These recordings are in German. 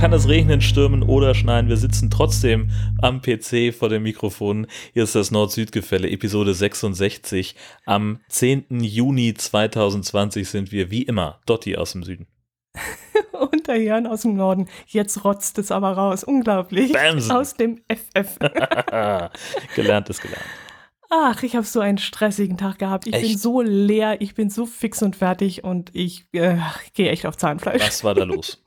Kann es regnen, stürmen oder schneien. Wir sitzen trotzdem am PC vor dem Mikrofon. Hier ist das Nord-Süd-Gefälle, Episode 66. Am 10. Juni 2020 sind wir wie immer Dotti aus dem Süden. Und der Jan aus dem Norden. Jetzt rotzt es aber raus. Unglaublich. Bamsen. Aus dem FF. gelernt ist gelernt. Ach, ich habe so einen stressigen Tag gehabt. Ich bin Echt? so leer, ich bin so fix und fertig und ich äh, gehe echt auf Zahnfleisch. Was war da los?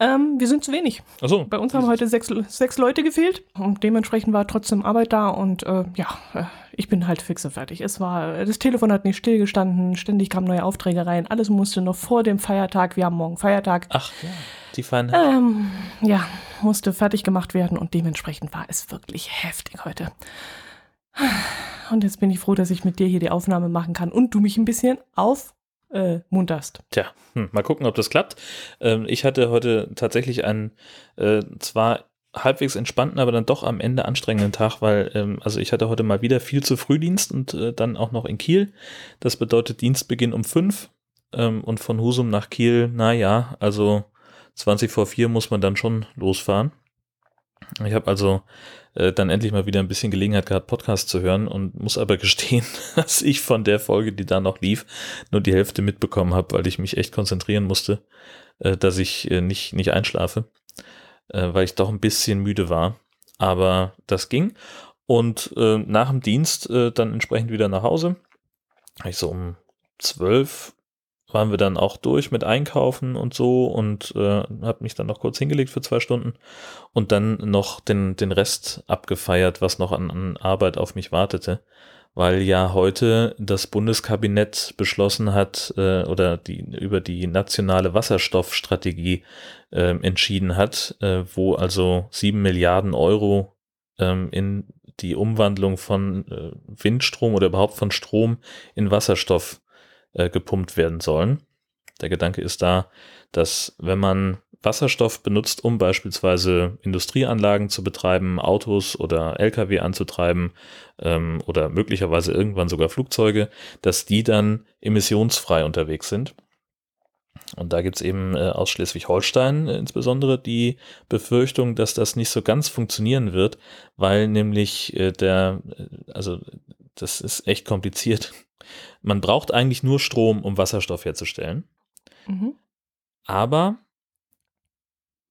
Ähm, wir sind zu wenig. Achso. Bei uns haben heute sechs, sechs Leute gefehlt und dementsprechend war trotzdem Arbeit da und äh, ja, äh, ich bin halt fix und fertig. Es war, das Telefon hat nicht stillgestanden, ständig kamen neue Aufträge rein, alles musste noch vor dem Feiertag, wir haben morgen Feiertag, Ach ja, die feinen ähm, ja, musste fertig gemacht werden und dementsprechend war es wirklich heftig heute. Und jetzt bin ich froh, dass ich mit dir hier die Aufnahme machen kann und du mich ein bisschen aufmunterst. Tja, hm, mal gucken, ob das klappt. Ähm, ich hatte heute tatsächlich einen äh, zwar halbwegs entspannten, aber dann doch am Ende anstrengenden Tag, weil ähm, also ich hatte heute mal wieder viel zu Frühdienst und äh, dann auch noch in Kiel. Das bedeutet Dienstbeginn um fünf ähm, und von Husum nach Kiel, naja, also 20 vor vier muss man dann schon losfahren. Ich habe also äh, dann endlich mal wieder ein bisschen Gelegenheit gehabt, Podcast zu hören und muss aber gestehen, dass ich von der Folge, die da noch lief, nur die Hälfte mitbekommen habe, weil ich mich echt konzentrieren musste, äh, dass ich äh, nicht, nicht einschlafe, äh, weil ich doch ein bisschen müde war. Aber das ging. Und äh, nach dem Dienst äh, dann entsprechend wieder nach Hause. Ich so um zwölf waren wir dann auch durch mit Einkaufen und so und äh, habe mich dann noch kurz hingelegt für zwei Stunden und dann noch den, den Rest abgefeiert, was noch an, an Arbeit auf mich wartete, weil ja heute das Bundeskabinett beschlossen hat äh, oder die über die nationale Wasserstoffstrategie äh, entschieden hat, äh, wo also sieben Milliarden Euro ähm, in die Umwandlung von äh, Windstrom oder überhaupt von Strom in Wasserstoff äh, gepumpt werden sollen. Der Gedanke ist da, dass wenn man Wasserstoff benutzt, um beispielsweise Industrieanlagen zu betreiben, Autos oder Lkw anzutreiben ähm, oder möglicherweise irgendwann sogar Flugzeuge, dass die dann emissionsfrei unterwegs sind. Und da gibt's eben äh, aus Schleswig-Holstein äh, insbesondere die Befürchtung, dass das nicht so ganz funktionieren wird, weil nämlich äh, der, äh, also das ist echt kompliziert. Man braucht eigentlich nur Strom, um Wasserstoff herzustellen. Mhm. Aber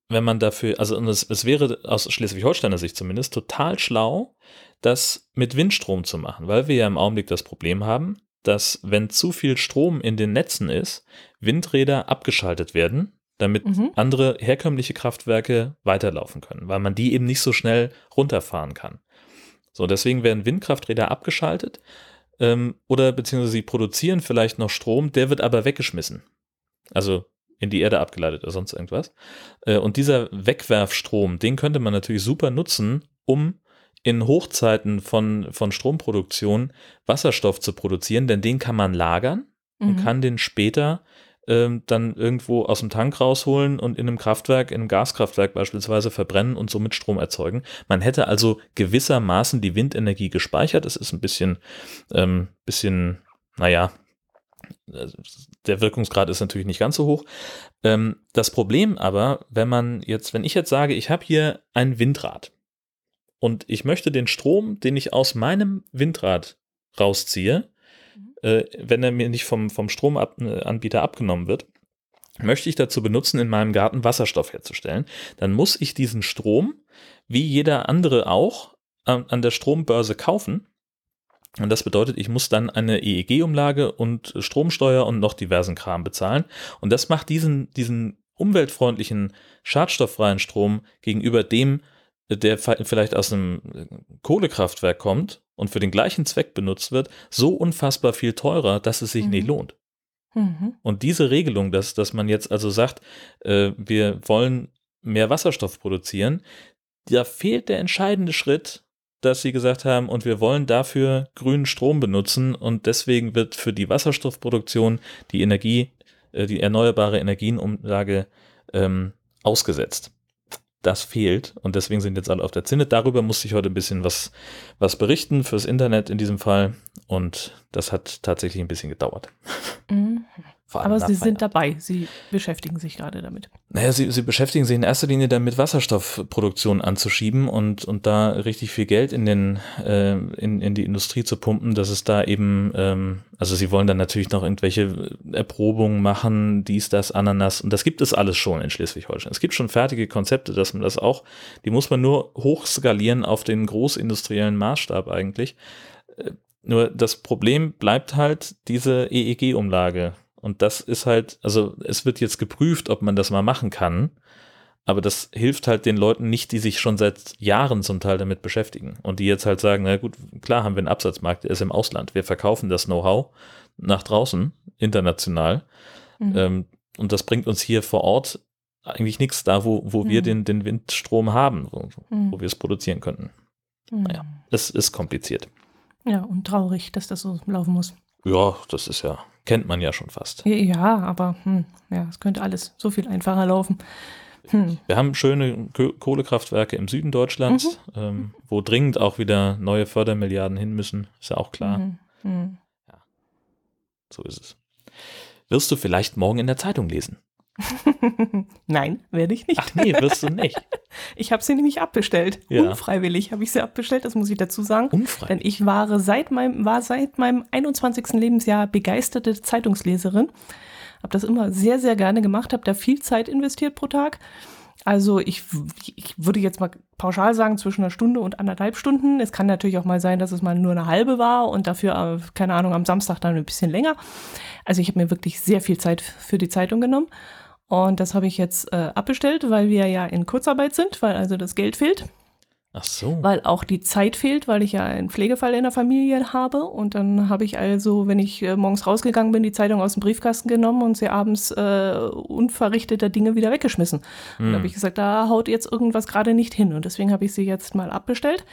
wenn man dafür, also es, es wäre aus Schleswig-Holsteiner Sicht zumindest total schlau, das mit Windstrom zu machen, weil wir ja im Augenblick das Problem haben, dass wenn zu viel Strom in den Netzen ist, Windräder abgeschaltet werden, damit Mhm. andere herkömmliche Kraftwerke weiterlaufen können, weil man die eben nicht so schnell runterfahren kann. So, deswegen werden Windkrafträder abgeschaltet ähm, oder beziehungsweise sie produzieren vielleicht noch Strom, der wird aber weggeschmissen. Also in die Erde abgeleitet oder sonst irgendwas. Äh, und dieser Wegwerfstrom, den könnte man natürlich super nutzen, um in Hochzeiten von, von Stromproduktion Wasserstoff zu produzieren, denn den kann man lagern und Mhm. kann den später ähm, dann irgendwo aus dem Tank rausholen und in einem Kraftwerk, in einem Gaskraftwerk beispielsweise verbrennen und somit Strom erzeugen. Man hätte also gewissermaßen die Windenergie gespeichert. Es ist ein bisschen, ähm, bisschen, naja, äh, der Wirkungsgrad ist natürlich nicht ganz so hoch. Ähm, das Problem aber, wenn man jetzt, wenn ich jetzt sage, ich habe hier ein Windrad und ich möchte den Strom, den ich aus meinem Windrad rausziehe, äh, wenn er mir nicht vom, vom Stromanbieter abgenommen wird, möchte ich dazu benutzen, in meinem Garten Wasserstoff herzustellen, dann muss ich diesen Strom, wie jeder andere auch, an, an der Strombörse kaufen. Und das bedeutet, ich muss dann eine EEG-Umlage und Stromsteuer und noch diversen Kram bezahlen. Und das macht diesen, diesen umweltfreundlichen, schadstofffreien Strom gegenüber dem, der vielleicht aus einem Kohlekraftwerk kommt und für den gleichen Zweck benutzt wird, so unfassbar viel teurer, dass es sich Mhm. nicht lohnt. Mhm. Und diese Regelung, dass, dass man jetzt also sagt, äh, wir wollen mehr Wasserstoff produzieren, da fehlt der entscheidende Schritt, dass sie gesagt haben, und wir wollen dafür grünen Strom benutzen und deswegen wird für die Wasserstoffproduktion die Energie, äh, die erneuerbare Energienumlage ähm, ausgesetzt. Das fehlt und deswegen sind jetzt alle auf der Zinne. Darüber musste ich heute ein bisschen was, was berichten fürs Internet in diesem Fall und das hat tatsächlich ein bisschen gedauert. Mhm. Aber Sie sind dabei, Sie beschäftigen sich gerade damit. Naja, Sie, Sie beschäftigen sich in erster Linie damit, Wasserstoffproduktion anzuschieben und, und da richtig viel Geld in, den, äh, in, in die Industrie zu pumpen, dass es da eben, ähm, also Sie wollen dann natürlich noch irgendwelche Erprobungen machen, dies, das, Ananas und das gibt es alles schon in Schleswig-Holstein. Es gibt schon fertige Konzepte, dass man das auch, die muss man nur hochskalieren auf den großindustriellen Maßstab eigentlich. Äh, nur das Problem bleibt halt diese EEG-Umlage und das ist halt, also es wird jetzt geprüft, ob man das mal machen kann. Aber das hilft halt den Leuten nicht, die sich schon seit Jahren zum Teil damit beschäftigen und die jetzt halt sagen, na gut, klar haben wir einen Absatzmarkt, der ist im Ausland. Wir verkaufen das Know-how nach draußen, international. Mhm. Ähm, und das bringt uns hier vor Ort eigentlich nichts da, wo, wo mhm. wir den, den Windstrom haben, wo, mhm. wo wir es produzieren könnten. Mhm. Naja, es ist kompliziert. Ja, und traurig, dass das so laufen muss. Ja, das ist ja kennt man ja schon fast. Ja, aber hm, ja, es könnte alles so viel einfacher laufen. Hm. Wir haben schöne Kohlekraftwerke im Süden Deutschlands, mhm. ähm, wo dringend auch wieder neue Fördermilliarden hin müssen, ist ja auch klar. Mhm. Mhm. Ja, so ist es. Wirst du vielleicht morgen in der Zeitung lesen? Nein, werde ich nicht. Ach nee, wirst du nicht. ich habe sie nämlich abbestellt. Ja. Unfreiwillig habe ich sie abbestellt, das muss ich dazu sagen. Unfreiwillig. Denn ich war seit meinem, war seit meinem 21. Lebensjahr begeisterte Zeitungsleserin. Habe das immer sehr, sehr gerne gemacht, habe da viel Zeit investiert pro Tag. Also ich, ich würde jetzt mal pauschal sagen, zwischen einer Stunde und anderthalb Stunden. Es kann natürlich auch mal sein, dass es mal nur eine halbe war und dafür, äh, keine Ahnung, am Samstag dann ein bisschen länger. Also ich habe mir wirklich sehr viel Zeit für die Zeitung genommen. Und das habe ich jetzt äh, abbestellt, weil wir ja in Kurzarbeit sind, weil also das Geld fehlt. Ach so. Weil auch die Zeit fehlt, weil ich ja einen Pflegefall in der Familie habe. Und dann habe ich also, wenn ich äh, morgens rausgegangen bin, die Zeitung aus dem Briefkasten genommen und sie abends äh, unverrichteter Dinge wieder weggeschmissen. Hm. Und da habe ich gesagt, da haut jetzt irgendwas gerade nicht hin. Und deswegen habe ich sie jetzt mal abbestellt.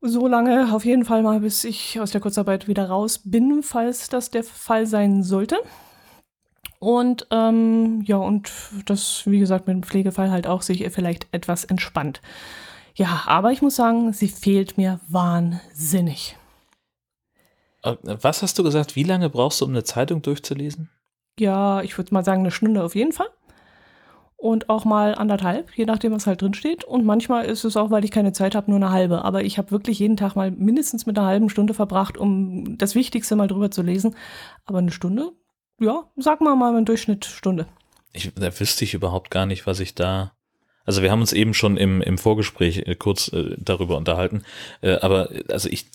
So lange auf jeden Fall mal, bis ich aus der Kurzarbeit wieder raus bin, falls das der Fall sein sollte. Und ähm, ja, und das, wie gesagt, mit dem Pflegefall halt auch sich vielleicht etwas entspannt. Ja, aber ich muss sagen, sie fehlt mir wahnsinnig. Äh, was hast du gesagt? Wie lange brauchst du, um eine Zeitung durchzulesen? Ja, ich würde mal sagen, eine Stunde auf jeden Fall. Und auch mal anderthalb, je nachdem, was halt drin steht. Und manchmal ist es auch, weil ich keine Zeit habe, nur eine halbe. Aber ich habe wirklich jeden Tag mal mindestens mit einer halben Stunde verbracht, um das Wichtigste mal drüber zu lesen. Aber eine Stunde ja, sag mal mal im Durchschnitt Stunde. Ich, da wüsste ich überhaupt gar nicht, was ich da. Also wir haben uns eben schon im, im Vorgespräch äh, kurz äh, darüber unterhalten. Äh, aber also ich,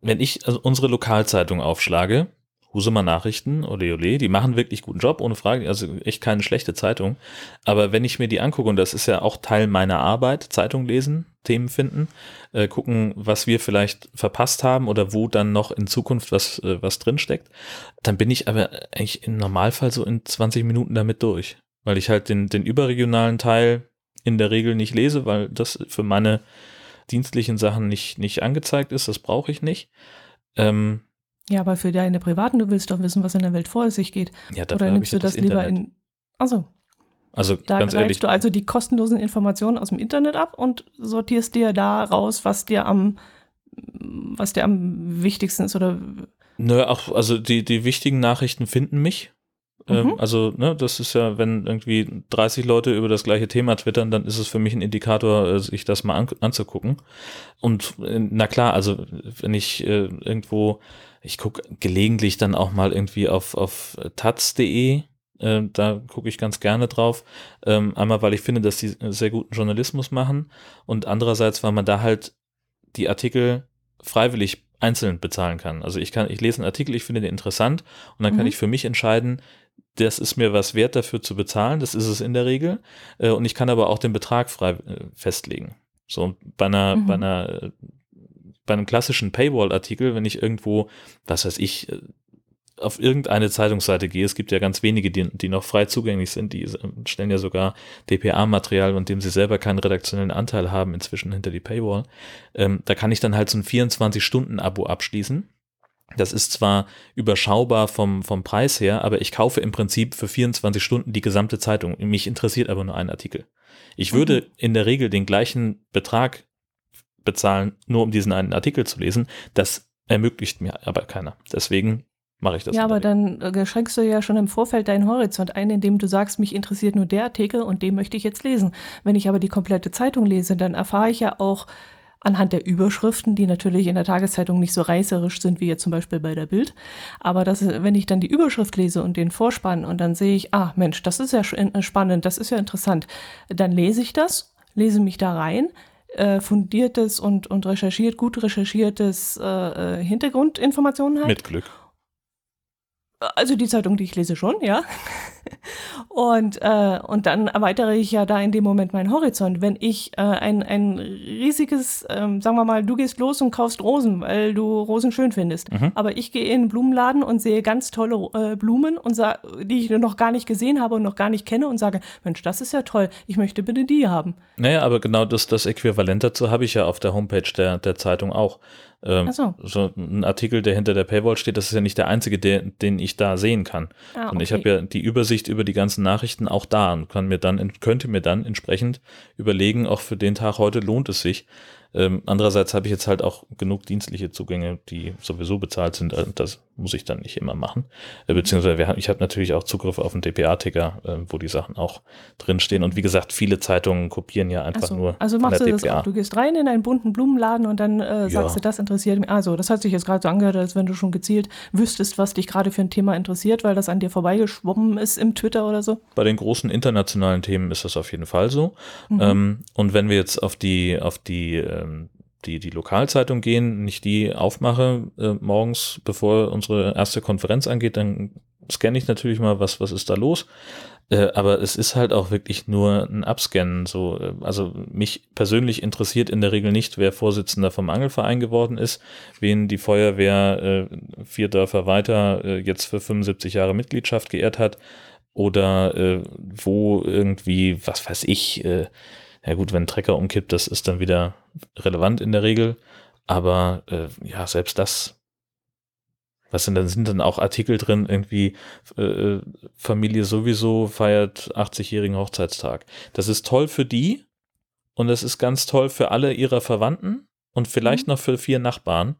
wenn ich also unsere Lokalzeitung aufschlage, Husumer Nachrichten, ole ole, die machen wirklich guten Job, ohne Frage, also echt keine schlechte Zeitung. Aber wenn ich mir die angucke, und das ist ja auch Teil meiner Arbeit, Zeitung lesen, Themen finden, äh, gucken, was wir vielleicht verpasst haben oder wo dann noch in Zukunft was, äh, was drinsteckt, dann bin ich aber eigentlich im Normalfall so in 20 Minuten damit durch. Weil ich halt den, den überregionalen Teil in der Regel nicht lese, weil das für meine dienstlichen Sachen nicht, nicht angezeigt ist, das brauche ich nicht. Ähm, ja, aber für deine privaten, du willst doch wissen, was in der Welt vor sich geht. Ja, Oder nimmst du das, das lieber in. Also. Also da ganz ehrlich. du also die kostenlosen Informationen aus dem Internet ab und sortierst dir da raus, was dir am was dir am wichtigsten ist oder Nö, auch, also die, die wichtigen Nachrichten finden mich. Ähm, mhm. also, ne, das ist ja, wenn irgendwie 30 Leute über das gleiche Thema twittern, dann ist es für mich ein Indikator, äh, sich das mal an, anzugucken. Und äh, na klar, also wenn ich äh, irgendwo ich gucke gelegentlich dann auch mal irgendwie auf, auf taz.de. Äh, da gucke ich ganz gerne drauf. Ähm, einmal, weil ich finde, dass die sehr guten Journalismus machen und andererseits, weil man da halt die Artikel freiwillig einzeln bezahlen kann. Also ich kann, ich lese einen Artikel, ich finde den interessant und dann mhm. kann ich für mich entscheiden, das ist mir was wert dafür zu bezahlen, das ist es in der Regel. Äh, und ich kann aber auch den Betrag frei äh, festlegen. So bei einer, mhm. bei einer bei einem klassischen Paywall-Artikel, wenn ich irgendwo, was weiß ich, äh, auf irgendeine Zeitungsseite gehe, es gibt ja ganz wenige, die, die noch frei zugänglich sind, die stellen ja sogar DPA-Material, an dem sie selber keinen redaktionellen Anteil haben, inzwischen hinter die Paywall. Ähm, da kann ich dann halt so ein 24-Stunden-Abo abschließen. Das ist zwar überschaubar vom, vom Preis her, aber ich kaufe im Prinzip für 24 Stunden die gesamte Zeitung. Mich interessiert aber nur ein Artikel. Ich würde mhm. in der Regel den gleichen Betrag bezahlen, nur um diesen einen Artikel zu lesen. Das ermöglicht mir aber keiner. Deswegen mache ich das. Ja, aber dann äh, schränkst du ja schon im Vorfeld deinen Horizont ein, indem du sagst, mich interessiert nur der Artikel und den möchte ich jetzt lesen. Wenn ich aber die komplette Zeitung lese, dann erfahre ich ja auch anhand der Überschriften, die natürlich in der Tageszeitung nicht so reißerisch sind wie jetzt zum Beispiel bei der Bild. Aber das, wenn ich dann die Überschrift lese und den Vorspann und dann sehe ich, ah Mensch, das ist ja äh, spannend, das ist ja interessant, dann lese ich das, lese mich da rein, äh, fundiertes und, und recherchiert, gut recherchiertes äh, äh, Hintergrundinformationen halt. Mit Glück. Also die Zeitung, die ich lese schon, ja. Und, äh, und dann erweitere ich ja da in dem Moment meinen Horizont. Wenn ich äh, ein, ein riesiges, ähm, sagen wir mal, du gehst los und kaufst Rosen, weil du Rosen schön findest. Mhm. Aber ich gehe in einen Blumenladen und sehe ganz tolle äh, Blumen, und die ich noch gar nicht gesehen habe und noch gar nicht kenne und sage, Mensch, das ist ja toll, ich möchte bitte die haben. Naja, aber genau das, das Äquivalent dazu habe ich ja auf der Homepage der, der Zeitung auch. Ähm, so. so ein Artikel, der hinter der Paywall steht, das ist ja nicht der einzige, der, den ich da sehen kann. Ah, Und ich okay. habe ja die Übersicht über die ganzen Nachrichten auch da und kann mir dann, könnte mir dann entsprechend überlegen, auch für den Tag heute lohnt es sich. Ähm, andererseits habe ich jetzt halt auch genug dienstliche Zugänge, die sowieso bezahlt sind. Also das muss ich dann nicht immer machen. Äh, beziehungsweise wir, ich habe natürlich auch Zugriff auf einen DPA-Ticker, äh, wo die Sachen auch drinstehen. Und wie gesagt, viele Zeitungen kopieren ja einfach Ach so. nur also machst du das auch. Du gehst rein in einen bunten Blumenladen und dann äh, sagst Ja. du, das interessiert mich. Also, das hat sich jetzt gerade so angehört, als wenn du schon gezielt wüsstest, was dich gerade für ein Thema interessiert, weil das an dir vorbeigeschwommen ist im Twitter oder so. Bei den großen internationalen Themen ist das auf jeden Fall so. Mhm. Ähm, und wenn wir jetzt auf die, auf die, ähm, die, die Lokalzeitung gehen, nicht die aufmache äh, morgens, bevor unsere erste Konferenz angeht, dann scanne ich natürlich mal, was, was ist da los. Äh, aber es ist halt auch wirklich nur ein Abscannen. So, äh, also mich persönlich interessiert in der Regel nicht, wer Vorsitzender vom Angelverein geworden ist, wen die Feuerwehr äh, vier Dörfer weiter äh, jetzt für 75 Jahre Mitgliedschaft geehrt hat oder äh, wo irgendwie, was weiß ich, äh, ja gut, wenn ein Trecker umkippt, das ist dann wieder relevant in der Regel. Aber äh, ja, selbst das, was sind dann, sind dann auch Artikel drin, irgendwie äh, Familie sowieso feiert 80-jährigen Hochzeitstag. Das ist toll für die und das ist ganz toll für alle ihrer Verwandten und vielleicht Mhm. noch für vier Nachbarn.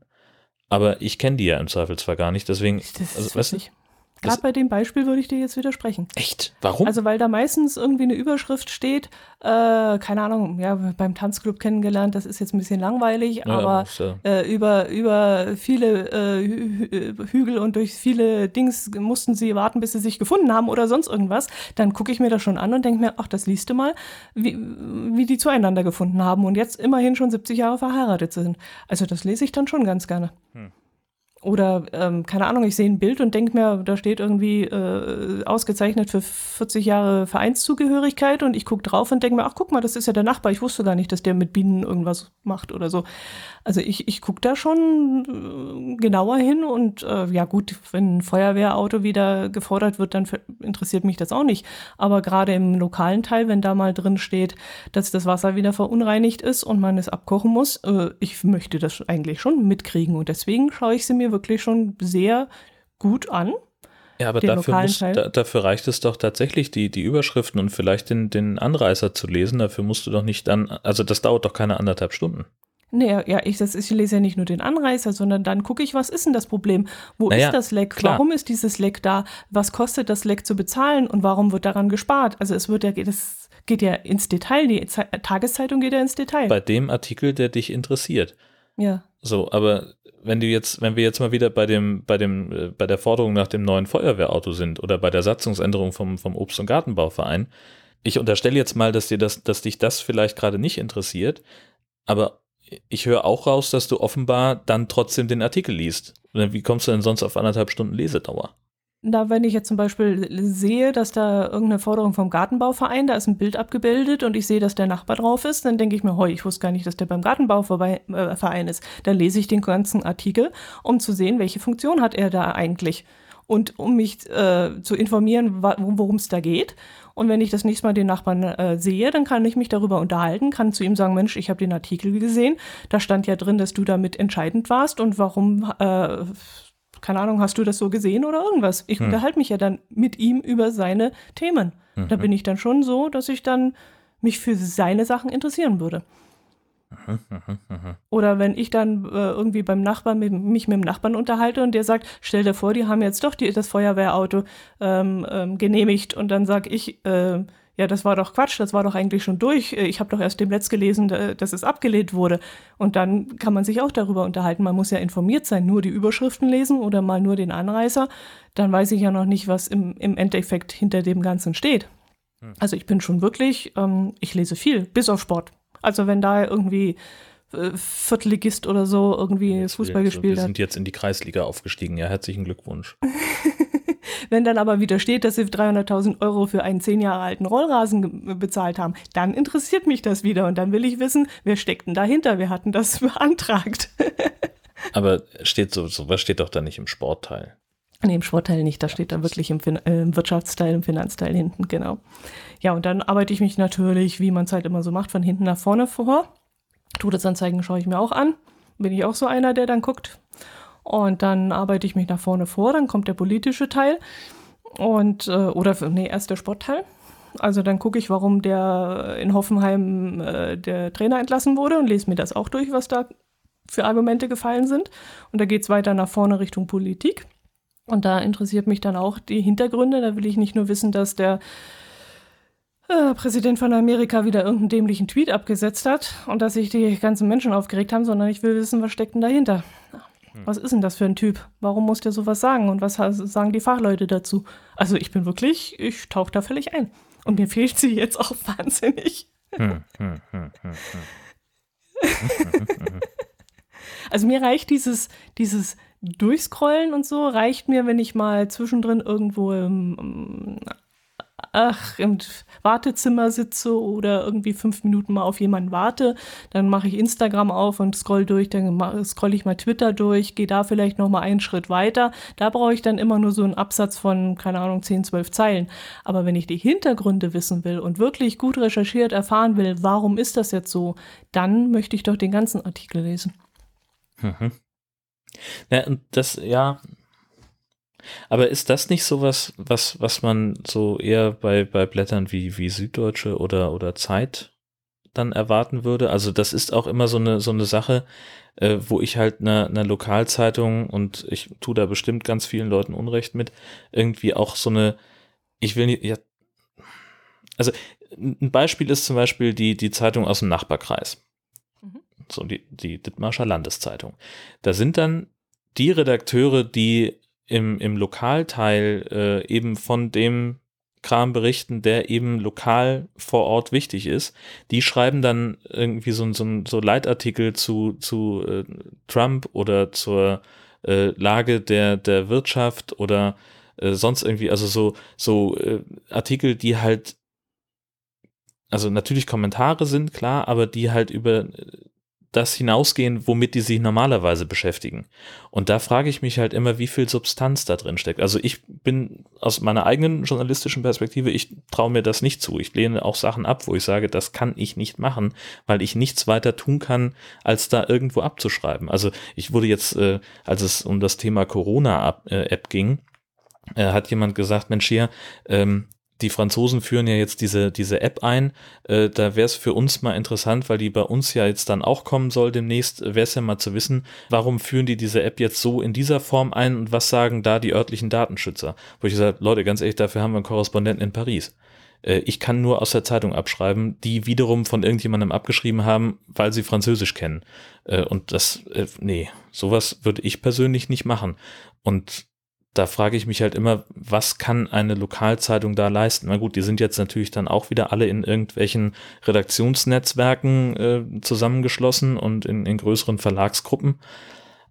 Aber ich kenne die ja im Zweifelsfall gar nicht, deswegen, also, du, witzig. Gerade bei dem Beispiel würde ich dir jetzt widersprechen. echt, warum? Also, weil da meistens irgendwie eine Überschrift steht, äh, keine Ahnung, ja, beim Tanzclub kennengelernt, das ist jetzt ein bisschen langweilig, Ja, aber ja- äh, über, über viele äh, Hü- Hügel und durch viele Dings mussten sie warten, bis sie sich gefunden haben oder sonst irgendwas, dann gucke ich mir das schon an und denke mir, ach, das liest du mal, wie, wie die zueinander gefunden haben und jetzt immerhin schon 70 Jahre verheiratet sind. Also das lese ich dann schon ganz gerne. Hm. Oder, ähm, keine Ahnung, ich sehe ein Bild und denke mir, da steht irgendwie äh, ausgezeichnet für 40 Jahre Vereinszugehörigkeit und ich gucke drauf und denke mir, ach guck mal, das ist ja der Nachbar, ich wusste gar nicht, dass der mit Bienen irgendwas macht oder so. Also ich, ich gucke da schon äh, genauer hin und äh, ja gut, wenn ein Feuerwehrauto wieder gefordert wird, dann interessiert mich das auch nicht. Aber gerade im lokalen Teil, wenn da mal drin steht, dass das Wasser wieder verunreinigt ist und man es abkochen muss, äh, ich möchte das eigentlich schon mitkriegen und deswegen schaue ich sie mir wirklich schon sehr gut an. Ja, aber dafür, muss, da, dafür reicht es doch tatsächlich, die, die Überschriften und vielleicht den, den Anreißer zu lesen. Dafür musst du doch nicht dann, also das dauert doch keine anderthalb Stunden. Nee, ja, ich, das, ich lese ja nicht nur den Anreißer, sondern dann gucke ich, was ist denn das Problem? Wo Naja, ist das Leck? klar. Warum ist dieses Leck da? Was kostet das Leck zu bezahlen und warum wird daran gespart? Also es wird ja, das geht ja ins Detail, die Ze Tageszeitung geht ja ins Detail. Bei dem Artikel, der dich interessiert. ja. So, aber wenn du jetzt, wenn wir jetzt mal wieder bei dem, bei dem, äh, bei der Forderung nach dem neuen Feuerwehrauto sind oder bei der Satzungsänderung vom, vom Obst- und Gartenbauverein, ich unterstelle jetzt mal, dass dir das, dass dich das vielleicht gerade nicht interessiert, aber ich höre auch raus, dass du offenbar dann trotzdem den Artikel liest. Wie kommst du denn sonst auf anderthalb Stunden Lesedauer? Da, wenn ich jetzt zum Beispiel sehe, dass da irgendeine Forderung vom Gartenbauverein, da ist ein Bild abgebildet und ich sehe, dass der Nachbar drauf ist, dann denke ich mir, heu, ich wusste gar nicht, dass der beim Gartenbauverein ist. Dann lese ich den ganzen Artikel, um zu sehen, welche Funktion hat er da eigentlich. Und um mich äh, zu informieren, worum es da geht. Und wenn ich das nächste Mal den Nachbarn äh, sehe, dann kann ich mich darüber unterhalten, kann zu ihm sagen, Mensch, ich habe den Artikel gesehen. Da stand ja drin, dass du damit entscheidend warst und warum äh, keine Ahnung, hast du das so gesehen oder irgendwas? Ich Hm. unterhalte mich ja dann mit ihm über seine Themen. Da Mhm. bin ich dann schon so, dass ich dann mich für seine Sachen interessieren würde. Oder wenn ich dann äh, irgendwie beim Nachbarn mit, mich mit dem Nachbarn unterhalte und der sagt, stell dir vor, die haben jetzt doch die, das Feuerwehrauto ähm, ähm, genehmigt und dann sage ich, äh, ja, das war doch Quatsch, das war doch eigentlich schon durch. Äh, ich habe doch erst dem Letzt gelesen, dass es abgelehnt wurde. Und dann kann man sich auch darüber unterhalten. Man muss ja informiert sein, nur die Überschriften lesen oder mal nur den Anreißer. Dann weiß ich ja noch nicht, was im, im Endeffekt hinter dem Ganzen steht. Hm. Also ich bin schon wirklich, ähm, ich lese viel, bis auf Sport. Also wenn da irgendwie äh, Viertligist oder so irgendwie jetzt Fußball gespielt hat. Wir sind jetzt in die Kreisliga aufgestiegen. Ja, herzlichen Glückwunsch. Wenn dann aber wieder steht, dass sie 300.000 Euro für einen zehn Jahre alten Rollrasen bezahlt haben, dann interessiert mich das wieder und dann will ich wissen, wer steckt denn dahinter? Wer hat denn das beantragt? aber steht so, sowas steht doch da nicht im Sportteil. Nee, im Sportteil nicht, da steht da wirklich im, fin äh, im Wirtschaftsteil, im Finanzteil hinten, genau. Ja, und dann arbeite ich mich natürlich, wie man es halt immer so macht, von hinten nach vorne vor. Todesanzeigen schaue ich mir auch an. Bin ich auch so einer, der dann guckt. Und dann arbeite ich mich nach vorne vor, dann kommt der politische Teil. Und, äh, oder, nee, erst der Sportteil. Also dann gucke ich, warum der in Hoffenheim äh, der Trainer entlassen wurde und lese mir das auch durch, was da für Argumente gefallen sind. Und da geht es weiter nach vorne Richtung Politik. Und da interessiert mich dann auch die Hintergründe. Da will ich nicht nur wissen, dass der äh, Präsident von Amerika wieder irgendeinen dämlichen Tweet abgesetzt hat und dass sich die ganzen Menschen aufgeregt haben, sondern ich will wissen, was steckt denn dahinter. Hm. Was ist denn das für ein Typ? Warum muss der sowas sagen? Und was sagen die Fachleute dazu? Also ich bin wirklich, ich tauche da völlig ein. Und mir fehlt sie jetzt auch wahnsinnig. Hm, hm, hm, hm, hm. also mir reicht dieses, dieses Durchscrollen und so reicht mir, wenn ich mal zwischendrin irgendwo im, ach, im Wartezimmer sitze oder irgendwie fünf Minuten mal auf jemanden warte, dann mache ich Instagram auf und scroll durch, dann scroll ich mal Twitter durch, gehe da vielleicht noch mal einen Schritt weiter. Da brauche ich dann immer nur so einen Absatz von, keine Ahnung, 10, 12 Zeilen. Aber wenn ich die Hintergründe wissen will und wirklich gut recherchiert erfahren will, warum ist das jetzt so, dann möchte ich doch den ganzen Artikel lesen. Mhm. Ja, und das, ja. Aber ist das nicht sowas, was, was man so eher bei, bei Blättern wie, wie Süddeutsche oder, oder Zeit dann erwarten würde? Also, das ist auch immer so eine, so eine Sache, äh, wo ich halt einer eine Lokalzeitung und ich tue da bestimmt ganz vielen Leuten Unrecht mit, irgendwie auch so eine, ich will nicht, ja, also ein Beispiel ist zum Beispiel die, die Zeitung aus dem Nachbarkreis so die, die Dithmarscher Landeszeitung. Da sind dann die Redakteure, die im, im Lokalteil äh, eben von dem Kram berichten, der eben lokal vor Ort wichtig ist. Die schreiben dann irgendwie so, so, so Leitartikel zu, zu äh, Trump oder zur äh, Lage der, der Wirtschaft oder äh, sonst irgendwie, also so, so äh, Artikel, die halt, also natürlich Kommentare sind, klar, aber die halt über das hinausgehen, womit die sich normalerweise beschäftigen. Und da frage ich mich halt immer, wie viel Substanz da drin steckt. Also ich bin aus meiner eigenen journalistischen Perspektive, ich traue mir das nicht zu. Ich lehne auch Sachen ab, wo ich sage, das kann ich nicht machen, weil ich nichts weiter tun kann, als da irgendwo abzuschreiben. Also ich wurde jetzt, äh, als es um das Thema Corona-App äh, ging, äh, hat jemand gesagt, Mensch hier, ähm, die Franzosen führen ja jetzt diese, diese App ein. Äh, da wäre es für uns mal interessant, weil die bei uns ja jetzt dann auch kommen soll demnächst, wäre es ja mal zu wissen, warum führen die diese App jetzt so in dieser Form ein und was sagen da die örtlichen Datenschützer? Wo ich gesagt Leute, ganz ehrlich, dafür haben wir einen Korrespondenten in Paris. Äh, ich kann nur aus der Zeitung abschreiben, die wiederum von irgendjemandem abgeschrieben haben, weil sie Französisch kennen. Äh, und das, äh, nee, sowas würde ich persönlich nicht machen. Und da frage ich mich halt immer, was kann eine Lokalzeitung da leisten? Na gut, die sind jetzt natürlich dann auch wieder alle in irgendwelchen Redaktionsnetzwerken äh, zusammengeschlossen und in, in größeren Verlagsgruppen.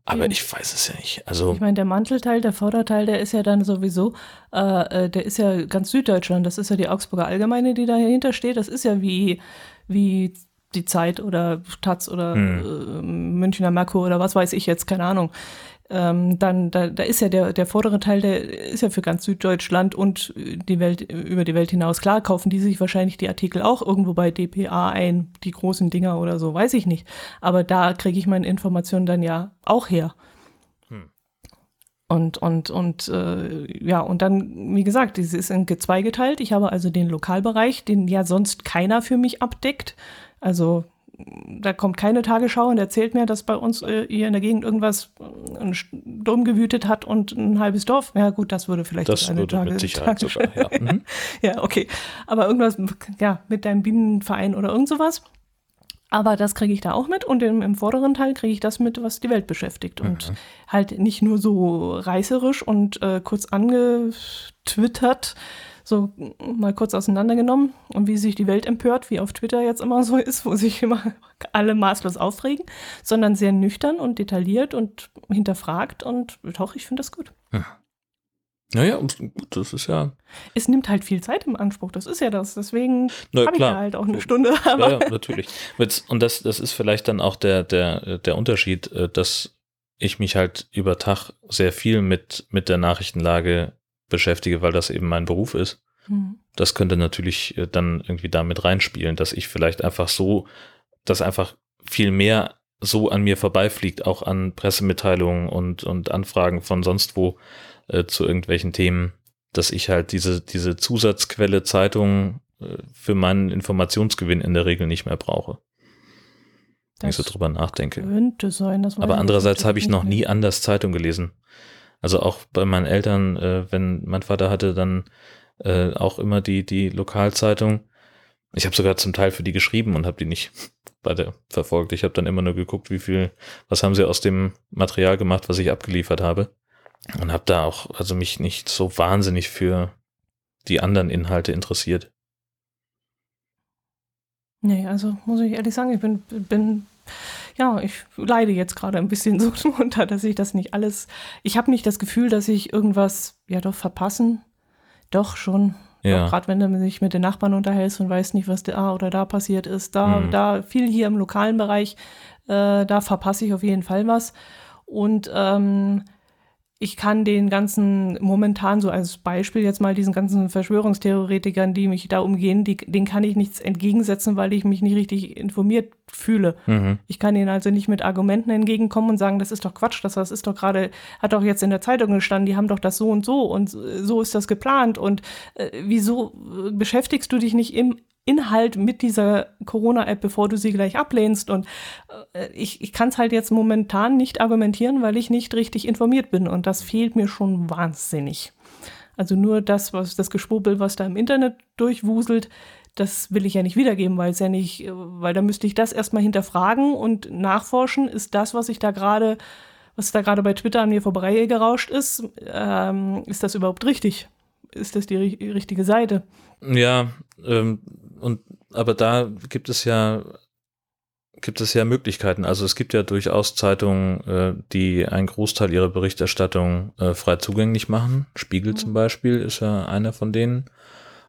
Aber ja. ich weiß es ja nicht. Also ich meine, der Mantelteil, der Vorderteil, der ist ja dann sowieso, äh, äh, der ist ja ganz Süddeutschland. Das ist ja die Augsburger Allgemeine, die dahinter steht. Das ist ja wie, wie die Zeit oder Taz oder hm. äh, Münchner Merkur oder was weiß ich jetzt, keine Ahnung ähm, dann da, da ist ja der, der vordere Teil, der ist ja für ganz Süddeutschland und die Welt über die Welt hinaus. Klar, kaufen die sich wahrscheinlich die Artikel auch irgendwo bei DPA ein, die großen Dinger oder so, weiß ich nicht. Aber da kriege ich meine Informationen dann ja auch her. Hm. Und, und, und äh, ja, und dann, wie gesagt, es ist in zweigeteilt. Ich habe also den Lokalbereich, den ja sonst keiner für mich abdeckt. Also da kommt keine Tagesschau und erzählt mir, dass bei uns äh, hier in der Gegend irgendwas äh, ein Sturm gewütet hat und ein halbes Dorf. Ja gut, das würde vielleicht das eine würde Tage, mit Sicherheit Tage sogar, ja. Mhm. ja, okay. Aber irgendwas, ja, mit deinem Bienenverein oder irgend sowas. Aber das kriege ich da auch mit und im, im vorderen Teil kriege ich das mit, was die Welt beschäftigt. Und Mhm. halt nicht nur so reißerisch und äh, kurz angetwittert, so mal kurz auseinandergenommen und wie sich die Welt empört, wie auf Twitter jetzt immer so ist, wo sich immer alle maßlos aufregen, sondern sehr nüchtern und detailliert und hinterfragt und doch, ich finde das gut. Naja, und gut, das ist ja, Es nimmt halt viel Zeit im Anspruch, das ist ja das. Deswegen na habe ich ja halt auch eine Stunde. Aber Ja, ja, natürlich. Und das, das ist vielleicht dann auch der, der, der Unterschied, äh, dass ich mich halt über Tag sehr viel mit, mit der Nachrichtenlage beschäftige, weil das eben mein Beruf ist. Hm. Das könnte natürlich äh, dann irgendwie damit reinspielen, dass ich vielleicht einfach so, dass einfach viel mehr so an mir vorbeifliegt, auch an Pressemitteilungen und, und Anfragen von sonst wo äh, zu irgendwelchen Themen, dass ich halt diese, diese Zusatzquelle Zeitung äh, für meinen Informationsgewinn in der Regel nicht mehr brauche, wenn ich so Das drüber nachdenke. könnte sein. Das Aber andererseits habe ich noch nie anders Zeitung gelesen. Also auch bei meinen Eltern, äh, wenn mein Vater hatte dann äh, auch immer die, die Lokalzeitung. Ich habe sogar zum Teil für die geschrieben und habe die nicht weiter verfolgt. Ich habe dann immer nur geguckt, wie viel, was haben sie aus dem Material gemacht, was ich abgeliefert habe. Und habe da auch, also mich nicht so wahnsinnig für die anderen Inhalte interessiert. Nee, also muss ich ehrlich sagen, ich bin, bin ja, ich leide jetzt gerade ein bisschen so drunter, dass ich das nicht alles. Ich habe nicht das Gefühl, dass ich irgendwas, ja doch, verpassen. Doch schon. Ja. Gerade wenn du sich mit den Nachbarn unterhältst und weißt nicht, was da oder da passiert ist. Da, Mhm. da viel hier im lokalen Bereich, äh, da verpasse ich auf jeden Fall was. Und ähm, ich kann den ganzen, momentan so als Beispiel jetzt mal diesen ganzen Verschwörungstheoretikern, die mich da umgehen, die, denen kann ich nichts entgegensetzen, weil ich mich nicht richtig informiert fühle. Mhm. Ich kann ihnen also nicht mit Argumenten entgegenkommen und sagen, das ist doch Quatsch, das, das ist doch gerade, hat doch jetzt in der Zeitung gestanden, die haben doch das so und so und so ist das geplant und äh, wieso äh, beschäftigst du dich nicht im Inhalt mit dieser Corona-App, bevor du sie gleich ablehnst und äh, ich, ich kann es halt jetzt momentan nicht argumentieren, weil ich nicht richtig informiert bin und das fehlt mir schon wahnsinnig. Also nur das, was das Geschwurbel, was da im Internet durchwuselt, das will ich ja nicht wiedergeben, weil es ja nicht, äh, weil da müsste ich das erstmal hinterfragen und nachforschen, ist das, was ich da gerade, was da gerade bei Twitter an mir vorbei gerauscht ist, ähm, ist das überhaupt richtig? Ist das die ri- richtige Seite? Ja, ähm, und aber da gibt es ja gibt es ja Möglichkeiten. Also es gibt ja durchaus Zeitungen, äh, die einen Großteil ihrer Berichterstattung äh, frei zugänglich machen. Spiegel zum Beispiel ist ja einer von denen.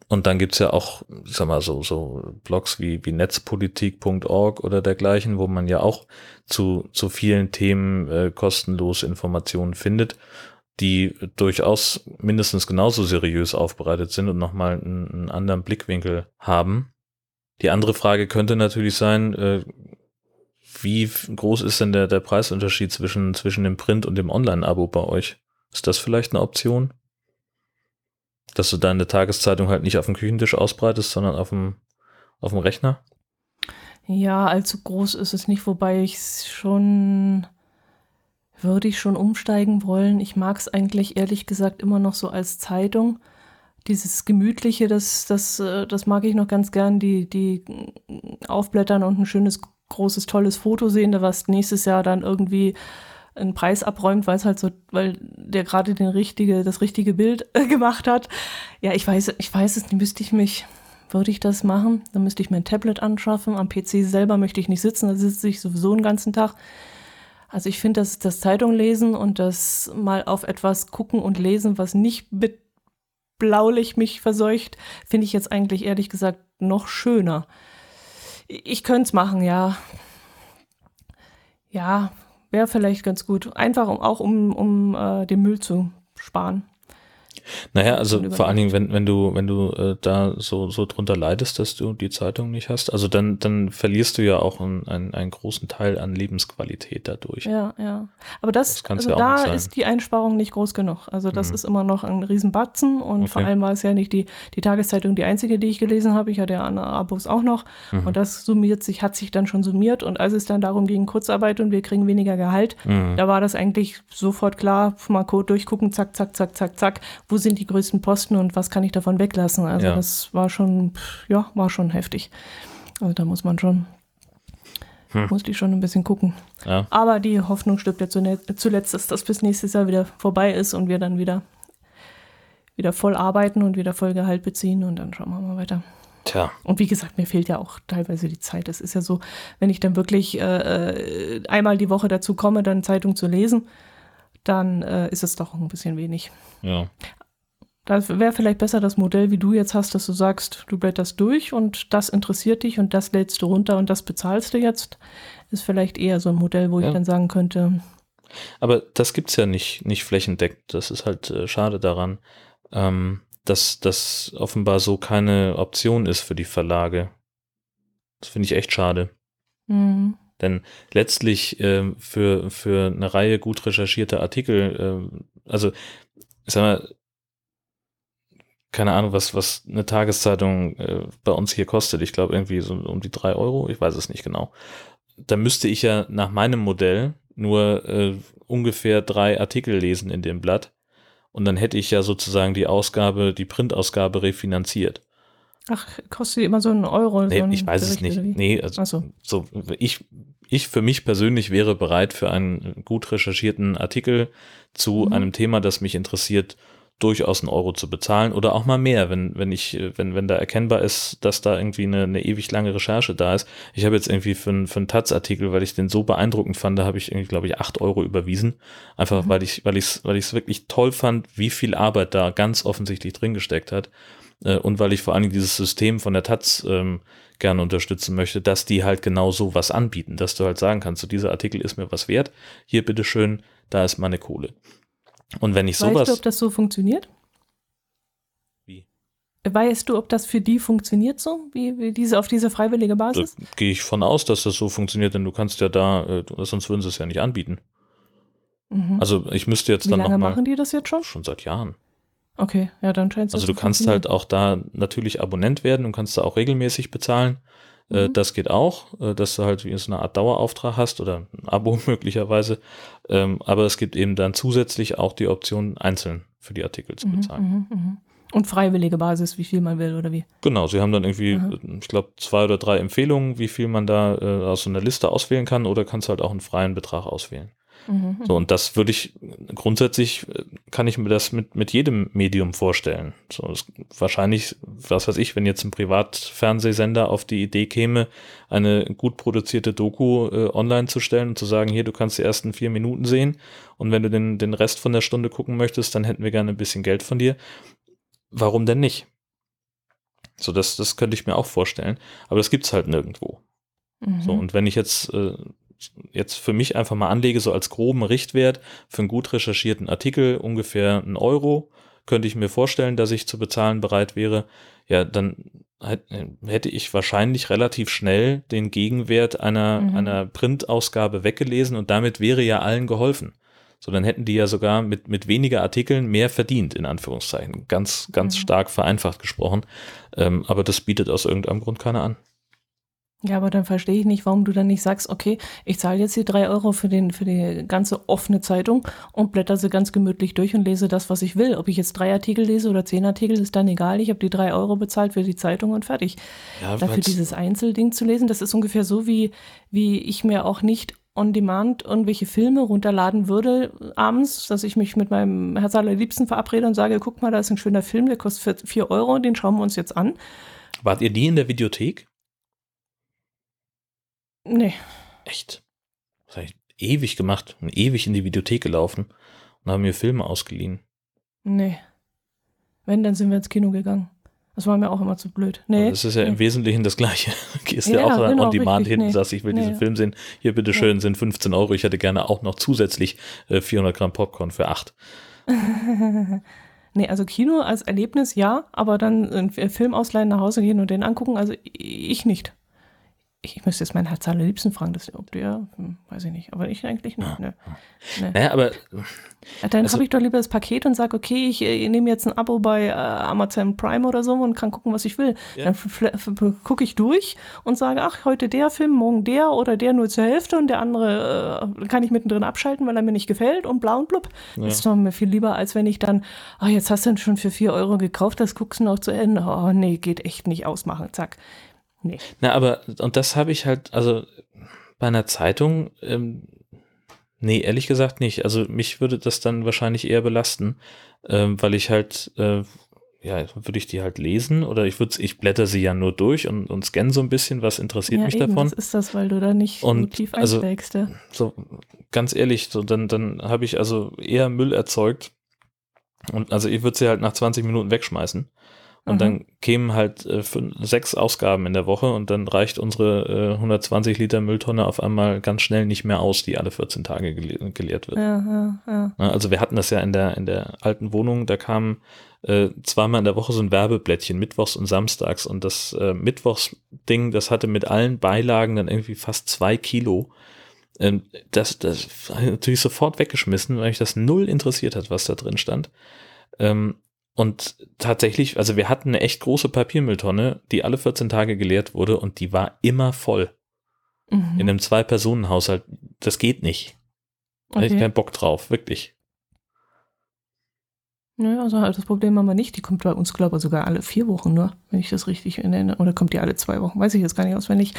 Und dann gibt's ja auch, ich sag mal, so, so Blogs wie, wie netzpolitik.org oder dergleichen, wo man ja auch zu, zu vielen Themen äh, kostenlos Informationen findet, die durchaus mindestens genauso seriös aufbereitet sind und nochmal einen, einen anderen Blickwinkel haben. Die andere Frage könnte natürlich sein, äh, wie groß ist denn der, der Preisunterschied zwischen, zwischen dem Print und dem Online-Abo bei euch? Ist das vielleicht eine Option? Dass du deine Tageszeitung halt nicht auf dem Küchentisch ausbreitest, sondern auf dem, auf dem Rechner? Ja, allzu groß ist es nicht, wobei ich schon, würde ich schon umsteigen wollen. Ich mag es eigentlich ehrlich gesagt immer noch so als Zeitung. Dieses Gemütliche, das, das, äh, das mag ich noch ganz gern, die, die aufblättern und ein schönes, großes, tolles Foto sehen, da was nächstes Jahr dann irgendwie einen Preis abräumt, weil es halt so, weil der gerade den richtige, das richtige Bild äh, gemacht hat. Ja, ich weiß, ich weiß es, nicht, müsste ich mich, würde ich das machen, dann müsste ich mir ein Tablet anschaffen. Am PC selber möchte ich nicht sitzen, da sitze ich sowieso den ganzen Tag. Also ich finde, dass das Zeitung lesen und das mal auf etwas gucken und lesen, was nicht mit Blaulicht mich verseucht, finde ich jetzt eigentlich ehrlich gesagt noch schöner. Ich könnte es machen, ja. Ja, wäre vielleicht ganz gut. Einfach um, auch um, um äh, den Müll zu sparen. Naja, also vor allen Dingen, wenn, wenn du, wenn du äh, da so, so drunter leidest, dass du die Zeitung nicht hast, also dann, dann verlierst du ja auch einen, einen, einen großen Teil an Lebensqualität dadurch. Ja, ja. Aber das, das also ja da ist die Einsparung nicht groß genug. Also das mhm. ist immer noch ein Riesenbatzen und okay. vor allem war es ja nicht die, die Tageszeitung die einzige, die ich gelesen habe. Ich hatte ja andere Abos auch noch mhm. und das summiert sich, hat sich dann schon summiert und als es dann darum ging, Kurzarbeit und wir kriegen weniger Gehalt, mhm. da war das eigentlich sofort klar, mal Code durchgucken, zack, zack, zack, zack, zack, wo sind die größten Posten und was kann ich davon weglassen? Also ja. das war schon, ja, war schon heftig. Also da muss man schon, hm. musste ich schon ein bisschen gucken. Ja. Aber die Hoffnung stirbt ja zuletzt, dass das bis nächstes Jahr wieder vorbei ist und wir dann wieder, wieder voll arbeiten und wieder voll Gehalt beziehen und dann schauen wir mal weiter. Tja. Und wie gesagt, mir fehlt ja auch teilweise die Zeit. Es ist ja so, wenn ich dann wirklich äh, äh einmal die Woche dazu komme, dann Zeitung zu lesen, dann äh, ist es doch ein bisschen wenig. Ja. Das wäre vielleicht besser das Modell, wie du jetzt hast, dass du sagst, du blätterst durch und das interessiert dich und das lädst du runter und das bezahlst du jetzt. Ist vielleicht eher so ein Modell, wo ja. ich dann sagen könnte. Aber das gibt es ja nicht, nicht flächendeckend. Das ist halt äh, schade daran, ähm, dass das offenbar so keine Option ist für die Verlage. Das finde ich echt schade. Mhm. Denn letztlich äh, für, für eine Reihe gut recherchierter Artikel, äh, also ich sag mal, keine Ahnung, was, was eine Tageszeitung äh, bei uns hier kostet. Ich glaube irgendwie so um die drei Euro, ich weiß es nicht genau. Da müsste ich ja nach meinem Modell nur äh, ungefähr drei Artikel lesen in dem Blatt. Und dann hätte ich ja sozusagen die Ausgabe, die Printausgabe refinanziert. Ach, kostet immer so einen Euro? Nee, so ich weiß Bericht, es nicht. Nee, also so. so. ich, ich für mich persönlich wäre bereit für einen gut recherchierten Artikel zu mhm. einem Thema, das mich interessiert, durchaus einen Euro zu bezahlen oder auch mal mehr, wenn, wenn ich, wenn, wenn da erkennbar ist, dass da irgendwie eine, eine ewig lange Recherche da ist. Ich habe jetzt irgendwie für, einen für einen Taz-Artikel, weil ich den so beeindruckend fand, da habe ich irgendwie, glaube ich, acht Euro überwiesen. Einfach mhm. weil ich, weil ich es, weil ich es wirklich toll fand, wie viel Arbeit da ganz offensichtlich drin gesteckt hat. Äh, und weil ich vor allen Dingen dieses System von der Taz ähm, gerne unterstützen möchte, dass die halt genau so was anbieten, dass du halt sagen kannst, so dieser Artikel ist mir was wert, hier bitteschön, da ist meine Kohle. Und wenn ich sowas. Weißt du, ob das so funktioniert? Wie? Weißt du, ob das für die funktioniert so, wie, wie diese auf diese freiwillige Basis? Da gehe ich von aus, dass das so funktioniert, denn du kannst ja da, äh, sonst würden sie es ja nicht anbieten. Mhm. Also ich müsste jetzt wie dann noch mal. Wie lange machen die das jetzt schon? Schon seit Jahren. Okay, ja, dann scheint es Also du kannst halt auch da natürlich Abonnent werden und kannst da auch regelmäßig bezahlen. Äh, mhm. Das geht auch, äh, dass du halt wie so eine Art Dauerauftrag hast oder ein Abo möglicherweise. Ähm, aber es gibt eben dann zusätzlich auch die Option, einzeln für die Artikel zu mhm, bezahlen. Mhm, mhm, Und freiwillige Basis, wie viel man will oder wie? Genau, sie haben dann irgendwie, mhm. ich glaube, zwei oder drei Empfehlungen, wie viel man da äh, aus so einer Liste auswählen kann oder kannst halt auch einen freien Betrag auswählen. Mhm. So, und das würde ich grundsätzlich kann ich mir das mit, mit jedem Medium vorstellen. So, das, wahrscheinlich, was weiß ich, wenn jetzt ein Privatfernsehsender auf die Idee käme, eine gut produzierte Doku äh, online zu stellen und zu sagen, hier, du kannst die ersten vier Minuten sehen und wenn du den, den Rest von der Stunde gucken möchtest, dann hätten wir gerne ein bisschen Geld von dir. Warum denn nicht? So, das, das könnte ich mir auch vorstellen. Aber das gibt's halt nirgendwo. Mhm. So, und wenn ich jetzt äh, jetzt für mich einfach mal anlege, so als groben Richtwert für einen gut recherchierten Artikel ungefähr einen Euro, könnte ich mir vorstellen, dass ich zu bezahlen bereit wäre, ja, dann hätte ich wahrscheinlich relativ schnell den Gegenwert einer, mhm. einer Printausgabe weggelesen und damit wäre ja allen geholfen. So, dann hätten die ja sogar mit, mit weniger Artikeln mehr verdient, in Anführungszeichen. Ganz, ganz mhm. stark vereinfacht gesprochen. Ähm, aber das bietet aus irgendeinem Grund keiner an. Ja, aber dann verstehe ich nicht, warum du dann nicht sagst, okay, ich zahle jetzt die drei Euro für, den, für die ganze offene Zeitung und blätter sie ganz gemütlich durch und lese das, was ich will. Ob ich jetzt drei Artikel lese oder zehn Artikel, ist dann egal. Ich habe die drei Euro bezahlt für die Zeitung und fertig. Ja, Dafür dieses Einzelding zu lesen, das ist ungefähr so, wie, wie ich mir auch nicht on demand irgendwelche Filme runterladen würde abends, dass ich mich mit meinem Herz allerliebsten verabrede und sage, guck mal, da ist ein schöner Film, der kostet vier Euro, den schauen wir uns jetzt an. Wart ihr nie in der Videothek? Nee. Echt? Das habe ich ewig gemacht und ewig in die Videothek gelaufen und haben mir Filme ausgeliehen. Nee. Wenn, dann sind wir ins Kino gegangen. Das war mir auch immer zu blöd. Nee. Aber das ist ja nee. im Wesentlichen das Gleiche. Gehst ja, ja auch genau, on demand hin und sagst, ich will nee. diesen Film sehen. Hier, bitteschön, ja. sind 15 Euro. Ich hätte gerne auch noch zusätzlich äh, 400 Gramm Popcorn für 8. Nee, also Kino als Erlebnis ja, aber dann einen Film ausleihen, nach Hause gehen und den angucken, also ich nicht ich müsste jetzt meinen Herz allerliebsten fragen, dass, ob der, hm, weiß ich nicht, aber ich eigentlich nicht. Ne. Ne. Naja, aber. Dann also, habe ich doch lieber das Paket und sage, okay, ich, ich nehme jetzt ein Abo bei äh, Amazon Prime oder so und kann gucken, was ich will. Ja. Dann gucke ich durch und sage, ach, heute der Film, morgen der oder der nur zur Hälfte und der andere äh, kann ich mittendrin abschalten, weil er mir nicht gefällt und blau und blub. Ja. Das ist doch mir viel lieber, als wenn ich dann, ach, jetzt hast du ihn schon für vier Euro gekauft, das guckst du noch zu Ende. Oh, nee, geht echt nicht ausmachen. Zack. Nee. Na, aber, und das habe ich halt, also bei einer Zeitung, ähm, nee, ehrlich gesagt nicht. Also mich würde das dann wahrscheinlich eher belasten, ähm, weil ich halt, äh, ja, würde ich die halt lesen oder ich würde ich blätter sie ja nur durch und, und scanne so ein bisschen, was interessiert ja, mich eben, davon. Das ist das, weil du da nicht und, so tief also, einsteigst. Ja. So, ganz ehrlich, so dann, dann habe ich also eher Müll erzeugt. Und also ich würde sie halt nach 20 Minuten wegschmeißen. Und mhm. dann kämen halt äh, fünf, sechs Ausgaben in der Woche und dann reicht unsere äh, 120 Liter Mülltonne auf einmal ganz schnell nicht mehr aus, die alle 14 Tage gele geleert wird. Ja, ja, ja. Also wir hatten das ja in der, in der alten Wohnung, da kam äh, zweimal in der Woche so ein Werbeblättchen, mittwochs und samstags. Und das äh, Mittwochsding, das hatte mit allen Beilagen dann irgendwie fast zwei Kilo. Ähm, das, das war natürlich sofort weggeschmissen, weil mich das null interessiert hat, was da drin stand. Ähm, und tatsächlich, also wir hatten eine echt große Papiermülltonne, die alle 14 Tage geleert wurde und die war immer voll. Mhm. In einem Zwei-Personen-Haushalt. Das geht nicht. Da okay. hätte ich keinen Bock drauf, wirklich. Naja, also das Problem haben wir nicht. Die kommt bei uns, glaube ich, sogar alle vier Wochen nur, wenn ich das richtig nenne. Oder kommt die alle zwei Wochen? Weiß ich jetzt gar nicht auswendig.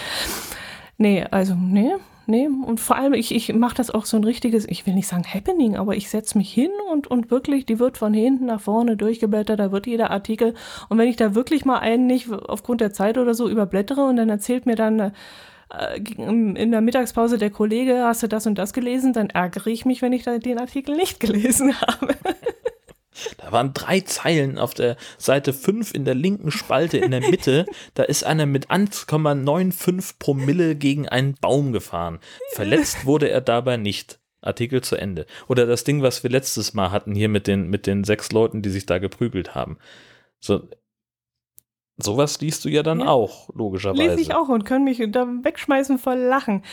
Nee, also, nee, nee. Und vor allem, ich, ich mache das auch so ein richtiges, ich will nicht sagen Happening, aber ich setze mich hin und, und wirklich, die wird von hinten nach vorne durchgeblättert, da wird jeder Artikel. Und wenn ich da wirklich mal einen nicht aufgrund der Zeit oder so überblättere und dann erzählt mir dann äh, in der Mittagspause der Kollege, hast du das und das gelesen, dann ärgere ich mich, wenn ich da den Artikel nicht gelesen habe. Da waren drei Zeilen auf der Seite 5 in der linken Spalte in der Mitte. Da ist einer mit 1,95 Promille gegen einen Baum gefahren. Verletzt wurde er dabei nicht. Artikel zu Ende. Oder das Ding, was wir letztes Mal hatten, hier mit den, mit den sechs Leuten, die sich da geprügelt haben. So, Sowas liest du ja dann ja. auch, logischerweise. Lese ich auch und können mich da wegschmeißen voll Lachen.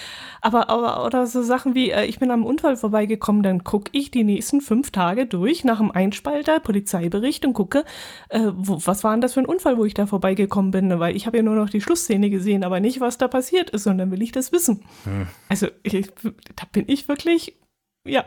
Aber, aber oder so Sachen wie, äh, ich bin am Unfall vorbeigekommen, dann gucke ich die nächsten fünf Tage durch nach dem Einspalter, Polizeibericht und gucke, äh, wo, was war denn das für ein Unfall, wo ich da vorbeigekommen bin? Weil ich habe ja nur noch die Schlussszene gesehen, aber nicht, was da passiert ist, sondern will ich das wissen. Hm. Also ich, da bin ich wirklich, ja,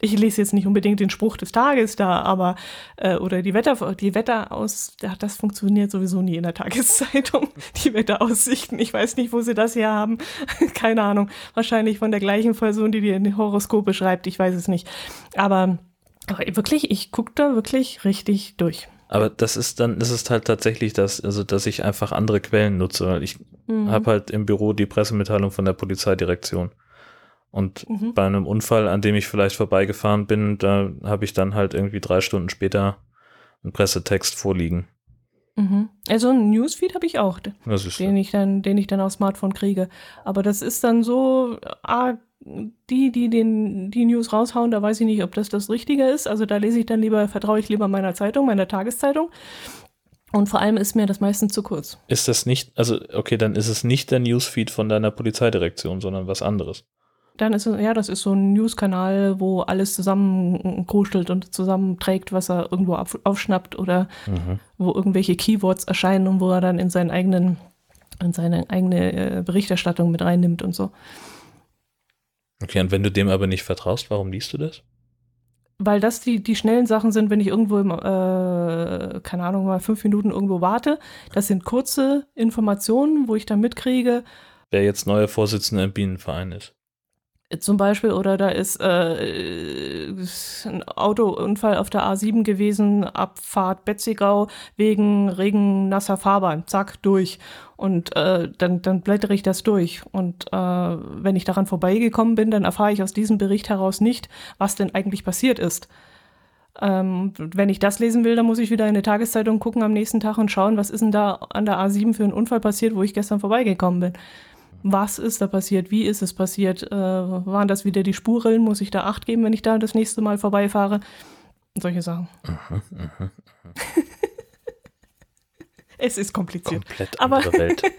ich lese jetzt nicht unbedingt den Spruch des Tages da, aber äh, oder die Wetter, die Wetteraus, das funktioniert sowieso nie in der Tageszeitung. Die Wetteraussichten, ich weiß nicht, wo sie das hier haben, keine Ahnung. Wahrscheinlich von der gleichen Person, die die Horoskope schreibt, ich weiß es nicht. Aber, aber wirklich, ich gucke da wirklich richtig durch. Aber das ist dann, das ist halt tatsächlich das, also dass ich einfach andere Quellen nutze. Ich mhm. habe halt im Büro die Pressemitteilung von der Polizeidirektion. Und mhm. bei einem Unfall, an dem ich vielleicht vorbeigefahren bin, da habe ich dann halt irgendwie drei Stunden später einen Pressetext vorliegen. Mhm. Also einen Newsfeed habe ich auch, den ich dann, den ich dann aufs Smartphone kriege. Aber das ist dann so, ah, die, die den, die News raushauen, da weiß ich nicht, ob das das Richtige ist. Also da lese ich dann lieber, vertraue ich lieber meiner Zeitung, meiner Tageszeitung. Und vor allem ist mir das meistens zu kurz. Ist das nicht, also okay, dann ist es nicht der Newsfeed von deiner Polizeidirektion, sondern was anderes. Dann ist es, ja, das ist so ein News-Kanal, wo alles zusammenkuschelt und zusammenträgt, was er irgendwo auf, aufschnappt oder mhm. wo irgendwelche Keywords erscheinen und wo er dann in seinen eigenen, in seine eigene äh, Berichterstattung mit reinnimmt und so. Okay, und wenn du dem aber nicht vertraust, warum liest du das? Weil das die, die schnellen Sachen sind, wenn ich irgendwo, im, äh, keine Ahnung, mal fünf Minuten irgendwo warte. Das sind kurze Informationen, wo ich dann mitkriege. Wer jetzt neuer Vorsitzender im Bienenverein ist zum Beispiel, oder da ist äh, ein Autounfall auf der A7 gewesen, Abfahrt Betzigau, wegen Regen nasser Fahrbahn, zack, durch. Und äh, dann, dann blättere ich das durch. Und äh, wenn ich daran vorbeigekommen bin, dann erfahre ich aus diesem Bericht heraus nicht, was denn eigentlich passiert ist. Ähm, wenn ich das lesen will, dann muss ich wieder in eine Tageszeitung gucken am nächsten Tag und schauen, was ist denn da an der A7 für ein Unfall passiert, wo ich gestern vorbeigekommen bin was ist da passiert, wie ist es passiert, äh, waren das wieder die Spurrillen, muss ich da Acht geben, wenn ich da das nächste Mal vorbeifahre. und solche Sachen. Mhm, mhm. Es ist kompliziert. Komplett Aber- Welt.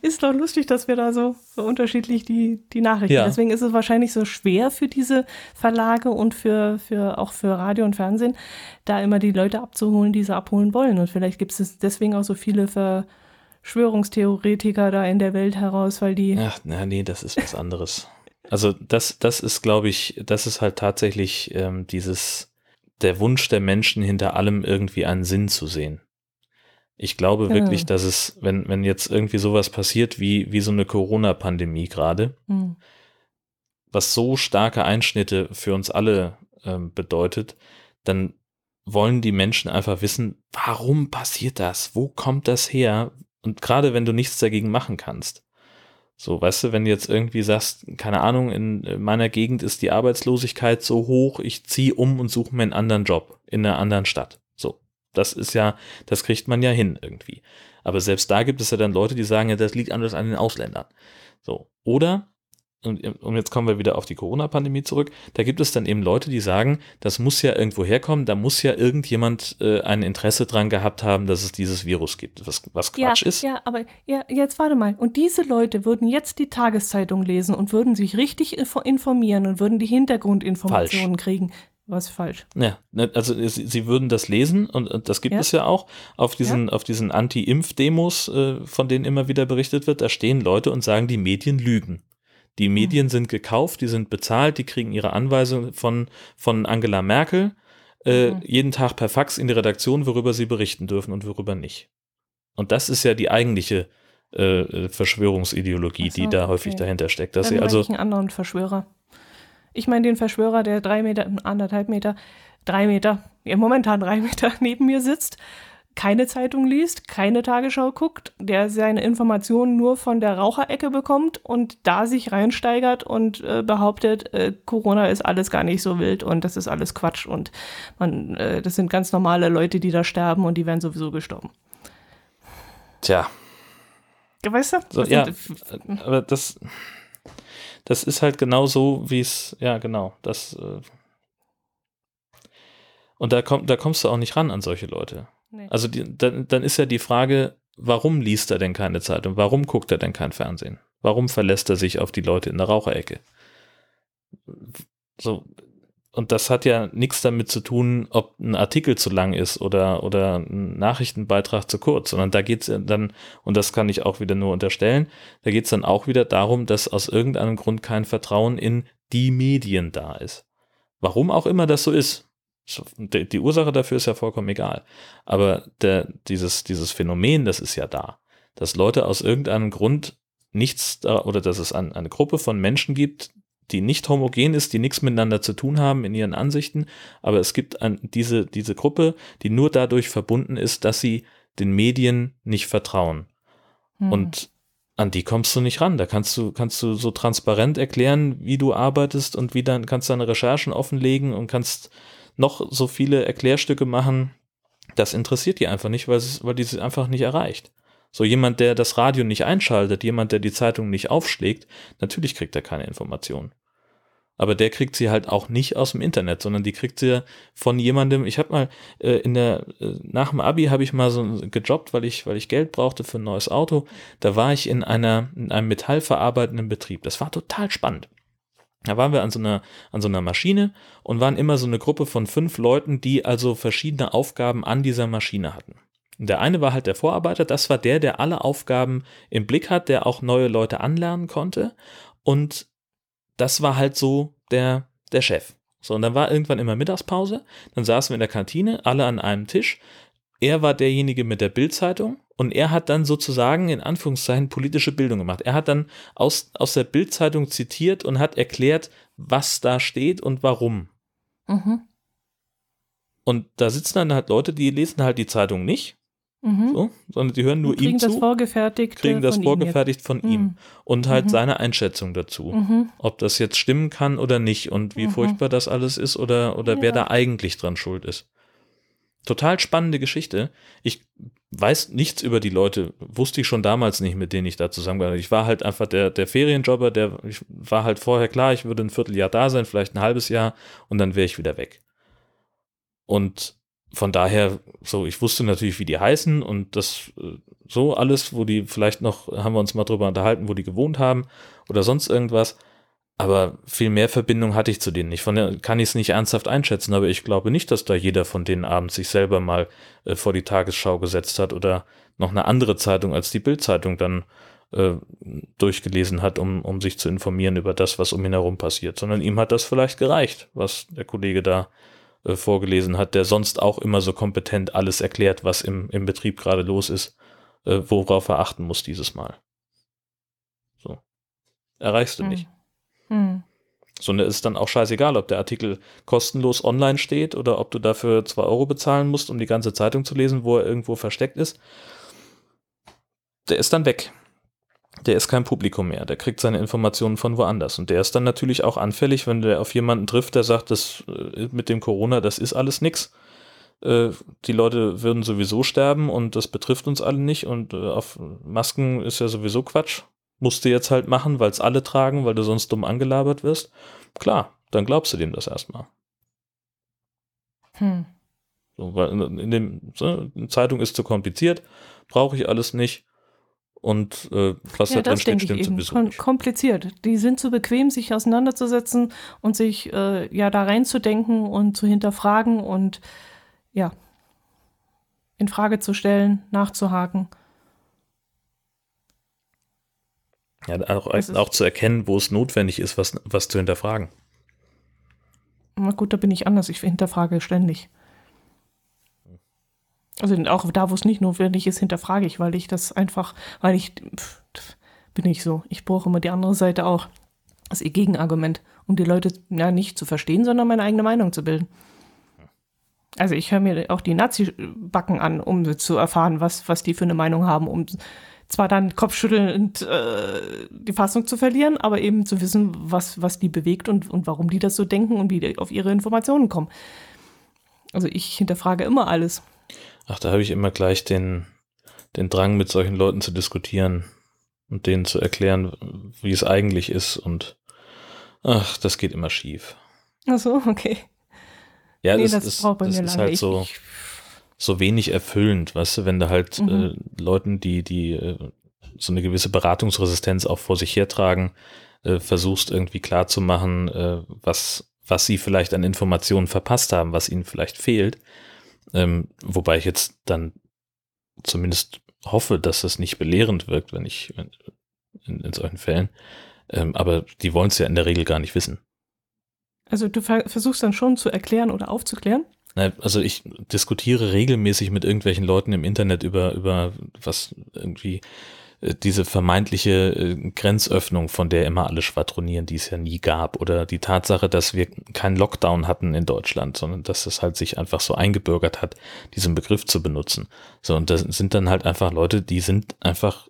Ist doch lustig, dass wir da so, so unterschiedlich die, die Nachrichten. Ja. Deswegen ist es wahrscheinlich so schwer für diese Verlage und für, für auch für Radio und Fernsehen, da immer die Leute abzuholen, die sie abholen wollen. Und vielleicht gibt es deswegen auch so viele Verschwörungstheoretiker da in der Welt heraus, weil die. Ach, na, nee, das ist was anderes. Also das, das ist, glaube ich, das ist halt tatsächlich ähm, dieses, der Wunsch der Menschen hinter allem irgendwie einen Sinn zu sehen. Ich glaube Ja. wirklich, dass es, wenn, wenn jetzt irgendwie sowas passiert wie, wie so eine Corona-Pandemie gerade, Hm, was so starke Einschnitte für uns alle ähm, bedeutet, dann wollen die Menschen einfach wissen, warum passiert das? Wo kommt das her? Und gerade wenn du nichts dagegen machen kannst. So, weißt du, wenn du jetzt irgendwie sagst, keine Ahnung, in meiner Gegend ist die Arbeitslosigkeit so hoch, ich ziehe um und suche mir einen anderen Job in einer anderen Stadt. So, das ist ja, das kriegt man ja hin irgendwie. Aber selbst da gibt es ja dann Leute, die sagen, ja, das liegt anders an den Ausländern. So, oder und, jetzt kommen wir wieder auf die Corona-Pandemie zurück, da gibt es dann eben Leute, die sagen, das muss ja irgendwo herkommen, da muss ja irgendjemand äh, ein Interesse dran gehabt haben, dass es dieses Virus gibt, was, was Quatsch ja, ist. Ja, aber ja, jetzt warte mal. Und diese Leute würden jetzt die Tageszeitung lesen und würden sich richtig info informieren und würden die Hintergrundinformationen kriegen. Was falsch? Ja, ne, also sie, sie würden das lesen und, und das gibt Ja. es ja auch auf diesen, auf diesen Anti-Impf-Demos, äh, von denen immer wieder berichtet wird, da stehen Leute und sagen, die Medien lügen. Die Mhm. Medien sind gekauft, die sind bezahlt, die kriegen ihre Anweisungen von, von Angela Merkel äh, Mhm. jeden Tag per Fax in die Redaktion, worüber sie berichten dürfen und worüber nicht. Und das ist ja die eigentliche äh, äh, Verschwörungsideologie, so, die da häufig okay. dahinter steckt. Dass Dann sie also ich einen anderen Verschwörer. Ich meine den Verschwörer, der drei Meter, anderthalb Meter, drei Meter, ja, momentan drei Meter neben mir sitzt, keine Zeitung liest, keine Tagesschau guckt, der seine Informationen nur von der Raucherecke bekommt und da sich reinsteigert und äh, behauptet, äh, Corona ist alles gar nicht so wild und das ist alles Quatsch und man, äh, das sind ganz normale Leute, die da sterben und die werden sowieso gestorben. Tja, Ja, Weißt du? So, ja. sind- aber das, das ist halt genau so, wie es, ja, genau, das, äh, und da kommt, da kommst du auch nicht ran an solche Leute. Nee. Also die, dann, dann ist ja die Frage, warum liest er denn keine Zeitung? Warum guckt er denn kein Fernsehen? Warum verlässt er sich auf die Leute in der Raucherecke? So, und das hat ja nichts damit zu tun, ob ein Artikel zu lang ist oder, oder ein Nachrichtenbeitrag zu kurz, sondern da geht es dann, und das kann ich auch wieder nur unterstellen, da geht es dann auch wieder darum, dass aus irgendeinem Grund kein Vertrauen in die Medien da ist. Warum auch immer das so ist. Die, die Ursache dafür ist ja vollkommen egal. Aber der, dieses, dieses Phänomen, das ist ja da. Dass Leute aus irgendeinem Grund nichts da, oder dass es an, eine Gruppe von Menschen gibt, die nicht homogen ist, die nichts miteinander zu tun haben in ihren Ansichten, aber es gibt an diese, diese Gruppe, die nur dadurch verbunden ist, dass sie den Medien nicht vertrauen. Hm. Und an die kommst du nicht ran. Da kannst du, kannst du so transparent erklären, wie du arbeitest und wie dann kannst deine Recherchen offenlegen und kannst noch so viele Erklärstücke machen. Das interessiert die einfach nicht, weil, es, weil die sie einfach nicht erreicht. So jemand, der das Radio nicht einschaltet, jemand, der die Zeitung nicht aufschlägt, natürlich kriegt er keine Informationen. Aber der kriegt sie halt auch nicht aus dem Internet, sondern die kriegt sie von jemandem. Ich habe mal äh, in der äh, nach dem Abi habe ich mal so gejobbt, weil ich weil ich Geld brauchte für ein neues Auto. Da war ich in einer in einem metallverarbeitenden Betrieb. Das war total spannend. Da waren wir an so einer an so einer Maschine und waren immer so eine Gruppe von fünf Leuten, die also verschiedene Aufgaben an dieser Maschine hatten. Der eine war halt der Vorarbeiter, das war der, der alle Aufgaben im Blick hat, der auch neue Leute anlernen konnte. Und das war halt so der, der Chef. So, und dann war irgendwann immer Mittagspause, dann saßen wir in der Kantine, alle an einem Tisch. Er war derjenige mit der Bildzeitung und er hat dann sozusagen in Anführungszeichen politische Bildung gemacht. Er hat dann aus, aus der Bildzeitung zitiert und hat erklärt, was da steht und warum. Mhm. Und da sitzen dann halt Leute, die lesen halt die Zeitung nicht, Mhm. so, sondern die hören nur Und kriegen ihm das zu, vorgefertigt. kriegen das von ihm vorgefertigt von ihm Mhm. und halt Mhm. seine Einschätzung dazu. Mhm. ob das jetzt stimmen kann oder nicht und wie Mhm. furchtbar das alles ist oder, oder wer Ja. da eigentlich dran schuld ist. Total spannende Geschichte. Ich weiß nichts über die Leute, wusste ich schon damals nicht, mit denen ich da zusammengearbeitet habe. Ich war halt einfach der, der Ferienjobber, der, ich war halt vorher klar, ich würde ein Vierteljahr da sein, vielleicht ein halbes Jahr und dann wäre ich wieder weg. Und von daher, so, ich wusste natürlich, wie die heißen und das äh, so alles, wo die vielleicht noch, haben wir uns mal drüber unterhalten, wo die gewohnt haben oder sonst irgendwas. Aber viel mehr Verbindung hatte ich zu denen nicht. Von der kann ich es nicht ernsthaft einschätzen, aber ich glaube nicht, dass da jeder von denen abends sich selber mal äh, vor die Tagesschau gesetzt hat oder noch eine andere Zeitung als die Bildzeitung dann äh, durchgelesen hat, um, um sich zu informieren über das, was um ihn herum passiert, sondern ihm hat das vielleicht gereicht, was der Kollege da äh, vorgelesen hat, der sonst auch immer so kompetent alles erklärt, was im, im Betrieb gerade los ist, äh, worauf er achten muss dieses Mal. So. Erreichst du hm. nicht. Hm. So, ne, ist dann auch scheißegal, ob der Artikel kostenlos online steht oder ob du dafür zwei Euro bezahlen musst, um die ganze Zeitung zu lesen, wo er irgendwo versteckt ist. Der ist dann weg der ist kein Publikum mehr, der kriegt seine Informationen von woanders. Und der ist dann natürlich auch anfällig, wenn der auf jemanden trifft, der sagt, das äh, mit dem Corona, das ist alles nix. Äh, die Leute würden sowieso sterben und das betrifft uns alle nicht. Und äh, auf Masken ist ja sowieso Quatsch. Musst du jetzt halt machen, weil es alle tragen, weil du sonst dumm angelabert wirst. Klar, dann glaubst du dem das erstmal. Hm. So, weil in dem, so, Zeitung ist zu kompliziert, brauche ich alles nicht und äh, was ja, da drin steht, stimmt sowieso Kom kompliziert. Die sind zu bequem, sich auseinanderzusetzen und sich äh, ja da reinzudenken und zu hinterfragen und ja in Frage zu stellen, nachzuhaken. Ja, auch, auch zu erkennen, wo es notwendig ist, was, was zu hinterfragen. Na gut, da bin ich anders. Ich hinterfrage ständig. Also auch da, wo es nicht notwendig ist, hinterfrage ich, weil ich das einfach, weil ich pff, bin ich so. Ich brauche immer die andere Seite auch. Das ist ihr Gegenargument, um die Leute ja nicht zu verstehen, sondern meine eigene Meinung zu bilden. Also ich höre mir auch die Nazi-Backen an, um zu erfahren, was, was die für eine Meinung haben, um zwar dann kopfschüttelnd äh, die Fassung zu verlieren, aber eben zu wissen, was, was die bewegt und, und warum die das so denken und wie die auf ihre Informationen kommen. Also ich hinterfrage immer alles. Ach, da habe ich immer gleich den, den Drang, mit solchen Leuten zu diskutieren und denen zu erklären, wie es eigentlich ist. Und ach, das geht immer schief. Ach so, okay. Ja, nee, das, das, das, das ist halt so, so wenig erfüllend, weißt du, wenn du halt mhm. äh, Leuten, die, die äh, so eine gewisse Beratungsresistenz auch vor sich hertragen, äh, versuchst irgendwie klarzumachen, äh, was, was sie vielleicht an Informationen verpasst haben, was ihnen vielleicht fehlt ähm, wobei ich jetzt dann zumindest hoffe, dass das nicht belehrend wirkt, wenn ich in, in solchen Fällen. Ähm, aber die wollen es ja in der Regel gar nicht wissen. Also du versuchst dann schon zu erklären oder aufzuklären? Also ich diskutiere regelmäßig mit irgendwelchen Leuten im Internet über, über was irgendwie äh, diese vermeintliche äh, Grenzöffnung, von der immer alle schwadronieren, die es ja nie gab, oder die Tatsache, dass wir keinen Lockdown hatten in Deutschland, sondern dass es halt sich einfach so eingebürgert hat, diesen Begriff zu benutzen. So, und das sind dann halt einfach Leute, die sind einfach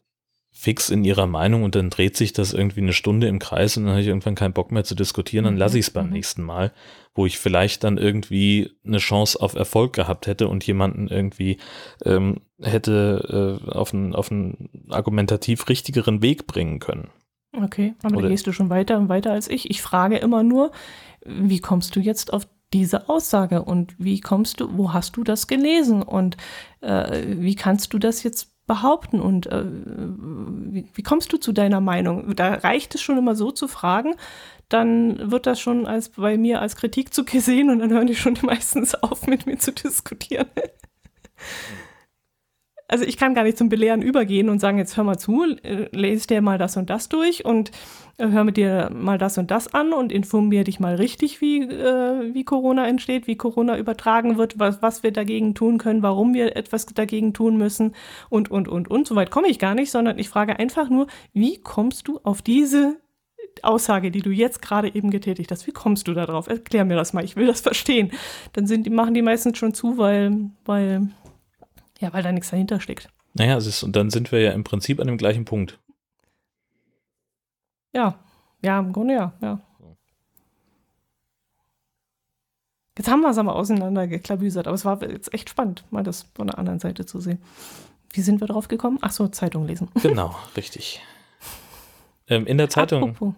fix in ihrer Meinung und dann dreht sich das irgendwie eine Stunde im Kreis und dann habe ich irgendwann keinen Bock mehr zu diskutieren, dann lasse ich es beim mhm. nächsten Mal, wo ich vielleicht dann irgendwie eine Chance auf Erfolg gehabt hätte und jemanden irgendwie ähm, hätte äh, auf, einen, auf einen argumentativ richtigeren Weg bringen können. Okay, aber Oder, da gehst du schon weiter und weiter als ich. Ich frage immer nur, wie kommst du jetzt auf diese Aussage und wie kommst du, wo hast du das gelesen und äh, wie kannst du das jetzt behaupten und äh, wie, wie, kommst du zu deiner Meinung? Da reicht es schon immer so zu fragen, dann wird das schon als bei mir als Kritik zu gesehen und dann hören die schon meistens auf, mit mir zu diskutieren. also ich kann gar nicht zum Belehren übergehen und sagen, jetzt hör mal zu, äh, lese dir mal das und das durch und äh, hör mit dir mal das und das an und informier dich mal richtig, wie, äh, wie Corona entsteht, wie Corona übertragen wird, was, was wir dagegen tun können, warum wir etwas dagegen tun müssen und, und, und, und. So weit komme ich gar nicht, sondern ich frage einfach nur, wie kommst du auf diese Aussage, die du jetzt gerade eben getätigt hast, wie kommst du da drauf? Erklär mir das mal, ich will das verstehen. Dann sind, machen die meistens schon zu, weil, weil ja, weil da nichts dahinter steckt. Naja, ist, und dann sind wir ja im Prinzip an dem gleichen Punkt. Ja, ja, im Grunde ja, ja. Jetzt haben wir es aber auseinandergeklabüsert, aber es war jetzt echt spannend, mal das von der anderen Seite zu sehen. Wie sind wir drauf gekommen? Ach so, Zeitung lesen. Genau, richtig. Ähm, in der Zeitung.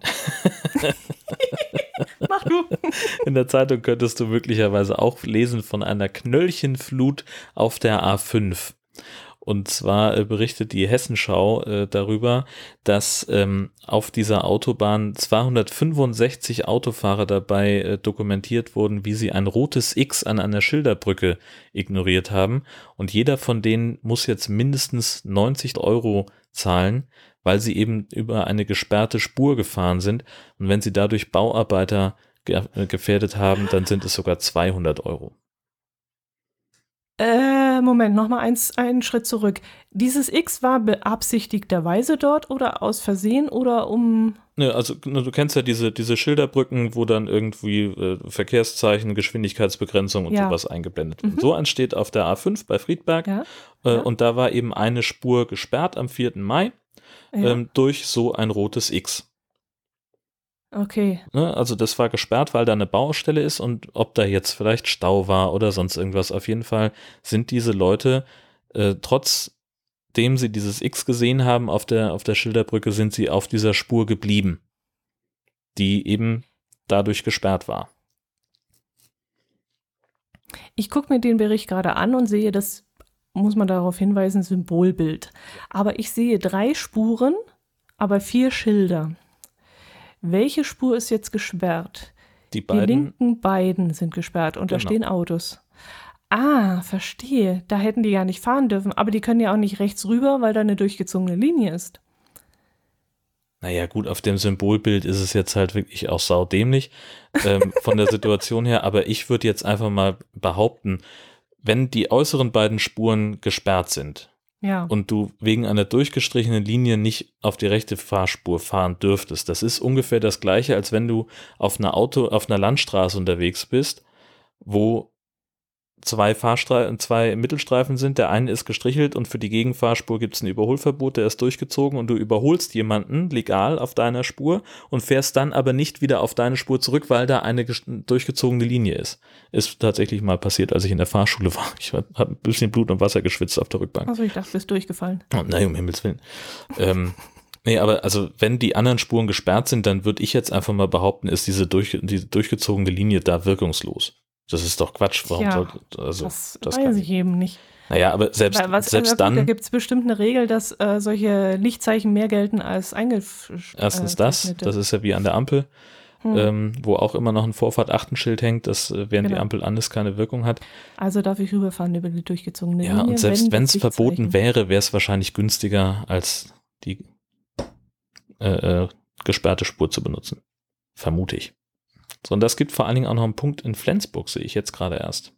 In der Zeitung könntest du möglicherweise auch lesen von einer Knöllchenflut auf der A5. Und zwar äh, berichtet die Hessenschau äh, darüber, dass ähm, auf dieser Autobahn 265 Autofahrer dabei äh, dokumentiert wurden, wie sie ein rotes X an einer Schilderbrücke ignoriert haben. Und jeder von denen muss jetzt mindestens 90 Euro zahlen, weil sie eben über eine gesperrte Spur gefahren sind. Und wenn sie dadurch Bauarbeiter gefährdet haben, dann sind es sogar 200 Euro. Äh, Moment, nochmal eins, einen Schritt zurück. Dieses X war beabsichtigterweise dort oder aus Versehen oder um. Ne, also ne, du kennst ja diese, diese Schilderbrücken, wo dann irgendwie äh, Verkehrszeichen, Geschwindigkeitsbegrenzung und ja. sowas eingeblendet wird. Mhm. So entsteht auf der A5 bei Friedberg. Ja. Äh, ja. Und da war eben eine Spur gesperrt am 4. Mai ähm, durch so ein rotes X. Okay. Ne, also das war gesperrt, weil da eine Baustelle ist und ob da jetzt vielleicht Stau war oder sonst irgendwas. Auf jeden Fall sind diese Leute, äh, trotzdem sie dieses X gesehen haben auf der, auf der Schilderbrücke, sind sie auf dieser Spur geblieben, die eben dadurch gesperrt war. Ich gucke mir den Bericht gerade an und sehe das, muss man darauf hinweisen, Symbolbild. Aber ich sehe drei Spuren, aber vier Schilder. Welche Spur ist jetzt gesperrt? Die beiden. Die linken beiden sind gesperrt und genau. da stehen Autos. Ah, verstehe. Da hätten die ja nicht fahren dürfen. Aber die können ja auch nicht rechts rüber, weil da eine durchgezogene Linie ist. Naja, gut, auf dem Symbolbild ist es jetzt halt wirklich auch saudämlich ähm, von der Situation her. Aber ich würde jetzt einfach mal behaupten, wenn die äußeren beiden Spuren gesperrt sind, ja. und du wegen einer durchgestrichenen Linie nicht auf die rechte Fahrspur fahren dürftest. Das ist ungefähr das gleiche, als wenn du auf einer Auto, auf einer Landstraße unterwegs bist, wo zwei Fahrstreifen, zwei Mittelstreifen sind. Der eine ist gestrichelt und für die Gegenfahrspur gibt es ein Überholverbot, der ist durchgezogen und du überholst jemanden legal auf deiner Spur und fährst dann aber nicht wieder auf deine Spur zurück, weil da eine durchgezogene Linie ist. Ist tatsächlich mal passiert, als ich in der Fahrschule war. Ich habe ein bisschen Blut und Wasser geschwitzt auf der Rückbank. Also ich dachte, du bist durchgefallen. Oh, nein, um Himmels Willen. ähm, Nee, aber also wenn die anderen Spuren gesperrt sind, dann würde ich jetzt einfach mal behaupten, ist diese, durch, diese durchgezogene Linie da wirkungslos. Das ist doch Quatsch. Warum ja, sollte, also, das, das weiß ich eben nicht. Naja, aber selbst, was, selbst dann. Da gibt es bestimmt eine Regel, dass äh, solche Lichtzeichen mehr gelten als eingefroren. Erstens das, das ist ja wie an der Ampel, hm. ähm, wo auch immer noch ein Vorfahrt-Achtenschild hängt, das äh, während genau. die Ampel an ist keine Wirkung hat. Also darf ich rüberfahren über die durchgezogene ja, Linie. Ja, und selbst wenn es verboten wäre, wäre es wahrscheinlich günstiger, als die äh, äh, gesperrte Spur zu benutzen. Vermute ich. So, und das gibt vor allen Dingen auch noch einen Punkt in Flensburg, sehe ich jetzt gerade erst.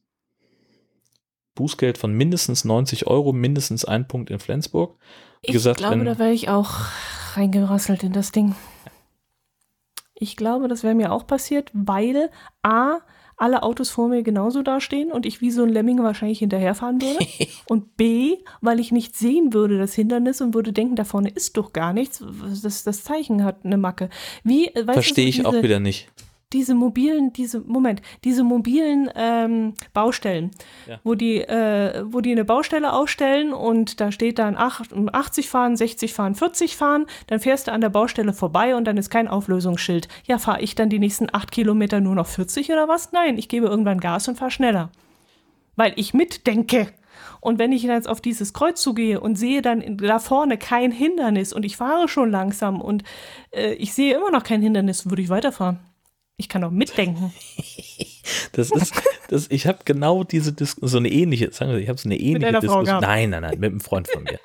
Bußgeld von mindestens 90 Euro, mindestens ein Punkt in Flensburg. Wie ich gesagt, glaube, wenn, da wäre ich auch reingerasselt in das Ding. Ich glaube, das wäre mir auch passiert, weil A, alle Autos vor mir genauso dastehen und ich wie so ein Lemming wahrscheinlich hinterherfahren würde. und B, weil ich nicht sehen würde das Hindernis und würde denken, da vorne ist doch gar nichts. Das, das Zeichen hat eine Macke. Wie, Verstehe ich auch wieder nicht diese mobilen, diese, Moment, diese mobilen ähm, Baustellen, ja. wo, die, äh, wo die eine Baustelle aufstellen und da steht dann 80 fahren, 60 fahren, 40 fahren, dann fährst du an der Baustelle vorbei und dann ist kein Auflösungsschild. Ja, fahre ich dann die nächsten acht Kilometer nur noch 40 oder was? Nein, ich gebe irgendwann Gas und fahre schneller. Weil ich mitdenke. Und wenn ich jetzt auf dieses Kreuz zugehe und sehe dann da vorne kein Hindernis und ich fahre schon langsam und äh, ich sehe immer noch kein Hindernis, würde ich weiterfahren. Ich kann auch mitdenken. das ist, das, ich habe genau diese Dis so eine ähnliche, sagen wir, ich habe so eine ähnliche Diskussion. Nein, nein, nein, mit einem Freund von mir.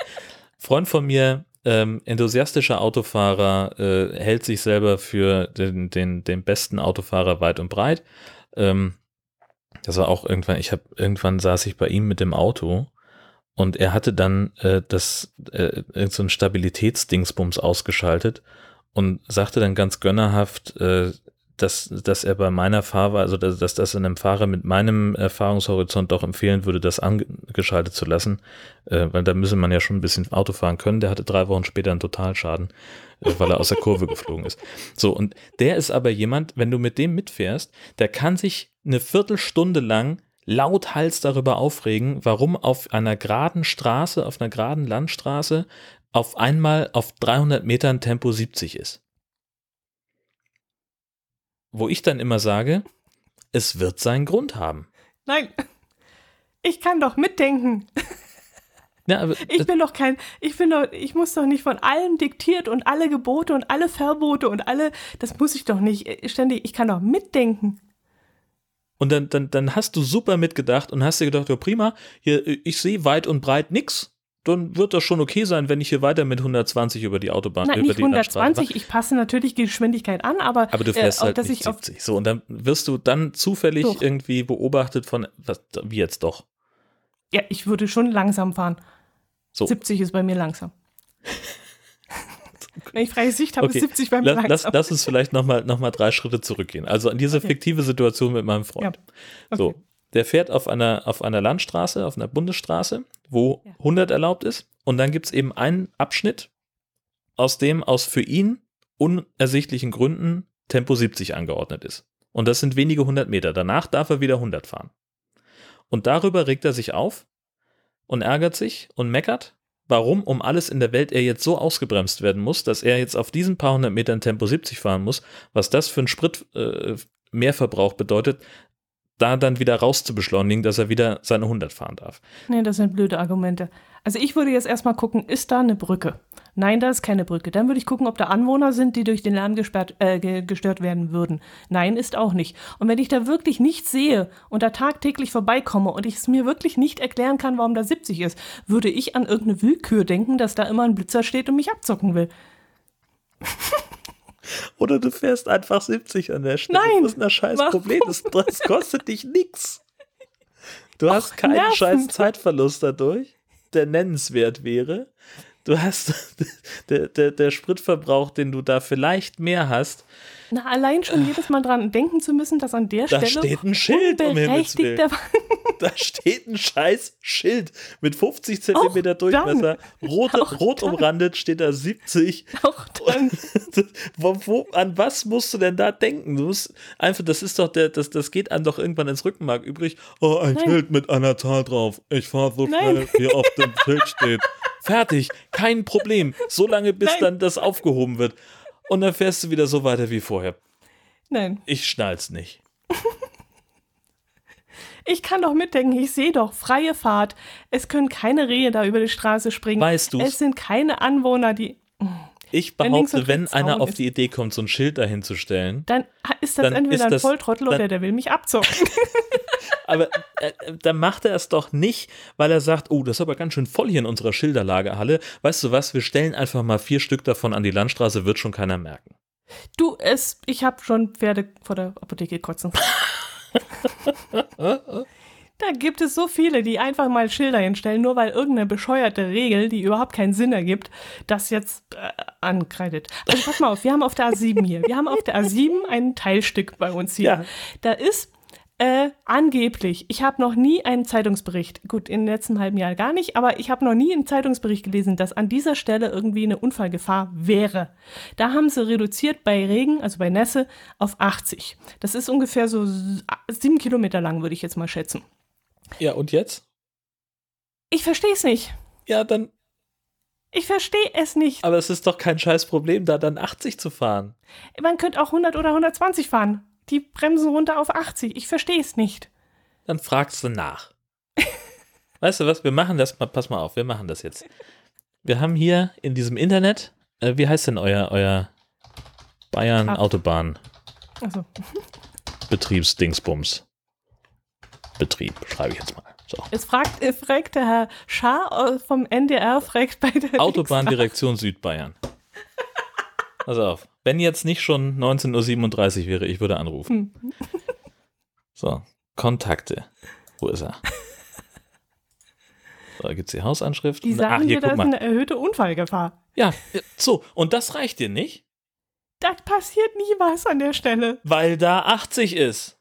Freund von mir, ähm, enthusiastischer Autofahrer, äh, hält sich selber für den, den, den besten Autofahrer weit und breit. Ähm, das war auch irgendwann, ich habe irgendwann saß ich bei ihm mit dem Auto und er hatte dann äh, das äh, so ein Stabilitätsdingsbums ausgeschaltet und sagte dann ganz gönnerhaft, äh, dass, dass er bei meiner Fahrweise, also dass, dass das einem Fahrer mit meinem Erfahrungshorizont doch empfehlen würde, das angeschaltet zu lassen, äh, weil da müsse man ja schon ein bisschen Auto fahren können. Der hatte drei Wochen später einen Totalschaden, äh, weil er aus der Kurve geflogen ist. So, und der ist aber jemand, wenn du mit dem mitfährst, der kann sich eine Viertelstunde lang lauthals darüber aufregen, warum auf einer geraden Straße, auf einer geraden Landstraße auf einmal auf 300 Metern Tempo 70 ist wo ich dann immer sage, es wird seinen Grund haben. Nein, ich kann doch mitdenken. Ja, aber Ich bin doch kein, ich bin doch, ich muss doch nicht von allem diktiert und alle Gebote und alle Verbote und alle, das muss ich doch nicht äh, ständig, ich kann doch mitdenken. Und dann, dann, dann hast du super mitgedacht und hast dir gedacht, ja prima, hier, ich sehe weit und breit nix. Dann wird das schon okay sein, wenn ich hier weiter mit 120 über die Autobahn, Nein, über nicht die Landstraße mache. 120, ich passe natürlich die Geschwindigkeit an, aber, Aber du fährst äh, auch, halt dass nicht ich auf, 70. So, und dann wirst du dann zufällig Doch. irgendwie beobachtet von, was, wie jetzt doch. ja, ich würde schon langsam fahren. So. 70 ist bei mir langsam. Wenn ich freie Sicht habe, Okay, ist 70 bei mir Lass, lass, langsam. lass uns vielleicht nochmal noch mal drei Schritte zurückgehen. Also an diese Okay. fiktive Situation mit meinem Freund. Ja, So, okay. der fährt auf einer, auf einer Landstraße, auf einer Bundesstraße, wo Ja. 100 erlaubt ist. Und dann gibt es eben einen Abschnitt, aus dem aus für ihn unersichtlichen Gründen Tempo 70 angeordnet ist. Und das sind wenige hundert Meter. Danach darf er wieder 100 fahren. Und darüber regt er sich auf und ärgert sich und meckert, warum um alles in der Welt er jetzt so ausgebremst werden muss, dass er jetzt auf diesen paar hundert Metern Tempo 70 fahren muss, was das für einen Sprit äh, Mehrverbrauch bedeutet, da dann wieder raus zu beschleunigen, dass er wieder seine 100 fahren darf. Nee, das sind blöde Argumente. Also ich würde jetzt erstmal gucken, ist da eine Brücke? Nein, da ist keine Brücke. Dann würde ich gucken, ob da Anwohner sind, die durch den Lärm gesperrt, äh, ge- gestört werden würden. Nein, ist auch nicht. Und wenn ich da wirklich nichts sehe und da tagtäglich vorbeikomme und ich es mir wirklich nicht erklären kann, warum da 70 ist, würde ich an irgendeine Willkür denken, dass da immer ein Blitzer steht und mich abzocken will. Oder du fährst einfach 70 an der Stelle. Nein, Das ist ein scheiß warum? Problem. Das, das kostet dich nichts. Du hast keinen nervend. scheiß Zeitverlust dadurch, der nennenswert wäre. Du hast der, der, der Spritverbrauch, den du da vielleicht mehr hast, Na, allein schon jedes Mal dran denken zu müssen, dass an der Da Stelle steht ein Schild, um Himmels Willen. da steht ein scheiß Schild mit 50 Zentimeter Auch Durchmesser, rot, Auch rot dann. umrandet steht da 70. auch dann wo, wo, an was musst du denn da denken? Du musst einfach, das ist doch der, das, das geht einem doch irgendwann ins Rückenmark übrig. Oh, ein Nein. Schild mit einer Zahl drauf. Ich fahre so Nein. schnell, wie auf dem Schild steht. Fertig, kein Problem. So lange, bis Nein. dann das aufgehoben wird. Und dann fährst du wieder so weiter wie vorher. Nein. Ich schnall's nicht. Ich kann doch mitdenken, ich sehe doch, freie Fahrt. Es können keine Rehe da über die Straße springen. Weißt du's? Es sind keine Anwohner, die. Ich behaupte, wenn einer auf die Idee kommt, so ein Schild dahin zu stellen, Dann ist das Dann entweder ist ein Volltrottel dann- oder der will mich abzocken. aber äh, dann macht er es doch nicht, weil er sagt, oh, das ist aber ganz schön voll hier in unserer Schilderlagerhalle. Weißt du was, wir stellen einfach mal vier Stück davon an die Landstraße, wird schon keiner merken. Du, es, ich habe schon Pferde vor der Apotheke kotzen. Da gibt es so viele, die einfach mal Schilder hinstellen, nur weil irgendeine bescheuerte Regel, die überhaupt keinen Sinn ergibt, das jetzt äh, ankreidet. Also pass mal auf, wir haben auf der A7 hier. Wir haben auf der A7 ein Teilstück bei uns hier. Ja. Da ist äh, angeblich, ich habe noch nie einen Zeitungsbericht, gut, im letzten halben Jahr gar nicht, aber ich habe noch nie einen Zeitungsbericht gelesen, dass an dieser Stelle irgendwie eine Unfallgefahr wäre. Da haben sie reduziert bei Regen, also bei Nässe, auf 80. Das ist ungefähr so sieben Kilometer lang, würde ich jetzt mal schätzen. Ja, und jetzt? Ich verstehe es nicht. Ja, dann, Ich verstehe es nicht. aber es ist doch kein scheiß Problem, da dann 80 zu fahren. Man könnte auch 100 oder 120 fahren. Die bremsen runter auf 80. Ich verstehe es nicht. Dann fragst du nach. weißt du was, wir machen das mal, pass mal auf, wir machen das jetzt. Wir haben hier in diesem Internet, äh, wie heißt denn euer, euer Bayern. Autobahn Also, Betriebsdingsbums? Betrieb, schreibe ich jetzt mal. So. es fragt, äh, fragt der Herr Schaar äh, vom NDR, fragt bei der Autobahndirektion Südbayern. Pass auf, wenn jetzt nicht schon 19.37 Uhr wäre, ich würde anrufen. Hm. So, Kontakte. Wo ist er? So, da gibt es die Hausanschrift. Die Ach, sagen hier, dir, da guck ist eine erhöhte Unfallgefahr. Ja, so, und das reicht dir nicht, Da passiert nie was an der Stelle. weil da 80 ist.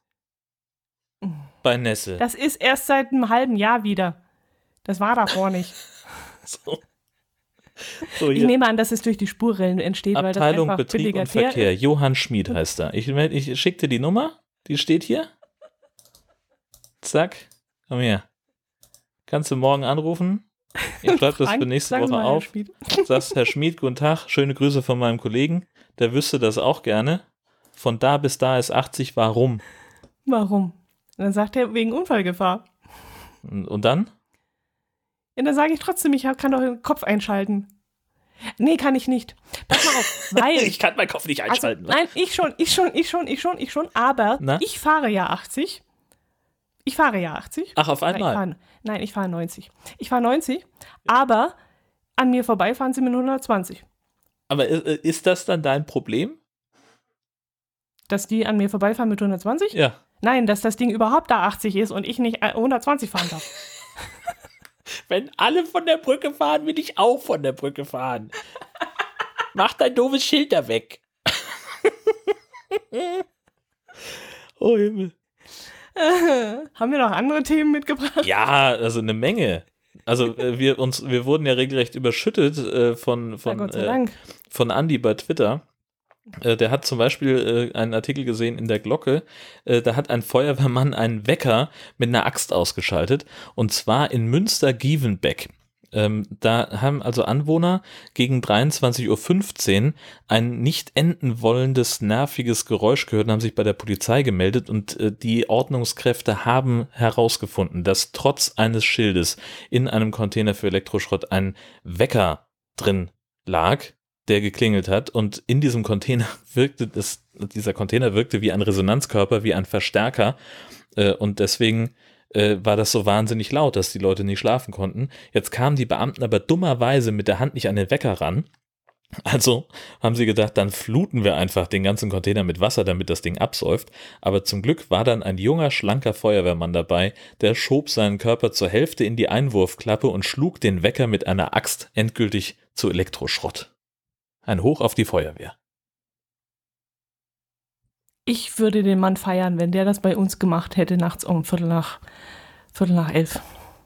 Bei Nessel. Das ist erst seit einem halben Jahr wieder. Das war davor nicht. So. So, Ich nehme an, dass es durch die Spurrillen entsteht, weil das Abteilung einfach Betrieb billiger und Verkehr. ist. Johann Schmid heißt er. Ich, ich schick dir die Nummer. Die steht hier. Zack. Komm her. Kannst du morgen anrufen? Ich schreibe das für nächste Woche mal, auf. Sagst, Herr Schmid, guten Tag. Schöne Grüße von meinem Kollegen. Der wüsste das auch gerne. Von da bis da ist 80. Warum? Warum? Und dann sagt er, wegen Unfallgefahr. Und, und dann? Ja, dann sage ich trotzdem, ich kann doch den Kopf einschalten. Nee, kann ich nicht. Pass mal auf, weil. ich kann meinen Kopf nicht also, einschalten. nein, ich schon, ich schon, ich schon, ich schon, ich schon, aber Na? ich fahre ja 80. Ich fahre ja 80. Ach, auf Nein, ich einmal. fahre, nein, ich fahre 90. Ich fahre 90, aber an mir vorbei fahren sie mit 120. Aber ist das dann dein Problem? Dass die an mir vorbeifahren mit 120? Ja. Nein, dass das Ding überhaupt da 80 ist und ich nicht äh, 120 fahren darf. Wenn alle von der Brücke fahren, will ich auch von der Brücke fahren. Mach dein doofes Schild da weg. oh Himmel. Haben wir noch andere Themen mitgebracht? Ja, also eine Menge. Also äh, wir uns, wir wurden ja regelrecht überschüttet äh, von von äh, von Andy bei Twitter. Äh, der hat zum Beispiel äh, einen Artikel gesehen in der Glocke. Äh, da hat ein Feuerwehrmann einen Wecker mit einer Axt ausgeschaltet. Und zwar in Münster-Gievenbeck. Ähm, da haben also Anwohner gegen 23.15 Uhr ein nicht enden wollendes, nerviges Geräusch gehört und haben sich bei der Polizei gemeldet. Und die Ordnungskräfte haben herausgefunden, dass trotz eines Schildes in einem Container für Elektroschrott ein Wecker drin lag, der geklingelt hat und in diesem Container wirkte das, dieser Container wirkte wie ein Resonanzkörper, wie ein Verstärker äh, und deswegen äh, war das so wahnsinnig laut, dass die Leute nicht schlafen konnten. Jetzt kamen die Beamten aber dummerweise mit der Hand nicht an den Wecker ran. Also haben sie gedacht, dann fluten wir einfach den ganzen Container mit Wasser, damit das Ding absäuft. Aber zum Glück war dann ein junger, schlanker Feuerwehrmann dabei, der schob seinen Körper zur Hälfte in die Einwurfklappe und schlug den Wecker mit einer Axt endgültig zu Elektroschrott. Ein Hoch auf die Feuerwehr. Ich würde den Mann feiern, wenn der das bei uns gemacht hätte, nachts um Viertel nach, Viertel nach elf.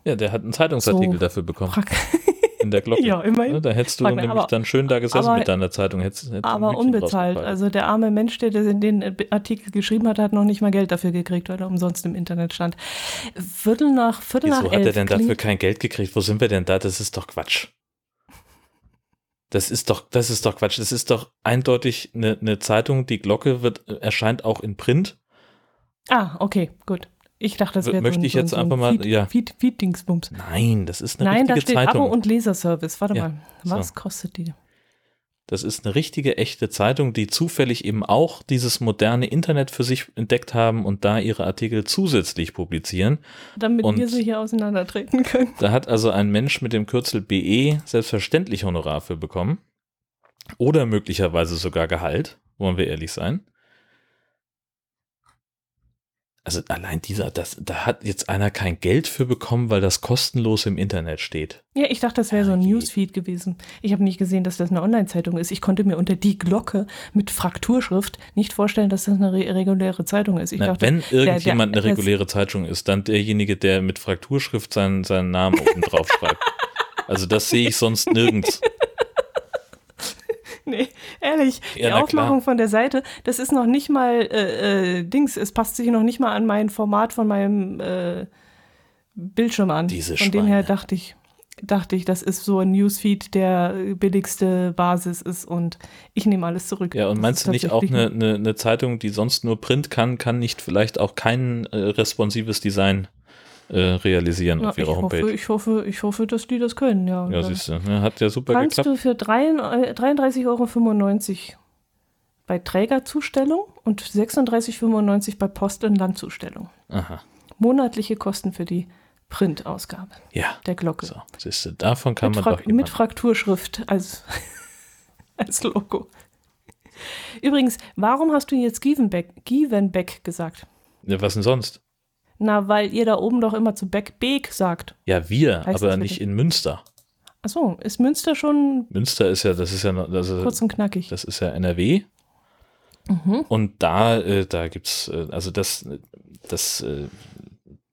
Ja, der hat einen Zeitungsartikel So. dafür bekommen in der Glocke. ja, immerhin. Ne, Da hättest du Frag- nämlich aber- dann schön da gesessen aber- mit deiner Zeitung. Hättest, hättest Aber unbezahlt. Also der arme Mensch, der das in den Artikel geschrieben hat, hat noch nicht mal Geld dafür gekriegt, weil er umsonst im Internet stand. Viertel nach Viertel Wieso nach hat elf. er denn dafür kein Geld gekriegt? Wo sind wir denn da? Das ist doch Quatsch. Das ist doch, das ist doch Quatsch. Das ist doch eindeutig eine, eine Zeitung. Die Glocke wird, erscheint auch in Print. Ah, okay, gut. Ich dachte, das wäre möchte so ein, ich jetzt so ein einfach mal- Feed, ja. Feed, Feed-Dingsbums. Nein, das ist eine Nein, da richtige steht Zeitung. Abo und Leserservice. Warte Ja, mal, was so. kostet die? Das ist eine richtige, echte Zeitung, die zufällig eben auch dieses moderne Internet für sich entdeckt haben und da ihre Artikel zusätzlich publizieren. Damit Und- wir sie hier auseinandertreten können. Da hat also ein Mensch mit dem Kürzel BE selbstverständlich Honorar für bekommen. Oder möglicherweise sogar Gehalt, wollen wir ehrlich sein. Also allein dieser, das, da hat jetzt einer kein Geld für bekommen, weil das kostenlos im Internet steht. Ja, ich dachte, das wäre so ein. Newsfeed gewesen. Ich habe nicht gesehen, dass das eine Online-Zeitung ist. Ich konnte mir unter die Glocke mit Frakturschrift nicht vorstellen, dass das eine re reguläre Zeitung ist. Ich Na, dachte, wenn irgendjemand der- eine reguläre Zeitung ist, dann derjenige, der mit Frakturschrift seinen, seinen Namen oben drauf schreibt. Also das sehe ich sonst nirgends. nee, ehrlich, Ja, die Aufmachung klar. von der Seite, das ist noch nicht mal äh, äh, Dings, es passt sich noch nicht mal an mein Format von meinem äh, Bildschirm an. Diese von dem her Schweine. dachte ich, dachte ich, das ist so ein Newsfeed, der billigste Basis ist und ich nehme alles zurück. Ja, und Das meinst du nicht auch eine, eine, eine Zeitung, die sonst nur Print kann, kann nicht vielleicht auch kein äh, responsives Design äh, realisieren Ja, auf ich, ihrer hoffe, Homepage? ich, hoffe, ich hoffe, dass die das können, ja. Ja, siehst du, ne, hat ja super kannst geklappt. du für drei- äh, 33,95 Euro bei Trägerzustellung und 36,95 Euro bei Post- und Landzustellung. Aha. Monatliche Kosten für die Printausgabe Ja, der Glocke. so, siehst du, davon kann mit, man Fra doch mit jemand. Frakturschrift als, als Logo. Übrigens, warum hast du jetzt Gievenbeck, Gievenbeck gesagt? Ja, was denn sonst? Na, weil ihr da oben doch immer zu Beck Beek sagt. Ja, wir, Heißt aber nicht wirklich? in Münster. Achso, ist Münster schon Münster ist ja, das ist ja, noch- das ist, kurz und knackig? das ist ja NRW. Mhm. Und da, äh, da gibt's, äh, also das, das äh,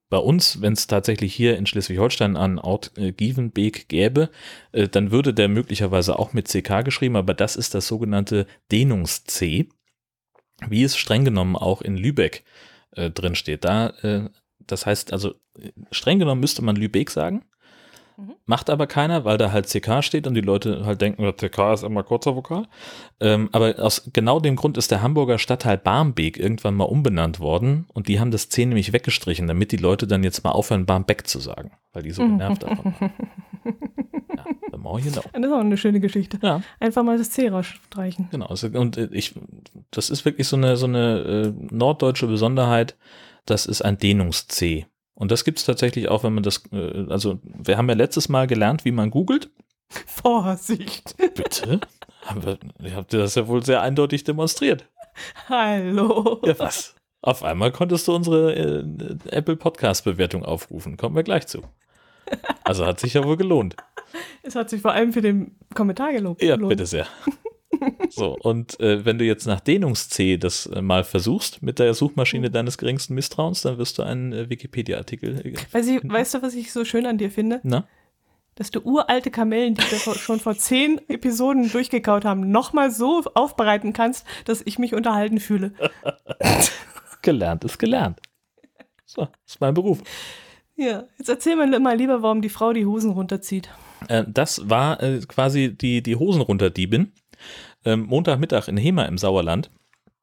bei uns, wenn es tatsächlich hier in Schleswig-Holstein einen Ort äh, Gievenbeek gäbe, äh, dann würde der möglicherweise auch mit CK geschrieben, aber das ist das sogenannte Dehnungs-C, wie es streng genommen auch in Lübeck äh, drin steht. Da, äh, das heißt also, äh, streng genommen müsste man Lübeck sagen, Mhm. Macht aber keiner, weil da halt CK steht und die Leute halt denken, CK ist immer kurzer Vokal. Ähm, aber aus genau dem Grund ist der Hamburger Stadtteil Barmbek irgendwann mal umbenannt worden und die haben das C nämlich weggestrichen, damit die Leute dann jetzt mal aufhören, Barmbek zu sagen, weil die so genervt davon ja, the more you know. Das ist auch eine schöne Geschichte. Ja. Einfach mal das C rausstreichen. Genau. Also, und äh, ich, das ist wirklich so eine, so eine äh, norddeutsche Besonderheit. Das ist ein Dehnungs-C. Und das gibt es tatsächlich auch, wenn man das, äh, also wir haben ja letztes Mal gelernt, wie man googelt. Vorsicht. Bitte? Haben wir, ihr habt das ja wohl sehr eindeutig demonstriert. Hallo. Ja, was? Auf einmal konntest du unsere äh, Apple Podcast Bewertung aufrufen. Kommen wir gleich zu. Also hat sich ja wohl gelohnt. Es hat sich vor allem für den Kommentar gelohnt. Ja, bitte sehr. So, und äh, wenn du jetzt nach Dehnungs-C das äh, mal versuchst mit der Suchmaschine mhm. deines geringsten Misstrauens, dann wirst du einen äh, Wikipedia-Artikel. Äh, weißt du, was ich so schön an dir finde? Na? Dass du uralte Kamellen, die wir schon vor zehn Episoden durchgekaut haben, nochmal so aufbereiten kannst, dass ich mich unterhalten fühle. gelernt ist gelernt. So, ist mein Beruf. Ja, jetzt erzähl mir mal lieber, warum die Frau die Hosen runterzieht. Äh, das war äh, quasi die, die Hosen runterdiebin ähm, Montagmittag in Hema im Sauerland.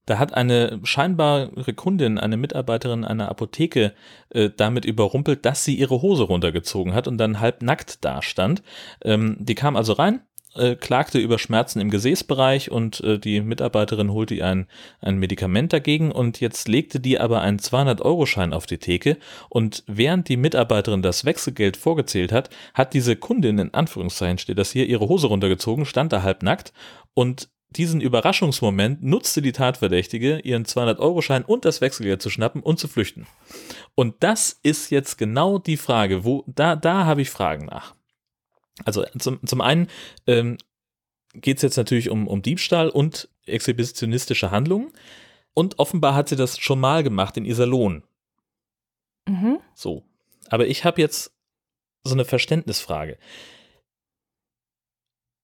Da hat eine scheinbare Kundin, eine Mitarbeiterin einer Apotheke, äh, damit überrumpelt, dass sie ihre Hose runtergezogen hat und dann halb nackt dastand. Ähm, die kam also rein, äh, klagte über Schmerzen im Gesäßbereich und äh, die Mitarbeiterin holte ihr ein, ein Medikament dagegen und jetzt legte die aber einen 200-Euro-Schein auf die Theke und während die Mitarbeiterin das Wechselgeld vorgezählt hat, hat diese Kundin, in Anführungszeichen steht das hier, ihre Hose runtergezogen, stand da halb nackt und diesen Überraschungsmoment nutzte die Tatverdächtige, ihren 200-Euro-Schein und das Wechselgeld zu schnappen und zu flüchten. Und das ist jetzt genau die Frage, wo, da, da habe ich Fragen nach. Also zum, zum einen ähm, geht es jetzt natürlich um, um Diebstahl und exhibitionistische Handlungen. Und offenbar hat sie das schon mal gemacht in Iserlohn. Mhm. So. Aber ich habe jetzt so eine Verständnisfrage.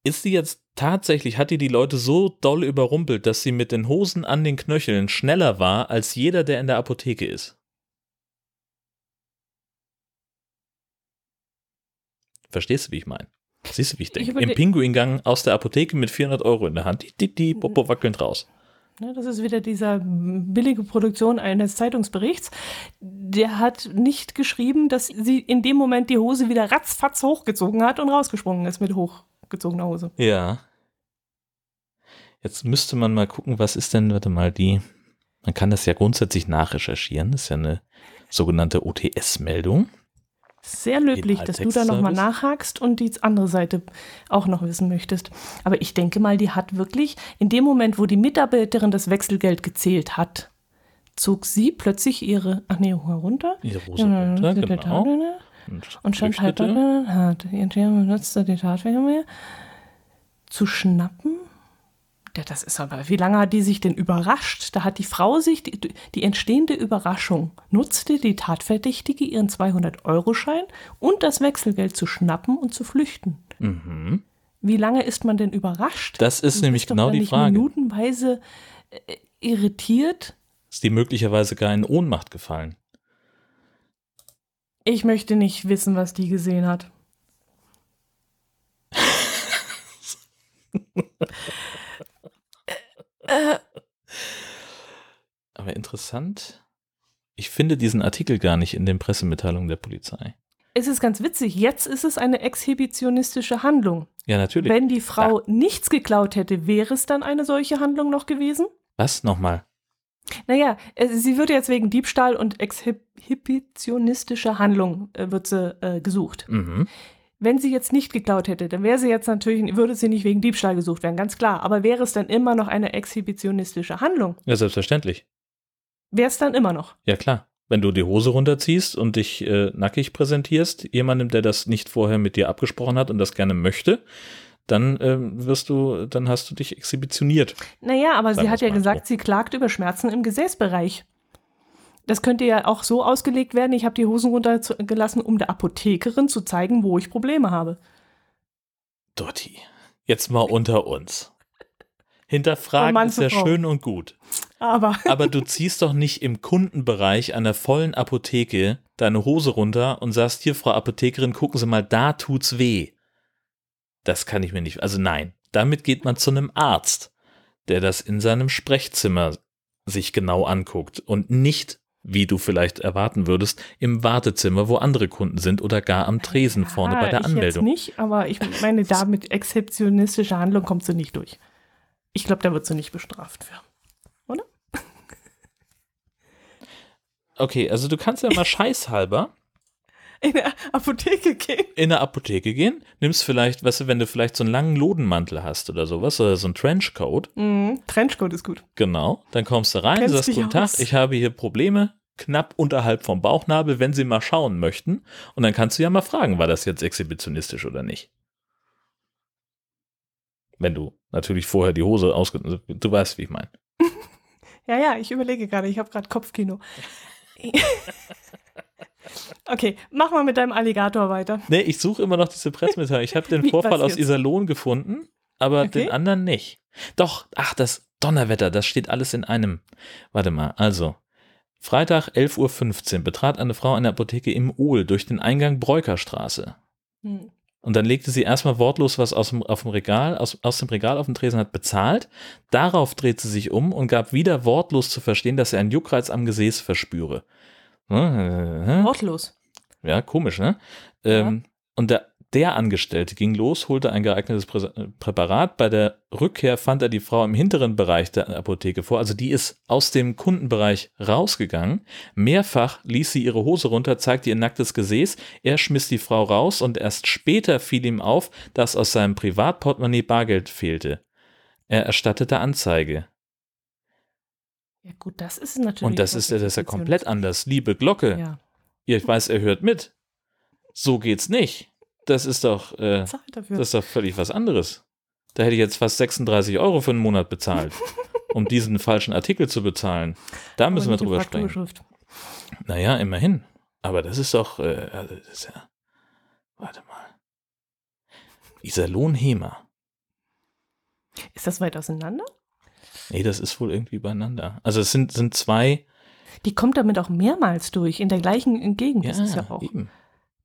Ist sie jetzt tatsächlich, hat die die Leute so doll überrumpelt, dass sie mit den Hosen an den Knöcheln schneller war als jeder, der in der Apotheke ist? Verstehst du, wie ich meine? Siehst du, wie ich denke? Im Pinguingang aus der Apotheke mit 400 Euro in der Hand, die, die, die Popo wackelnd raus. Das ist wieder dieser billige Produktion eines Zeitungsberichts. Der hat nicht geschrieben, dass sie in dem Moment die Hose wieder ratzfatz hochgezogen hat und rausgesprungen ist mit hochgezogener Hose. Ja. Jetzt müsste man mal gucken, was ist denn, warte mal, die. Man kann das ja grundsätzlich nachrecherchieren. Das ist ja eine sogenannte OTS-Meldung. Sehr löblich, dass du da nochmal nachhakst und die andere Seite auch noch wissen möchtest. Aber ich denke mal, die hat wirklich, in dem Moment, wo die Mitarbeiterin das Wechselgeld gezählt hat, zog sie plötzlich ihre, ach nee, herunter. Ihre Hose runter, genau. Und, und stand halt hat die benutzte die Tatwaffe mehr zu schnappen ja, das ist aber, wie lange hat die sich denn überrascht? Da hat die Frau sich, die, die entstehende Überraschung, nutzte die Tatverdächtige ihren 200-Euro-Schein und das Wechselgeld zu schnappen und zu flüchten. Mhm. Wie lange ist man denn überrascht? Das ist nämlich ist genau die Frage. minutenweise äh, irritiert. Ist die möglicherweise gar in Ohnmacht gefallen? Ich möchte nicht wissen, was die gesehen hat. Aber interessant. Ich finde diesen Artikel gar nicht in den Pressemitteilungen der Polizei. Es ist ganz witzig. Jetzt ist es eine exhibitionistische Handlung. Ja, natürlich. Wenn die Frau ja. nichts geklaut hätte, wäre es dann eine solche Handlung noch gewesen? Was nochmal? Naja, sie wird jetzt wegen Diebstahl und exhibitionistischer Handlung äh, wird sie äh, gesucht. Mhm. Wenn sie jetzt nicht geklaut hätte, dann wäre sie jetzt natürlich, würde sie nicht wegen Diebstahl gesucht werden, ganz klar. Aber wäre es dann immer noch eine exhibitionistische Handlung? Ja, selbstverständlich. Wäre es dann immer noch? Ja, klar. Wenn du die Hose runterziehst und dich äh, nackig präsentierst, jemandem, der das nicht vorher mit dir abgesprochen hat und das gerne möchte, dann ähm, wirst du, dann hast du dich exhibitioniert. Naja, aber sie hat ja gesagt, so. sie klagt über Schmerzen im Gesäßbereich. Das könnte ja auch so ausgelegt werden, ich habe die Hosen runtergelassen, um der Apothekerin zu zeigen, wo ich Probleme habe. Dotti, jetzt mal unter uns. Hinterfragen ist ja Frau. schön und gut. Aber Aber du ziehst doch nicht im Kundenbereich einer vollen Apotheke deine Hose runter und sagst, hier, Frau Apothekerin, gucken Sie mal, da tut's weh. Das kann ich mir nicht. Also nein, damit geht man zu einem Arzt, der das in seinem Sprechzimmer sich genau anguckt und nicht, wie du vielleicht erwarten würdest, im Wartezimmer, wo andere Kunden sind oder gar am Tresen vorne bei der ich Anmeldung. Jetzt nicht, aber ich meine, da mit exzeptionistischer Handlung kommt sie nicht durch. Ich glaube, da wird sie nicht bestraft für. Oder? Okay, also du kannst ja mal scheißhalber In der Apotheke gehen. in eine Apotheke gehen, nimmst vielleicht, weißt du, wenn du vielleicht so einen langen Lodenmantel hast oder sowas, oder so einen Trenchcoat, Mhm. Trenchcoat ist gut. genau, dann kommst du rein, Kennst sagst, guten Tag, aus." ich habe hier Probleme, knapp unterhalb vom Bauchnabel, wenn Sie mal schauen möchten. Und dann kannst du ja mal fragen, war das jetzt exhibitionistisch oder nicht? Wenn du natürlich vorher die Hose ausge... Du weißt, wie ich meine. Ja, ja, ich überlege gerade, ich habe gerade Kopfkino. okay, mach mal mit deinem Alligator weiter. Nee, ich suche immer noch diese Pressemitteilung. Ich habe den Wie, Vorfall aus? Iserlohn gefunden, aber Okay. den anderen nicht. Doch, ach, das Donnerwetter, das steht alles in einem. Warte mal, also. Freitag 11.15 Uhr betrat eine Frau eine Apotheke im Ohl durch den Eingang Breukerstraße. Hm. Und dann legte sie erstmal wortlos was aus dem, auf dem Regal, aus, aus dem Regal auf dem Tresen hat bezahlt. Darauf dreht sie sich um und gab wieder wortlos zu verstehen, dass sie einen Juckreiz am Gesäß verspüre. Hm, Wortlos. ja, komisch, ne? Ähm, und der, der Angestellte ging los, holte ein geeignetes äh, Präparat. Bei der Rückkehr fand er die Frau im hinteren Bereich der Apotheke vor. Also die ist aus dem Kundenbereich rausgegangen. Mehrfach ließ sie ihre Hose runter, zeigte ihr nacktes Gesäß. Er schmiss die Frau raus und erst später fiel ihm auf, dass aus seinem Privatportemonnaie Bargeld fehlte. Er erstattete Anzeige. Ja, gut, das ist natürlich. Und das ist, das ist ja komplett anders. Liebe Glocke, Ja, ich weiß, er hört mit. So geht's nicht. Das ist doch, äh, das ist doch völlig was anderes. Da hätte ich jetzt fast 36 Euro für einen Monat bezahlt, um diesen falschen Artikel zu bezahlen. Da müssen wir drüber sprechen. Naja, immerhin. Aber das ist doch, äh, also das ist ja, warte mal. Iserlohn Hema. Ist das weit auseinander? Nee, das ist wohl irgendwie beieinander. Also es sind, sind zwei, Die kommt damit auch mehrmals durch, in der gleichen Gegend. ja, das ist ja auch. eben.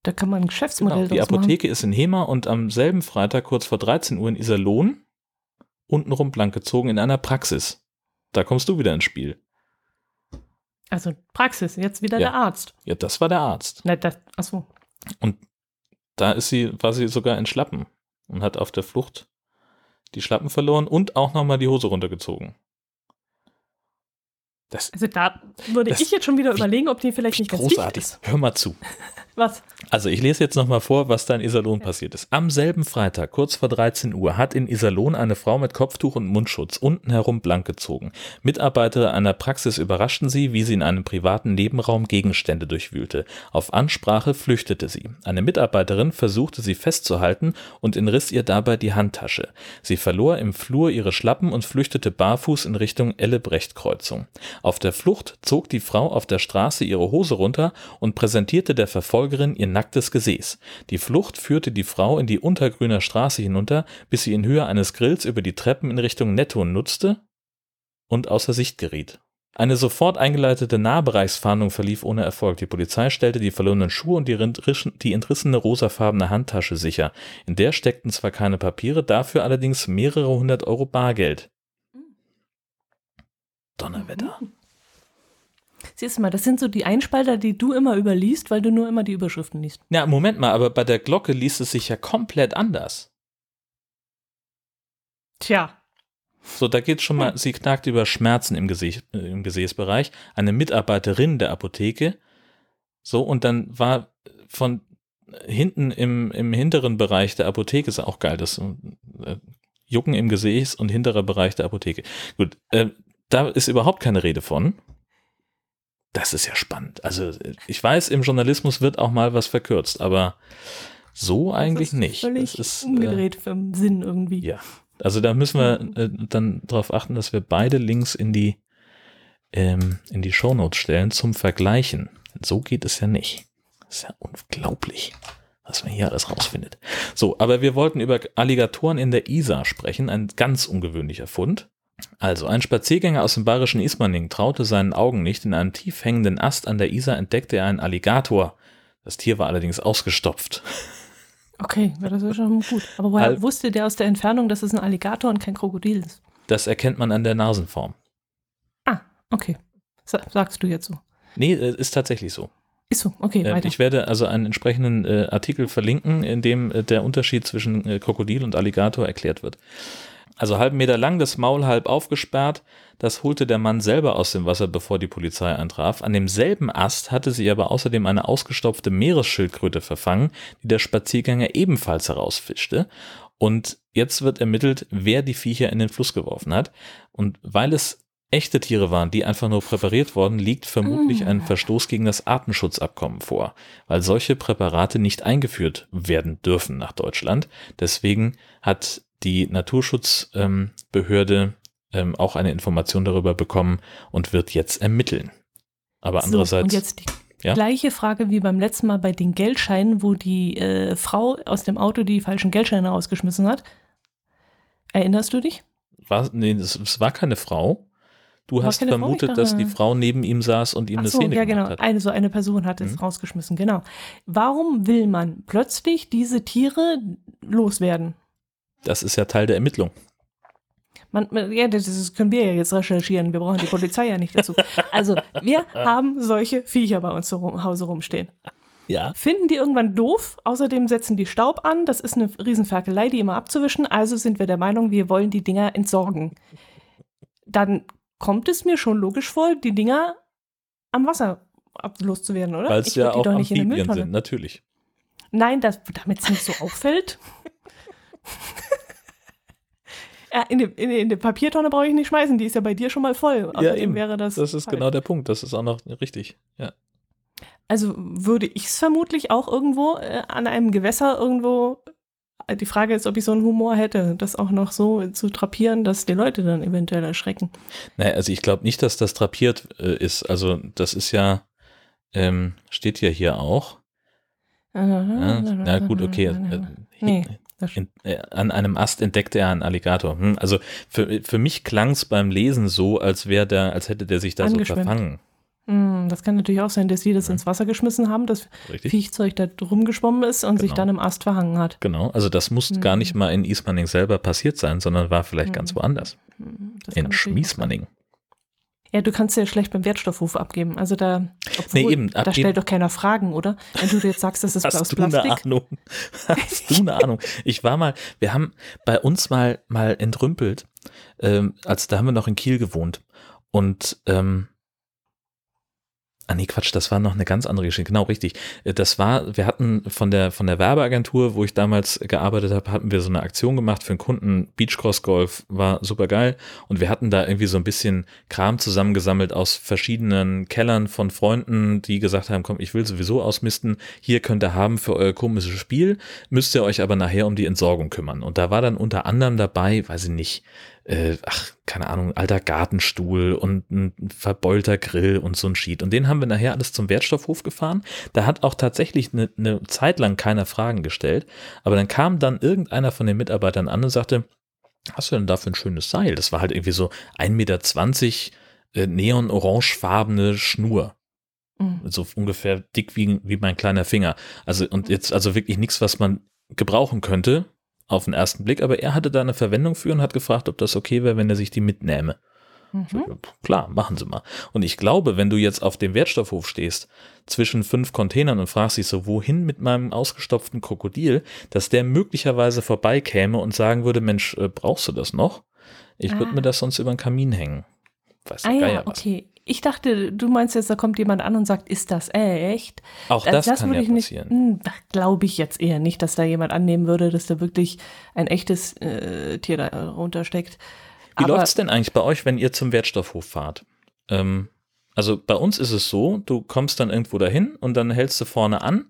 Da kann man ein Geschäftsmodell Genau, die draus machen. Apotheke ist in Hema und am selben Freitag kurz vor 13 Uhr in Iserlohn untenrum blank gezogen in einer Praxis. Da kommst du wieder ins Spiel. Also Praxis, jetzt wieder Ja. der Arzt. Ja, das war der Arzt. Na, das, achso. Da ist sie, war sie sogar in Schlappen und hat auf der Flucht die Schlappen verloren und auch nochmal die Hose runtergezogen. Das Also da würde ich jetzt schon wieder wie- überlegen, ob die vielleicht nicht ganz großartig. ist. Hör mal zu. Was? Also ich lese jetzt nochmal vor, was da in Iserlohn passiert ist. Am selben Freitag, kurz vor 13 Uhr, hat in Iserlohn eine Frau mit Kopftuch und Mundschutz unten herum blank gezogen. Mitarbeiter einer Praxis überraschten sie, wie sie in einem privaten Nebenraum Gegenstände durchwühlte. Auf Ansprache flüchtete sie. Eine Mitarbeiterin versuchte sie festzuhalten und entriss ihr dabei die Handtasche. Sie verlor im Flur ihre Schlappen und flüchtete barfuß in Richtung Elle-Brecht-Kreuzung. Auf der Flucht zog die Frau auf der Straße ihre Hose runter und präsentierte der Verfolgerin ihr nacktes Gesäß. Die Flucht führte die Frau in die Untergrüner Straße hinunter, bis sie in Höhe eines Grills über die Treppen in Richtung Netto nutzte und außer Sicht geriet. Eine sofort eingeleitete Nahbereichsfahndung verlief ohne Erfolg. Die Polizei stellte die verlorenen Schuhe und die, entrissene rosafarbene Handtasche sicher. In der steckten zwar keine Papiere, dafür allerdings mehrere hundert Euro Bargeld. Donnerwetter. Siehst du mal, das sind so die Einspalter, die du immer überliest, weil du nur immer die Überschriften liest. Ja, Moment mal, aber bei der Glocke liest es sich ja komplett anders. Tja. So, da geht schon mal, sie knackt über Schmerzen im, Gesäß, äh, im Gesäßbereich. Eine Mitarbeiterin der Apotheke. So, und dann war von hinten im, im hinteren Bereich der Apotheke, ist auch geil, das äh, Jucken im Gesäß und hinterer Bereich der Apotheke. Gut, äh, da ist überhaupt keine Rede von. Das ist ja spannend. Also, äh, ich weiß, im Journalismus wird auch mal was verkürzt, aber so eigentlich das ist nicht. Völlig Das ist, äh, umgedreht vom Sinn irgendwie. ja. Also da müssen wir äh, dann darauf achten, dass wir beide Links in die ähm, in die Shownotes stellen zum Vergleichen. So geht es ja nicht. Das ist ja unglaublich, was man hier alles rausfindet. So, aber wir wollten über Alligatoren in der Isar sprechen, ein ganz ungewöhnlicher Fund. Also, ein Spaziergänger aus dem bayerischen Ismaning traute seinen Augen nicht. In einem tief hängenden Ast an der Isar entdeckte er einen Alligator. Das Tier war allerdings ausgestopft. Okay, das ist schon gut. Aber woher Al- wusste der aus der Entfernung, dass es ein Alligator und kein Krokodil ist? Das erkennt man an der Nasenform. Ah, okay. Sa sagst du jetzt so. Nee, äh, ist tatsächlich so. Ist so, okay, Äh, weiter. Ich werde also einen entsprechenden äh, Artikel verlinken, in dem äh, der Unterschied zwischen äh, Krokodil und Alligator erklärt wird. Also halben Meter lang, das Maul halb aufgesperrt. Das holte der Mann selber aus dem Wasser, bevor die Polizei eintraf. An demselben Ast hatte sich aber außerdem eine ausgestopfte Meeresschildkröte verfangen, die der Spaziergänger ebenfalls herausfischte. Und jetzt wird ermittelt, wer die Viecher in den Fluss geworfen hat. Und weil es echte Tiere waren, die einfach nur präpariert wurden, liegt vermutlich ein Verstoß gegen das Artenschutzabkommen vor, weil solche Präparate nicht eingeführt werden dürfen nach Deutschland. Deswegen hat die Naturschutzbehörde ähm, auch eine Information darüber bekommen und wird jetzt ermitteln. Aber so, andererseits, und jetzt die Ja? gleiche Frage wie beim letzten Mal bei den Geldscheinen, wo die äh, Frau aus dem Auto die falschen Geldscheine rausgeschmissen hat. Erinnerst du dich? war, nee, es, es war keine Frau. Du hast vermutet, dass die Frau neben ihm saß und ihm Ach eine so, Szene ja genau. gemacht hat. Eine so eine Person hat es Mhm. rausgeschmissen, genau. Warum will man plötzlich diese Tiere loswerden? Das ist ja Teil der Ermittlung. Man, man, ja, das können wir ja jetzt recherchieren. Wir brauchen die Polizei ja nicht dazu. Also, wir haben solche Viecher bei uns zu Hause rumstehen. Ja. Finden die irgendwann doof. Außerdem setzen die Staub an. Das ist eine Riesenferkelei, die immer abzuwischen. Also sind wir der Meinung, wir wollen die Dinger entsorgen. Dann kommt es mir schon logisch vor, die Dinger am Wasser loszuwerden, oder? Weil es ja auch Amphibien sind, natürlich. Nein, damit es nicht so auffällt. ja, in, die, in, die, in die Papiertonne brauche ich nicht schmeißen, die ist ja bei dir schon mal voll. Außerdem eben. wäre das. Das ist falsch. genau der Punkt. Das ist auch noch richtig. Ja. Also würde ich es vermutlich auch irgendwo äh, an einem Gewässer irgendwo. Äh, Die Frage ist, ob ich so einen Humor hätte, das auch noch so zu trapieren, dass die Leute dann eventuell erschrecken. Naja, also ich glaube nicht, dass das drapiert äh, ist. Also das ist ja, ähm, steht ja hier auch. Ja, na gut, okay. Äh, Nee, in, äh, an einem Ast entdeckte er einen Alligator. Hm, also für, für mich klang es beim Lesen so, als wäre der, als hätte der sich da so verfangen. Hm, das kann natürlich auch sein, dass die das ins Wasser geschmissen haben, das Richtig? Viechzeug da rumgeschwommen ist und sich Genau. dann im Ast verhangen hat. Genau. Also das muss Mhm. gar nicht mal in Ismaning selber passiert sein, sondern war vielleicht ganz Mhm. woanders. Hm, das In. Schmiesmanning. Ja, du kannst ja schlecht beim Wertstoffhof abgeben. Also da, obwohl, Nee, eben, da abgeben- stellt doch keiner Fragen, oder? Wenn du jetzt sagst, das ist aus Hast du eine. Ahnung? Hast du eine Ahnung? Ich war mal, wir haben bei uns mal, mal entrümpelt, ähm, als da haben wir noch in Kiel gewohnt. Und, ähm, ah nee, Quatsch, das war noch eine ganz andere Geschichte. Genau, richtig. Äh, Das war, wir hatten von der, von der Werbeagentur, wo ich damals gearbeitet habe, hatten wir so eine Aktion gemacht für einen Kunden. Beachcross Golf war super geil. Und wir hatten da irgendwie so ein bisschen Kram zusammengesammelt aus verschiedenen Kellern von Freunden, die gesagt haben, komm, ich will sowieso ausmisten. Hier könnt ihr haben für euer komisches Spiel, müsst ihr euch aber nachher um die Entsorgung kümmern. Und da war dann unter anderem dabei, weiß ich nicht, äh, ach, keine Ahnung, alter Gartenstuhl und ein verbeulter Grill und so ein Sheet. Und den haben wir nachher alles zum Wertstoffhof gefahren. Da hat auch tatsächlich eine, eine Zeit lang keiner Fragen gestellt. Aber dann kam dann irgendeiner von den Mitarbeitern an und sagte, hast du denn da für ein schönes Seil? Das war halt irgendwie so 1,20 Meter äh, neon-orangefarbene Schnur. Mhm. So ungefähr dick wie, wie mein kleiner Finger. Also, und jetzt also wirklich nichts, was man gebrauchen könnte auf den ersten Blick, aber er hatte da eine Verwendung für und hat gefragt, ob das okay wäre, wenn er sich die mitnähme. Mhm. Klar, machen Sie mal. Und ich glaube, wenn du jetzt auf dem Wertstoffhof stehst, zwischen fünf Containern und fragst dich so, wohin mit meinem ausgestopften Krokodil, dass der möglicherweise vorbeikäme und sagen würde, Mensch, äh, brauchst du das noch? Ich würde Ah. mir das sonst über den Kamin hängen. Weiß Ah ja, was. okay. Ich dachte, du meinst jetzt, da kommt jemand an und sagt, ist das echt? Auch das, kann würde ja ich nicht, passieren. hm, glaube ich jetzt eher nicht, dass da jemand annehmen würde, dass da wirklich ein echtes äh, Tier da runtersteckt. Wie Aber- läuft's denn eigentlich bei euch, wenn ihr zum Wertstoffhof fahrt? Ähm, also bei uns ist es so, du kommst dann irgendwo dahin und dann hältst du vorne an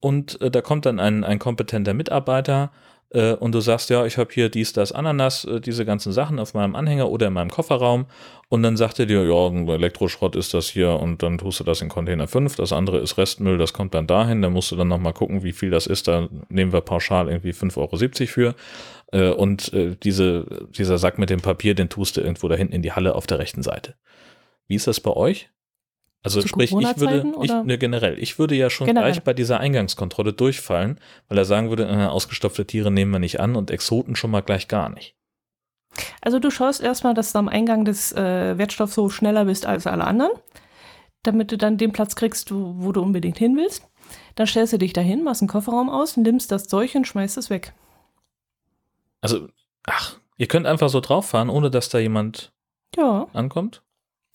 und äh, da kommt dann ein, ein kompetenter Mitarbeiter, äh, und du sagst, ja, ich habe hier dies, das, Ananas, äh, diese ganzen Sachen auf meinem Anhänger oder in meinem Kofferraum und dann sagt er dir, ja, Elektroschrott ist das hier und dann tust du das in Container 5, das andere ist Restmüll, das kommt dann dahin, da musst du dann nochmal gucken, wie viel das ist, da nehmen wir pauschal irgendwie 5,70 Euro für äh, und äh, diese, dieser Sack mit dem Papier, den tust du irgendwo da hinten in die Halle auf der rechten Seite. Wie ist das bei euch? Also Zu sprich, ich würde, ich, ne, generell, ich würde ja schon generell. gleich bei dieser Eingangskontrolle durchfallen, weil er sagen würde, äh, ausgestopfte Tiere nehmen wir nicht an und Exoten schon mal gleich gar nicht. Also du schaust erstmal, dass du am Eingang des äh, Wertstoffs schneller bist als alle anderen, damit du dann den Platz kriegst, wo, wo du unbedingt hin willst. Dann stellst du dich dahin, machst einen Kofferraum aus, nimmst das Zeug und schmeißt es weg. Also, ach, ihr könnt einfach so drauf fahren, ohne dass da jemand ja. ankommt?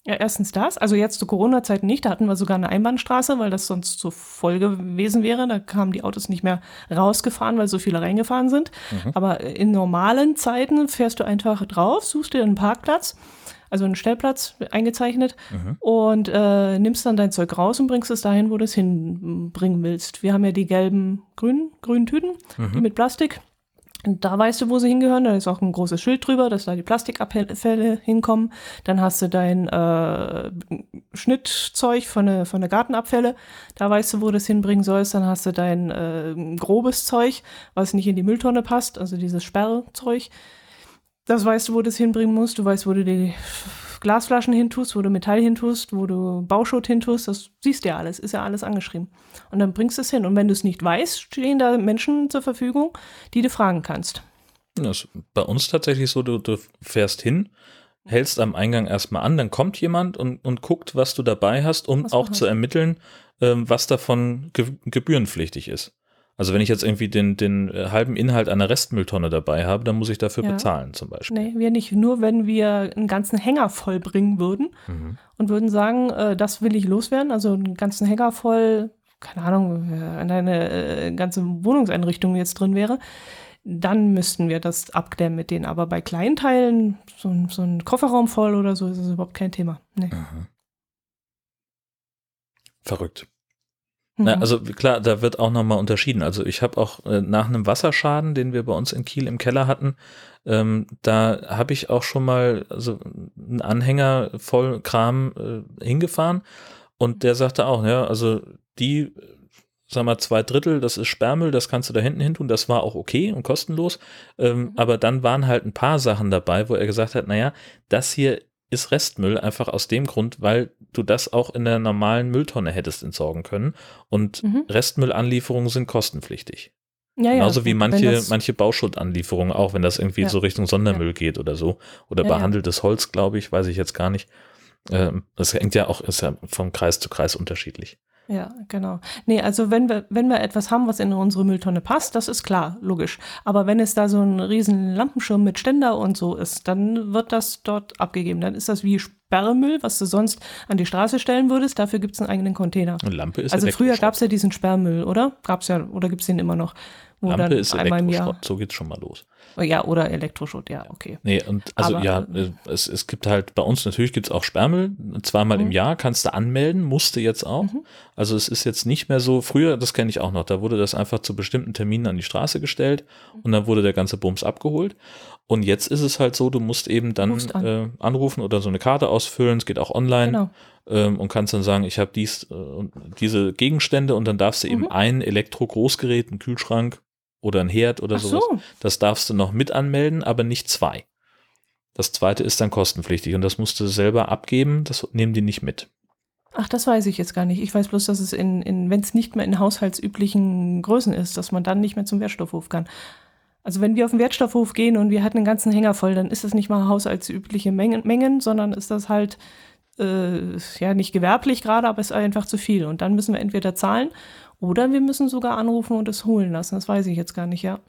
Ja, erstens das. Also jetzt zu Corona-Zeiten nicht. Da hatten wir sogar eine Einbahnstraße, weil das sonst zu voll gewesen wäre. Da kamen die Autos nicht mehr rausgefahren, weil so viele reingefahren sind. Mhm. Aber in normalen Zeiten fährst du einfach drauf, suchst dir einen Parkplatz, also einen Stellplatz eingezeichnet mhm. und äh, nimmst dann dein Zeug raus und bringst es dahin, wo du es hinbringen willst. Wir haben ja die gelben, grünen, grünen Tüten, mhm. die mit Plastik. Und da weißt du, wo sie hingehören. Da ist auch ein großes Schild drüber, dass da die Plastikabfälle hinkommen. Dann hast du dein äh, Schnittzeug von der, von der Gartenabfälle. Da weißt du, wo du es hinbringen sollst. Dann hast du dein äh, grobes Zeug, was nicht in die Mülltonne passt, also dieses Sperrzeug. Das weißt du, wo du es hinbringen musst. Du weißt, wo du die Glasflaschen hintust, wo du Metall hintust, wo du Bauschutt hintust. Das siehst du ja alles, ist ja alles angeschrieben. Und dann bringst du es hin. Und wenn du es nicht weißt, stehen da Menschen zur Verfügung, die du fragen kannst. Das ist bei uns tatsächlich so, du, du fährst hin, hältst am Eingang erstmal an, dann kommt jemand und, und guckt, was du dabei hast, um was auch zu ermitteln, ähm, was davon ge gebührenpflichtig ist. Also wenn ich jetzt irgendwie den, den äh, halben Inhalt einer Restmülltonne dabei habe, dann muss ich dafür ja. bezahlen zum Beispiel. Nee, wir nicht. Nur wenn wir einen ganzen Hänger voll bringen würden mhm. und würden sagen, äh, das will ich loswerden, also einen ganzen Hänger voll, keine Ahnung, wenn eine äh, ganze Wohnungseinrichtung jetzt drin wäre, dann müssten wir das abklären mit denen. Aber bei kleinen Teilen, so, so ein Kofferraum voll oder so, ist es überhaupt kein Thema. Nee. Mhm. Verrückt. Na, mhm. also klar, da wird auch nochmal unterschieden. Also ich habe auch äh, nach einem Wasserschaden, den wir bei uns in Kiel im Keller hatten, ähm, da habe ich auch schon mal also einen Anhänger voll Kram äh, hingefahren und der sagte auch, ja, also die, sag mal, zwei Drittel, das ist Sperrmüll, das kannst du da hinten hin tun, das war auch okay und kostenlos. Ähm, mhm. Aber dann waren halt ein paar Sachen dabei, wo er gesagt hat, naja, das hier ist Restmüll einfach aus dem Grund, weil du das auch in der normalen Mülltonne hättest entsorgen können. Und mhm. Restmüllanlieferungen sind kostenpflichtig. Ja, Genauso ja, wie manche, manche Bauschuttanlieferungen auch, wenn das irgendwie ja. so Richtung Sondermüll geht oder so. Oder behandeltes Holz, glaube ich, weiß ich jetzt gar nicht. Ähm, das hängt ja auch, ist ja vom Kreis zu Kreis unterschiedlich. Ja, genau. Nee, also wenn wir, wenn wir etwas haben, was in unsere Mülltonne passt, das ist klar, logisch. Aber wenn es da so ein riesen Lampenschirm mit Ständer und so ist, dann wird das dort abgegeben. Dann ist das wie Sperrmüll, was du sonst an die Straße stellen würdest. Dafür gibt es einen eigenen Container. Eine Lampe ist Also früher gab es ja diesen Sperrmüll, oder? Gab es ja, oder gibt es den immer noch? Lampe ist Elektroschrott, so geht's schon mal los. Ja, oder Elektroschrott, ja, okay. Nee, und also Aber, ja, äh, es, es gibt halt bei uns natürlich gibt es auch Sperrmüll, zweimal mhm. im Jahr kannst du anmelden, musste jetzt auch. Mhm. Also es ist jetzt nicht mehr so, früher, das kenne ich auch noch, da wurde das einfach zu bestimmten Terminen an die Straße gestellt und dann wurde der ganze Bums abgeholt. Und jetzt ist es halt so, du musst eben dann an. äh, anrufen oder so eine Karte ausfüllen, es geht auch online genau. ähm, und kannst dann sagen, ich habe dies äh, diese Gegenstände und dann darfst du mhm. eben ein Elektro-Großgerät, einen Kühlschrank oder ein Herd oder Ach sowas. So. Das darfst du noch mit anmelden, aber nicht zwei. Das zweite ist dann kostenpflichtig und das musst du selber abgeben, das nehmen die nicht mit. Ach, das weiß ich jetzt gar nicht. Ich weiß bloß, dass es in, in wenn es nicht mehr in haushaltsüblichen Größen ist, dass man dann nicht mehr zum Wertstoffhof kann. Also wenn wir auf den Wertstoffhof gehen und wir hatten einen ganzen Hänger voll, dann ist das nicht mal haushaltsübliche Mengen, Mengen sondern ist das halt äh, ja nicht gewerblich gerade, aber es ist einfach zu viel. Und dann müssen wir entweder zahlen oder wir müssen sogar anrufen und es holen lassen. Das weiß ich jetzt gar nicht, ja.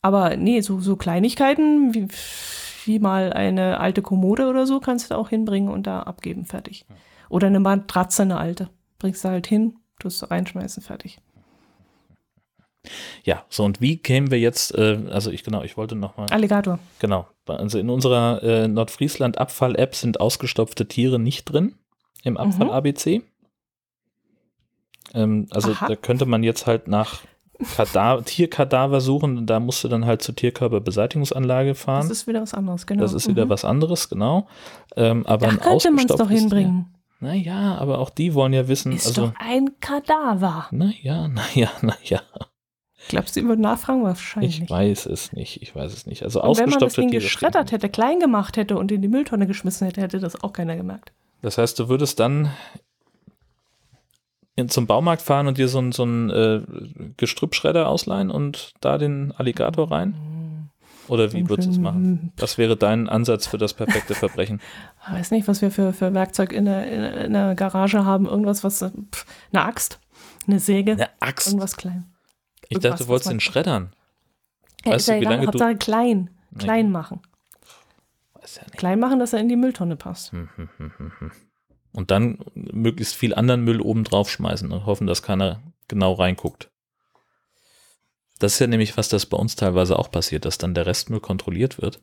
Aber nee, so, so Kleinigkeiten wie, wie mal eine alte Kommode oder so kannst du da auch hinbringen und da abgeben, fertig. Oder eine Matratze, eine alte. Bringst du halt hin, tust du reinschmeißen, fertig. Ja, so und wie kämen wir jetzt, äh, also ich genau, ich wollte nochmal. Alligator. Genau. Also in unserer äh, Nordfriesland Abfall-App sind ausgestopfte Tiere nicht drin im Abfall-ABC. Mhm. Ähm, also Aha. da könnte man jetzt halt nach Kadaver, Tierkadaver suchen. Da musst du dann halt zur Tierkörperbeseitigungsanlage fahren. Das ist wieder was anderes, genau. Das ist wieder Mhm. was anderes, genau. Ähm, aber Da ein könnte man es doch hinbringen. Tier- Naja, aber auch die wollen ja wissen, Ist also, doch ein Kadaver. naja, naja, naja. Glaubst du, über nachfragen? Wahrscheinlich Ich weiß es nicht, ich weiß es nicht. Also Und wenn man das Ding Tiere geschreddert hätte, klein gemacht hätte und in die Mülltonne geschmissen hätte, hätte das auch keiner gemerkt. Das heißt, du würdest dann in, zum Baumarkt fahren und dir so einen so einen, äh, Gestrüppschredder ausleihen und da den Alligator rein? Oder wie würdest du es machen? Was wäre dein Ansatz für das perfekte Verbrechen? Ich weiß nicht, was wir für, für Werkzeug in der, in, in der Garage haben. Irgendwas, was, äh, pff, eine Axt, eine Säge, Eine Axt. irgendwas klein. Ich irgendwas, dachte, du wolltest den schreddern. Ja, Weißt ist du, ja wie lange du- klein. Klein machen. Weiß ja nicht. Klein machen, dass er in die Mülltonne passt. Hm, hm, hm, hm, hm. Und dann möglichst viel anderen Müll oben drauf schmeißen und hoffen, dass keiner genau reinguckt. Das ist ja nämlich, was das bei uns teilweise auch passiert, dass dann der Restmüll kontrolliert wird.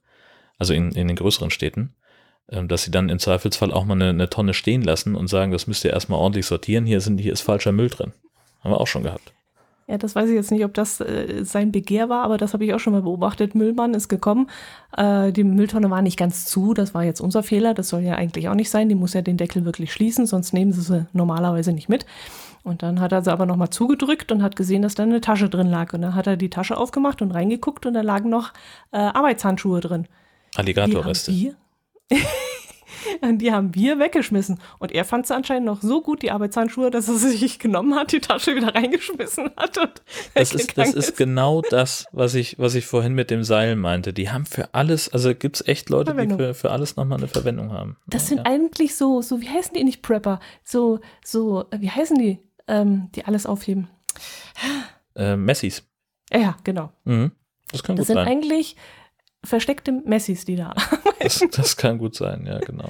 Also in, in den größeren Städten. ähm, Dass sie dann im Zweifelsfall auch mal eine, eine Tonne stehen lassen und sagen, das müsst ihr erstmal ordentlich sortieren. Hier, sind, hier ist falscher Müll drin. Haben wir auch schon gehabt. Ja, das weiß ich jetzt nicht, ob das äh, sein Begehr war, aber das habe ich auch schon mal beobachtet. Müllmann ist gekommen. Äh, die Mülltonne war nicht ganz zu. Das war jetzt unser Fehler. Das soll ja eigentlich auch nicht sein. Die muss ja den Deckel wirklich schließen, sonst nehmen sie sie normalerweise nicht mit. Und dann hat er sie aber nochmal zugedrückt und hat gesehen, dass da eine Tasche drin lag. Und dann hat er die Tasche aufgemacht und reingeguckt und da lagen noch äh, Arbeitshandschuhe drin. Die Alligatorreste. und die haben wir weggeschmissen. Und er fand sie anscheinend noch so gut, die Arbeitshandschuhe, dass er sie sich genommen hat, die Tasche wieder reingeschmissen hat. Und Das ist, das ist genau das, was ich, was ich vorhin mit dem Seil meinte. Die haben für alles, also gibt es echt Leute, die Verwendung. für, für alles nochmal eine Verwendung haben. Das sind ja. eigentlich so, so, wie heißen die nicht Prepper? So, so, wie heißen die, ähm, die alles aufheben? Äh, Messis. Ja, genau. Mhm. Das kann Das gut sind sein. eigentlich versteckte Messis, die da. Das, das kann gut sein, ja, genau.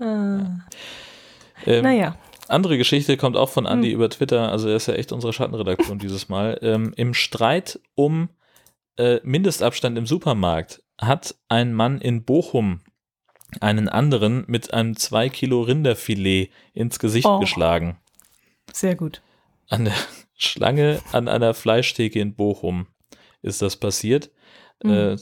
äh, Ähm, naja, Andere Geschichte kommt auch von Andy Hm. über Twitter, also er ist ja echt unsere Schattenredaktion dieses Mal. Ähm, Im Streit um äh, Mindestabstand im Supermarkt hat ein Mann in Bochum einen anderen mit einem 2 Kilo Rinderfilet ins Gesicht Oh. geschlagen. sehr gut. An der Schlange an einer Fleischtheke in Bochum ist das passiert. Mhm. Äh,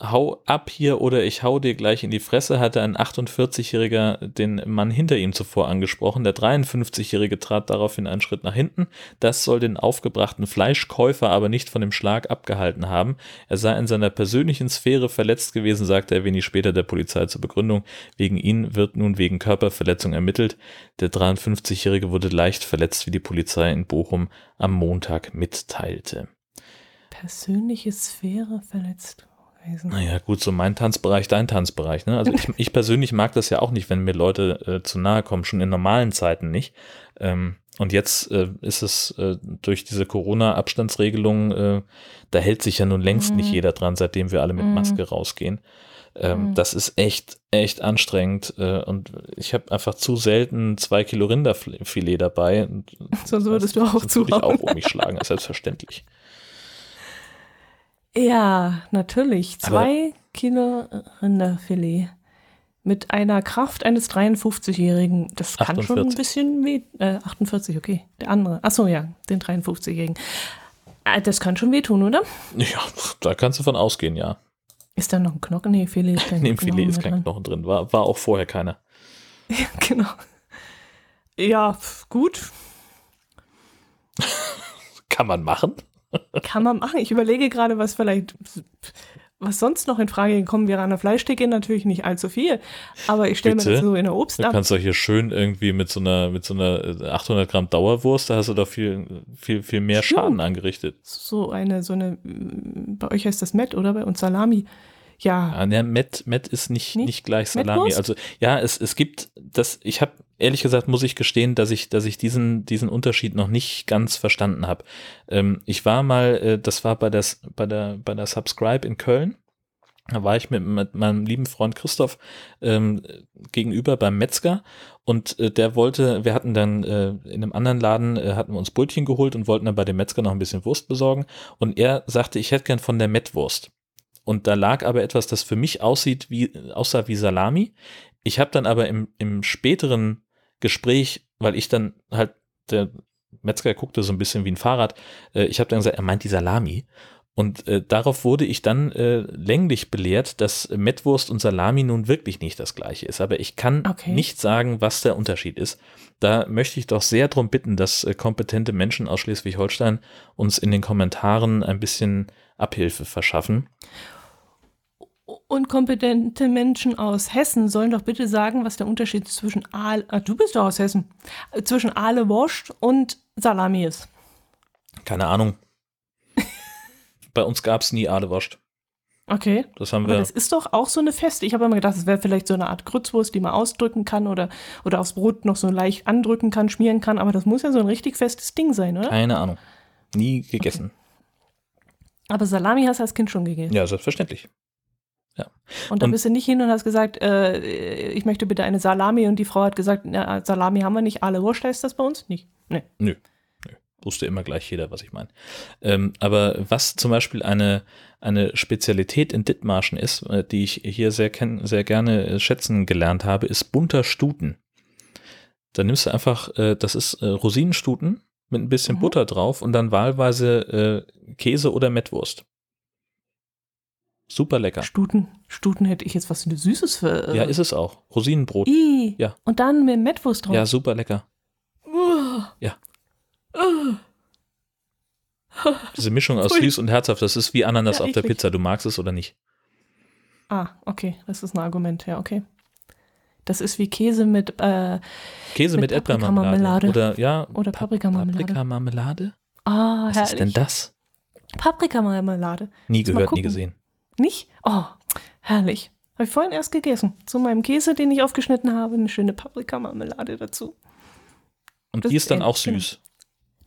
hau ab hier oder ich hau dir gleich in die Fresse, hatte ein 48-Jähriger den Mann hinter ihm zuvor angesprochen. Der 53-Jährige trat daraufhin einen Schritt nach hinten. Das soll den aufgebrachten Fleischkäufer aber nicht von dem Schlag abgehalten haben. Er sei in seiner persönlichen Sphäre verletzt gewesen, sagte er wenig später der Polizei zur Begründung. Wegen ihn wird nun wegen Körperverletzung ermittelt. Der 53-Jährige wurde leicht verletzt, wie die Polizei in Bochum am Montag mitteilte. Persönliche Sphäre verletzt gewesen. Naja, gut, so mein Tanzbereich, dein Tanzbereich. Ne? Also ich, ich persönlich mag das ja auch nicht, wenn mir Leute äh, zu nahe kommen, schon in normalen Zeiten nicht. Ähm, und jetzt äh, ist es äh, durch diese Corona-Abstandsregelung, äh, da hält sich ja nun längst Mhm. nicht jeder dran, seitdem wir alle mit Mhm. Maske rausgehen. Ähm, Mhm. Das ist echt, echt anstrengend. Äh, und ich habe einfach zu selten zwei Kilo Rinderfilet dabei. Sonst würdest du auch sonst würde ich auch um mich schlagen, ist selbstverständlich. Ja, natürlich. Zwei Kilo Rinderfilet. Mit einer Kraft eines 53-Jährigen. Das kann schon ein 48. bisschen weh. Äh, 48, okay. Der andere. Achso, ja, den 53-Jährigen. Äh, Das kann schon wehtun, oder? Ja, da kannst du von ausgehen, ja. Ist da noch ein Knochen? Nee, Filet ist kein In dem Knochen Filet ist kein drin. Knochen drin. War, war auch vorher keiner. Genau. Ja, gut. Kann man machen. Kann man machen. Ich überlege gerade, was vielleicht, was sonst noch in Frage gekommen wäre. An der Fleischtheke natürlich nicht allzu viel. Aber ich stelle mir das so in der Obst ab. kannst du hier schön irgendwie mit so einer, mit so einer äh, 800 Gramm Dauerwurst, da hast du doch viel, viel, viel mehr Stimmt. Schaden angerichtet. So eine, so eine, bei euch heißt das Met, oder? Bei uns Salami. Ja, Ja, ne, Met, Met ist nicht, Nicht? nicht gleich Salami. Also ja, es, es gibt das, ich habe ehrlich gesagt, muss ich gestehen, dass ich, dass ich diesen, diesen Unterschied noch nicht ganz verstanden habe. Ähm, ich war mal, äh, das war bei der, bei der, bei der Subscribe in Köln. Da war ich mit, mit meinem lieben Freund Christoph ähm, gegenüber beim Metzger und äh, der wollte, wir hatten dann äh, in einem anderen Laden, äh, hatten wir uns Brötchen geholt und wollten dann bei dem Metzger noch ein bisschen Wurst besorgen und er sagte, ich hätte gern von der Mettwurst. Und da lag aber etwas, das für mich aussieht wie, aussah wie Salami. Ich habe dann aber im, im späteren Gespräch, weil ich dann halt der Metzger guckte so ein bisschen wie ein Fahrrad. Äh, ich habe dann gesagt, er meint die Salami. Und äh, darauf wurde ich dann äh, länglich belehrt, dass Mettwurst und Salami nun wirklich nicht das gleiche ist. Aber ich kann Okay. nicht sagen, was der Unterschied ist. Da möchte ich doch sehr darum bitten, dass äh, kompetente Menschen aus Schleswig-Holstein uns in den Kommentaren ein bisschen Abhilfe verschaffen. Und kompetente Menschen aus Hessen sollen doch bitte sagen, was der Unterschied zwischen Aal, ah, du bist doch aus Hessen, zwischen Aale Wurst und Salami ist. Keine Ahnung. Bei uns gab es nie Adewurst. Okay. Das haben Aber wir. das ist doch auch so eine Feste. Ich habe immer gedacht, es wäre vielleicht so eine Art Grützwurst, die man ausdrücken kann oder, oder aufs Brot noch so leicht andrücken kann, schmieren kann. Aber das muss ja so ein richtig festes Ding sein, oder? Keine Ahnung. Nie gegessen. Aber Salami hast du als Kind schon gegessen. Ja, selbstverständlich. Und da bist du nicht hin und hast gesagt, äh, ich möchte bitte eine Salami. Und die Frau hat gesagt, na, Salami haben wir nicht. Alle Wurst heißt das bei uns? Nicht. Nee. Nö. Nö. Wusste immer gleich jeder, was ich meine. Ähm, aber was zum Beispiel eine, eine Spezialität in Dithmarschen ist, äh, die ich hier sehr, sehr gerne äh, schätzen gelernt habe, ist bunter Stuten. Da nimmst du einfach, äh, das ist Rosinenstuten mit ein bisschen Mhm. Butter drauf und dann wahlweise Käse oder Mettwurst. Super lecker. Stuten, Stuten hätte ich jetzt was Süßes für. Äh, Ja, ist es auch. Rosinenbrot. I. Ja. Und dann mit Mettwurst drauf. Ja, super lecker. Uah. Ja. Uah. Diese Mischung aus Pfui. süß und herzhaft, das ist wie Ananas Ja, auf der. Pizza. Du magst es oder nicht? Ah, okay, das ist ein Argument, ja, okay. Das ist wie Käse mit, äh, Käse mit, Mit Erdbeermarmelade. Paprikamarmelade. Oder ja, Oder Pa- Paprikamarmelade. Paprikamarmelade? ah, Was herrlich. ist denn das? Paprikamarmelade. Nie gehört, nie gesehen. Nicht? Oh, herrlich. Habe ich vorhin erst gegessen. Zu meinem Käse, den ich aufgeschnitten habe, eine schöne Paprikamarmelade dazu. Und Das die ist dann auch süß.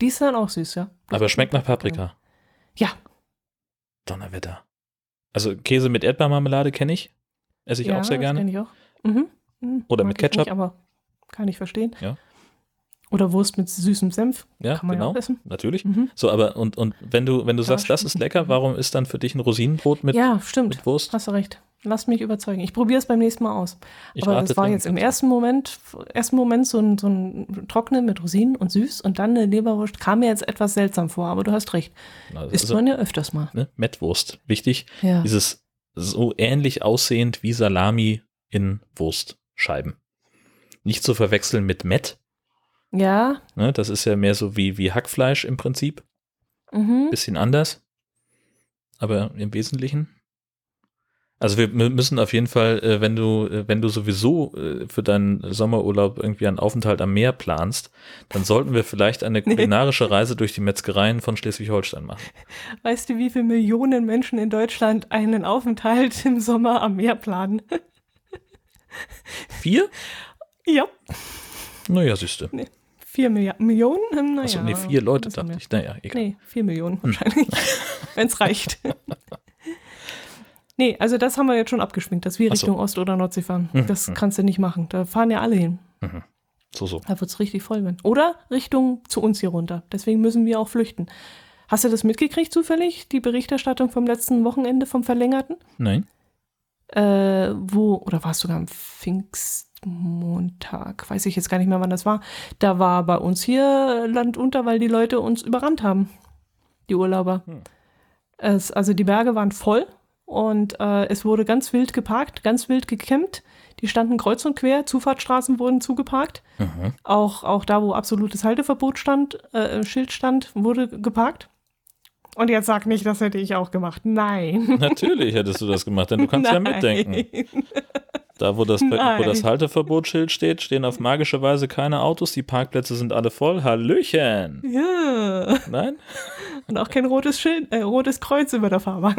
Die ist dann auch süß, ja. Das Aber schmeckt nach Paprika. Ja, Donnerwetter. Also Käse mit Erdbeermarmelade kenne ich. Esse ich ja, auch sehr gerne. kenn ich auch. Mhm. Mhm. Oder Mag mit ich nicht, Ketchup. aber kann ich verstehen. Ja. Oder Wurst mit süßem Senf. Ja, kann man ja genau. auch essen. Natürlich. Mhm. So, aber und, und wenn du, wenn du Ja, sagst, das stimmt. ist lecker, warum ist dann für dich ein Rosinenbrot mit, ja, stimmt. mit Wurst? Hast du recht. Lass mich überzeugen. Ich probiere es beim nächsten Mal aus. Ich Aber das war jetzt im ersten Moment, ersten Moment so ein, so ein Trockene mit Rosinen und süß und dann eine Leberwurst. Kam mir jetzt etwas seltsam vor, aber du hast recht. Also, Isst man ja öfters mal. ne, Mettwurst. Wichtig. Ja. Dieses so ähnlich aussehend wie Salami in Wurstscheiben. Nicht zu verwechseln mit Mett. Ja. Ne, das ist ja mehr so wie, wie Hackfleisch im Prinzip. Mhm. Bisschen anders. Aber im Wesentlichen. Also wir mü- müssen auf jeden Fall, äh, wenn du, äh, wenn du sowieso äh, für deinen Sommerurlaub irgendwie einen Aufenthalt am Meer planst, dann sollten wir vielleicht eine kulinarische Reise durch die Metzgereien von Schleswig-Holstein machen. Weißt du, wie viele Millionen Menschen in Deutschland einen Aufenthalt im Sommer am Meer planen? Vier? ja. Naja, siehste. Vier Millia Millionen? Hm, Naja, Achso, nee, vier Leute dachte mehr. ich. Naja, egal. Nee, vier Millionen wahrscheinlich. Wenn es reicht. nee, also das haben wir jetzt schon abgeschminkt, dass wir Ach so. Richtung Ost- oder Nordsee fahren. Mhm, Das mhm. kannst du nicht machen. Da fahren ja alle hin. So, so. Da wird es richtig voll werden. Oder Richtung zu uns hier runter. Deswegen müssen wir auch flüchten. Hast du das mitgekriegt zufällig? Die Berichterstattung vom letzten Wochenende vom Verlängerten? Nein? Äh, wo, oder war es sogar am Pfingstmontag? Weiß ich jetzt gar nicht mehr, wann das war. Da war bei uns hier Land unter, weil die Leute uns überrannt haben. Die Urlauber. Hm. Es, also die Berge waren voll und äh, es wurde ganz wild geparkt, ganz wild gekämmt. Die standen kreuz und quer, Zufahrtsstraßen wurden zugeparkt. Mhm. Auch, auch da, wo absolutes Halteverbot stand, äh, Schild stand, wurde geparkt. Und jetzt sag nicht, das hätte ich auch gemacht. Nein. Natürlich hättest du das gemacht, denn du kannst ja Nein. mitdenken. Da, wo das, wo das Halteverbotsschild steht, stehen auf magische Weise keine Autos, die Parkplätze sind alle voll. Hallöchen! Ja. Nein? Und auch kein rotes Schild, äh, rotes Kreuz über der Fahrbahn.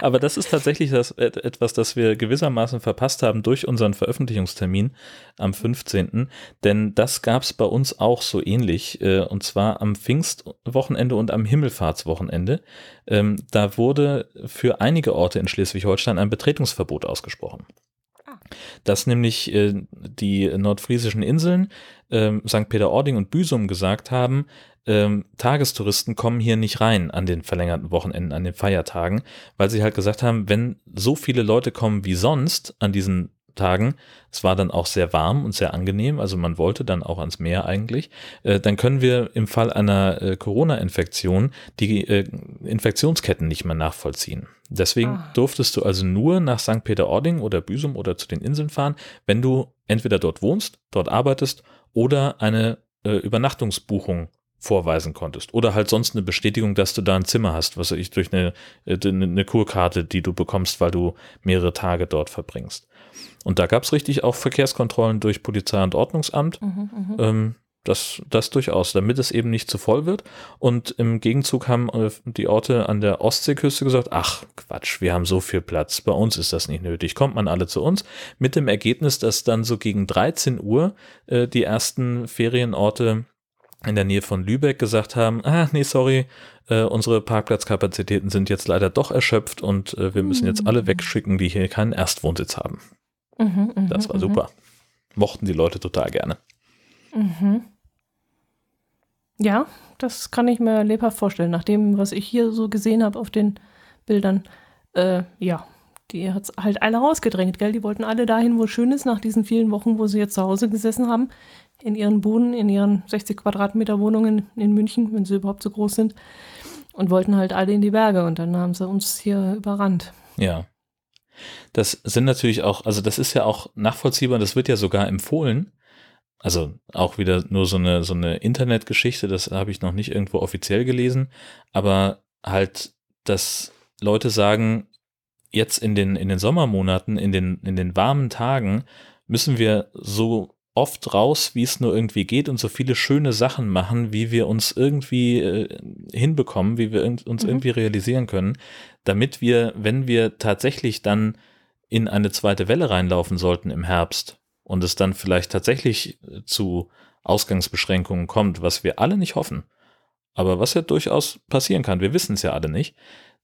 Aber das ist tatsächlich das, et- etwas, das wir gewissermaßen verpasst haben durch unseren Veröffentlichungstermin am 15. Denn das gab es bei uns auch so ähnlich, äh, und zwar am Pfingstwochenende und am Himmelfahrtswochenende. Ähm, da wurde für einige Orte in Schleswig-Holstein ein Betretungsverbot ausgesprochen. Dass nämlich äh, die nordfriesischen Inseln, ähm, St. Peter-Ording und Büsum gesagt haben, ähm, Tagestouristen kommen hier nicht rein an den verlängerten Wochenenden, an den Feiertagen, weil sie halt gesagt haben, wenn so viele Leute kommen wie sonst an diesen Tagen, es war dann auch sehr warm und sehr angenehm, also man wollte dann auch ans Meer eigentlich, äh, dann können wir im Fall einer äh, Corona-Infektion die äh, Infektionsketten nicht mehr nachvollziehen. Deswegen ah. durftest du also nur nach St. Peter-Ording oder Büsum oder zu den Inseln fahren, wenn du entweder dort wohnst, dort arbeitest oder eine äh, Übernachtungsbuchung vorweisen konntest. Oder halt sonst eine Bestätigung, dass du da ein Zimmer hast, was ich durch eine, äh, eine Kurkarte, die du bekommst, weil du mehrere Tage dort verbringst. Und da gab es richtig auch Verkehrskontrollen durch Polizei und Ordnungsamt. Mhm, mhm, ähm, das, das durchaus, damit es eben nicht zu voll wird. Und im Gegenzug haben äh, die Orte an der Ostseeküste gesagt, ach Quatsch, wir haben so viel Platz, bei uns ist das nicht nötig, kommt man alle zu uns. Mit dem Ergebnis, dass dann so gegen 13 Uhr äh, die ersten Ferienorte in der Nähe von Lübeck gesagt haben, ah, nee, sorry, äh, unsere Parkplatzkapazitäten sind jetzt leider doch erschöpft und äh, wir müssen jetzt alle mhm. wegschicken, die hier keinen Erstwohnsitz haben. Mhm, mh, das war mh. super. Mochten die Leute total gerne. Mhm. Ja, das kann ich mir lebhaft vorstellen. Nach dem, was ich hier so gesehen habe auf den Bildern, äh, ja, die hat halt alle rausgedrängt, gell? Die wollten alle dahin, wo es schön ist, nach diesen vielen Wochen, wo sie jetzt zu Hause gesessen haben in ihren Buden, in ihren 60 Quadratmeter Wohnungen in München, wenn sie überhaupt so groß sind, und wollten halt alle in die Berge und dann haben sie uns hier überrannt. Ja. Das sind natürlich auch, also das ist ja auch nachvollziehbar, das wird ja sogar empfohlen. Also auch wieder nur so eine, so eine Internetgeschichte, das habe ich noch nicht irgendwo offiziell gelesen, aber halt, dass Leute sagen, jetzt in den, in den Sommermonaten, in den, in den warmen Tagen müssen wir so oft raus, wie es nur irgendwie geht und so viele schöne Sachen machen, wie wir uns irgendwie äh, hinbekommen, wie wir uns mhm. irgendwie realisieren können, damit wir, wenn wir tatsächlich dann in eine zweite Welle reinlaufen sollten im Herbst und es dann vielleicht tatsächlich äh, zu Ausgangsbeschränkungen kommt, was wir alle nicht hoffen, aber was ja durchaus passieren kann, wir wissen es ja alle nicht,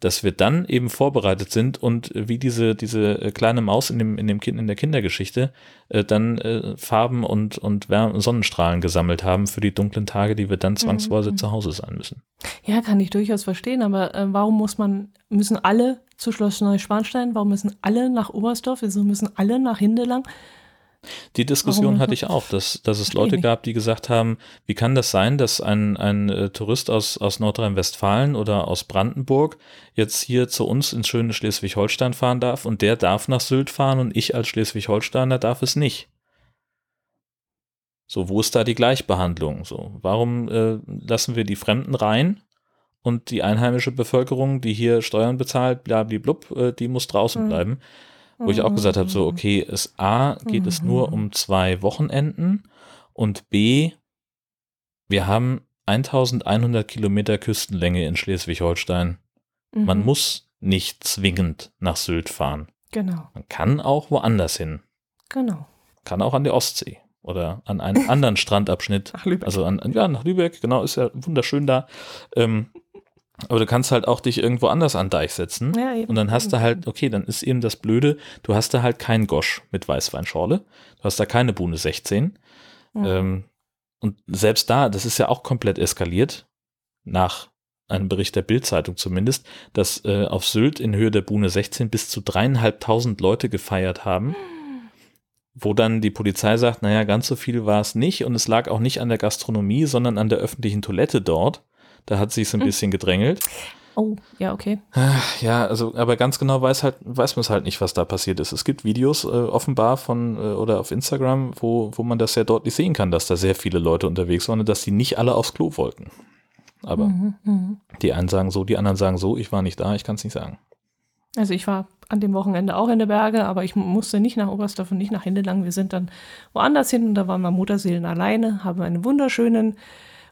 dass wir dann eben vorbereitet sind und wie diese, diese äh, kleine Maus in dem, in dem Kind, in der Kindergeschichte, äh, dann äh, Farben und, und Wärme, Sonnenstrahlen gesammelt haben für die dunklen Tage, die wir dann zwangsweise mhm. zu Hause sein müssen. Ja, kann ich durchaus verstehen, aber äh, warum muss man, müssen alle zu Schloss Neuschwanstein, warum müssen alle nach Oberstdorf, wieso müssen alle nach Hindelang? Die Diskussion hatte ich auch, dass, dass es Leute gab, die gesagt haben, wie kann das sein, dass ein, ein äh, Tourist aus, aus Nordrhein-Westfalen oder aus Brandenburg jetzt hier zu uns ins schöne Schleswig-Holstein fahren darf und der darf nach Sylt fahren und ich als Schleswig-Holsteiner darf es nicht. So, wo ist da die Gleichbehandlung? So, warum äh, lassen wir die Fremden rein und die einheimische Bevölkerung, die hier Steuern bezahlt, blablablub, äh, die muss draußen mhm. bleiben? Wo ich auch gesagt habe, so, mhm. okay, es A, geht es nur mhm. um zwei Wochenenden und B, wir haben 1100 Kilometer Küstenlänge in Schleswig-Holstein. Mhm. Man muss nicht zwingend nach Sylt fahren. Genau. Man kann auch woanders hin. Genau. Kann auch an die Ostsee oder an einen anderen Strandabschnitt. Ach, Lübeck. Also an, ja, nach Lübeck, genau, ist ja wunderschön da. Ähm, aber du kannst halt auch dich irgendwo anders an Deich setzen. Ja, eben. Und dann hast du halt, okay, dann ist eben das Blöde, du hast da halt keinen Gosch mit Weißweinschorle. Du hast da keine Buhne 16. Mhm. Ähm, und selbst da, das ist ja auch komplett eskaliert, nach einem Bericht der Bildzeitung zumindest, dass äh, auf Sylt in Höhe der Buhne 16 bis zu dreieinhalbtausend Leute gefeiert haben. Wo dann die Polizei sagt, naja, ganz so viel war es nicht und es lag auch nicht an der Gastronomie, sondern an der öffentlichen Toilette dort. Da hat sie es ein hm. bisschen gedrängelt. Oh, ja, okay. Ja, also, aber ganz genau weiß halt, weiß man es halt nicht, was da passiert ist. Es gibt Videos äh, offenbar von äh, oder auf Instagram, wo, wo man das sehr deutlich sehen kann, dass da sehr viele Leute unterwegs waren und dass die nicht alle aufs Klo wollten. Aber mhm, mh. die einen sagen so, die anderen sagen so, ich war nicht da, ich kann es nicht sagen. Also ich war an dem Wochenende auch in der Berge, aber ich musste nicht nach Oberstdorf und nicht nach Hindelang. Wir sind dann woanders hin und da waren wir Mutterseelen alleine, haben einen wunderschönen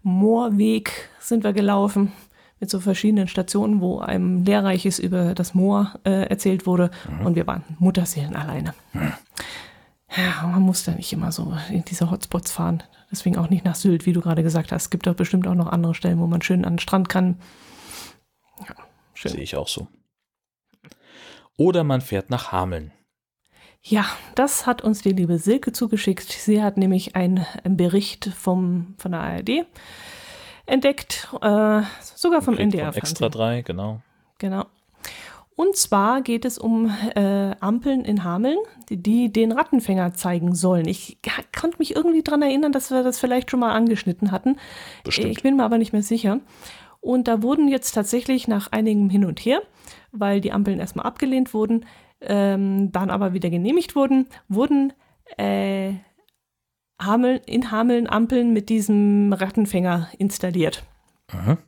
Moorweg sind wir gelaufen mit so verschiedenen Stationen, wo einem Lehrreiches über das Moor äh, erzählt wurde mhm. und wir waren Mutterseelen alleine. Mhm. Ja, man muss da nicht immer so in diese Hotspots fahren. Deswegen auch nicht nach Sylt, wie du gerade gesagt hast. Es gibt doch bestimmt auch noch andere Stellen, wo man schön an den Strand kann. Ja, schön. Sehe ich auch so. Oder man fährt nach Hameln. Ja, das hat uns die liebe Silke zugeschickt. Sie hat nämlich einen Bericht vom, von der ARD entdeckt, äh, sogar vom NDR. Von Extra 3, genau. Genau. Und zwar geht es um äh, Ampeln in Hameln, die, die, den Rattenfänger zeigen sollen. Ich konnte mich irgendwie daran erinnern, dass wir das vielleicht schon mal angeschnitten hatten. Bestimmt. Ich bin mir aber nicht mehr sicher. Und da wurden jetzt tatsächlich nach einigem Hin und Her, weil die Ampeln erstmal abgelehnt wurden, ähm, dann aber wieder genehmigt wurden, wurden äh, Hameln, in Hameln Ampeln mit diesem Rattenfänger installiert. Aha.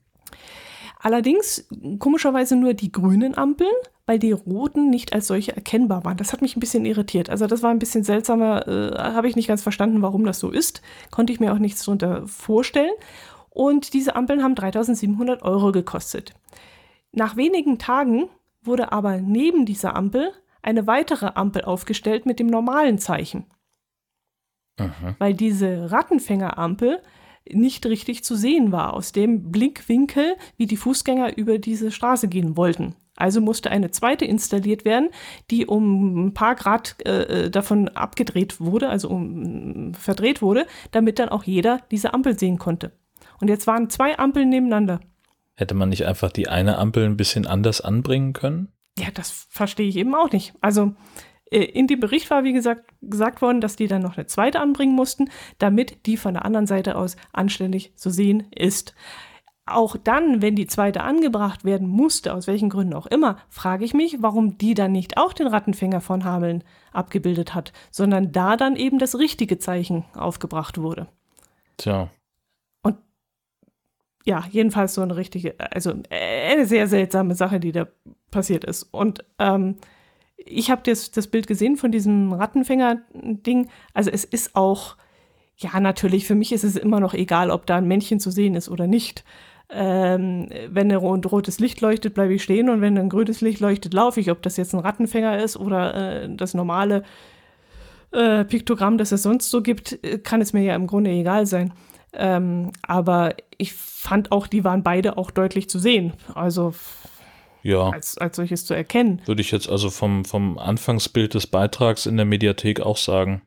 Allerdings komischerweise nur die grünen Ampeln, weil die roten nicht als solche erkennbar waren. Das hat mich ein bisschen irritiert. Also das war ein bisschen seltsamer, äh, habe ich nicht ganz verstanden, warum das so ist. Konnte ich mir auch nichts darunter vorstellen. Und diese Ampeln haben 3700 Euro gekostet. Nach wenigen Tagen wurde aber neben dieser Ampel eine weitere Ampel aufgestellt mit dem normalen Zeichen. Aha. Weil diese Rattenfängerampel nicht richtig zu sehen war, aus dem Blickwinkel, wie die Fußgänger über diese Straße gehen wollten. Also musste eine zweite installiert werden, die um ein paar Grad äh, davon abgedreht wurde, also um, verdreht wurde, damit dann auch jeder diese Ampel sehen konnte. Und jetzt waren zwei Ampeln nebeneinander. Hätte man nicht einfach die eine Ampel ein bisschen anders anbringen können? Ja, das verstehe ich eben auch nicht. Also äh, in dem Bericht war, wie gesagt, gesagt worden, dass die dann noch eine zweite anbringen mussten, damit die von der anderen Seite aus anständig zu sehen ist. Auch dann, wenn die zweite angebracht werden musste, aus welchen Gründen auch immer, frage ich mich, warum die dann nicht auch den Rattenfänger von Hameln abgebildet hat, sondern da dann eben das richtige Zeichen aufgebracht wurde. Tja. Ja, jedenfalls so eine richtige, also eine sehr seltsame Sache, die da passiert ist. Und ähm, ich habe das, das Bild gesehen von diesem Rattenfänger-Ding. Also es ist auch, ja, natürlich, für mich ist es immer noch egal, ob da ein Männchen zu sehen ist oder nicht. Ähm, wenn ein rotes Licht leuchtet, bleibe ich stehen und wenn ein grünes Licht leuchtet, laufe ich. Ob das jetzt ein Rattenfänger ist oder äh, das normale äh, Piktogramm, das es sonst so gibt, äh, kann es mir ja im Grunde egal sein. Ähm, aber ich fand auch, die waren beide auch deutlich zu sehen. Also Ja. als, als solches zu erkennen. Würde ich jetzt also vom, vom Anfangsbild des Beitrags in der Mediathek auch sagen.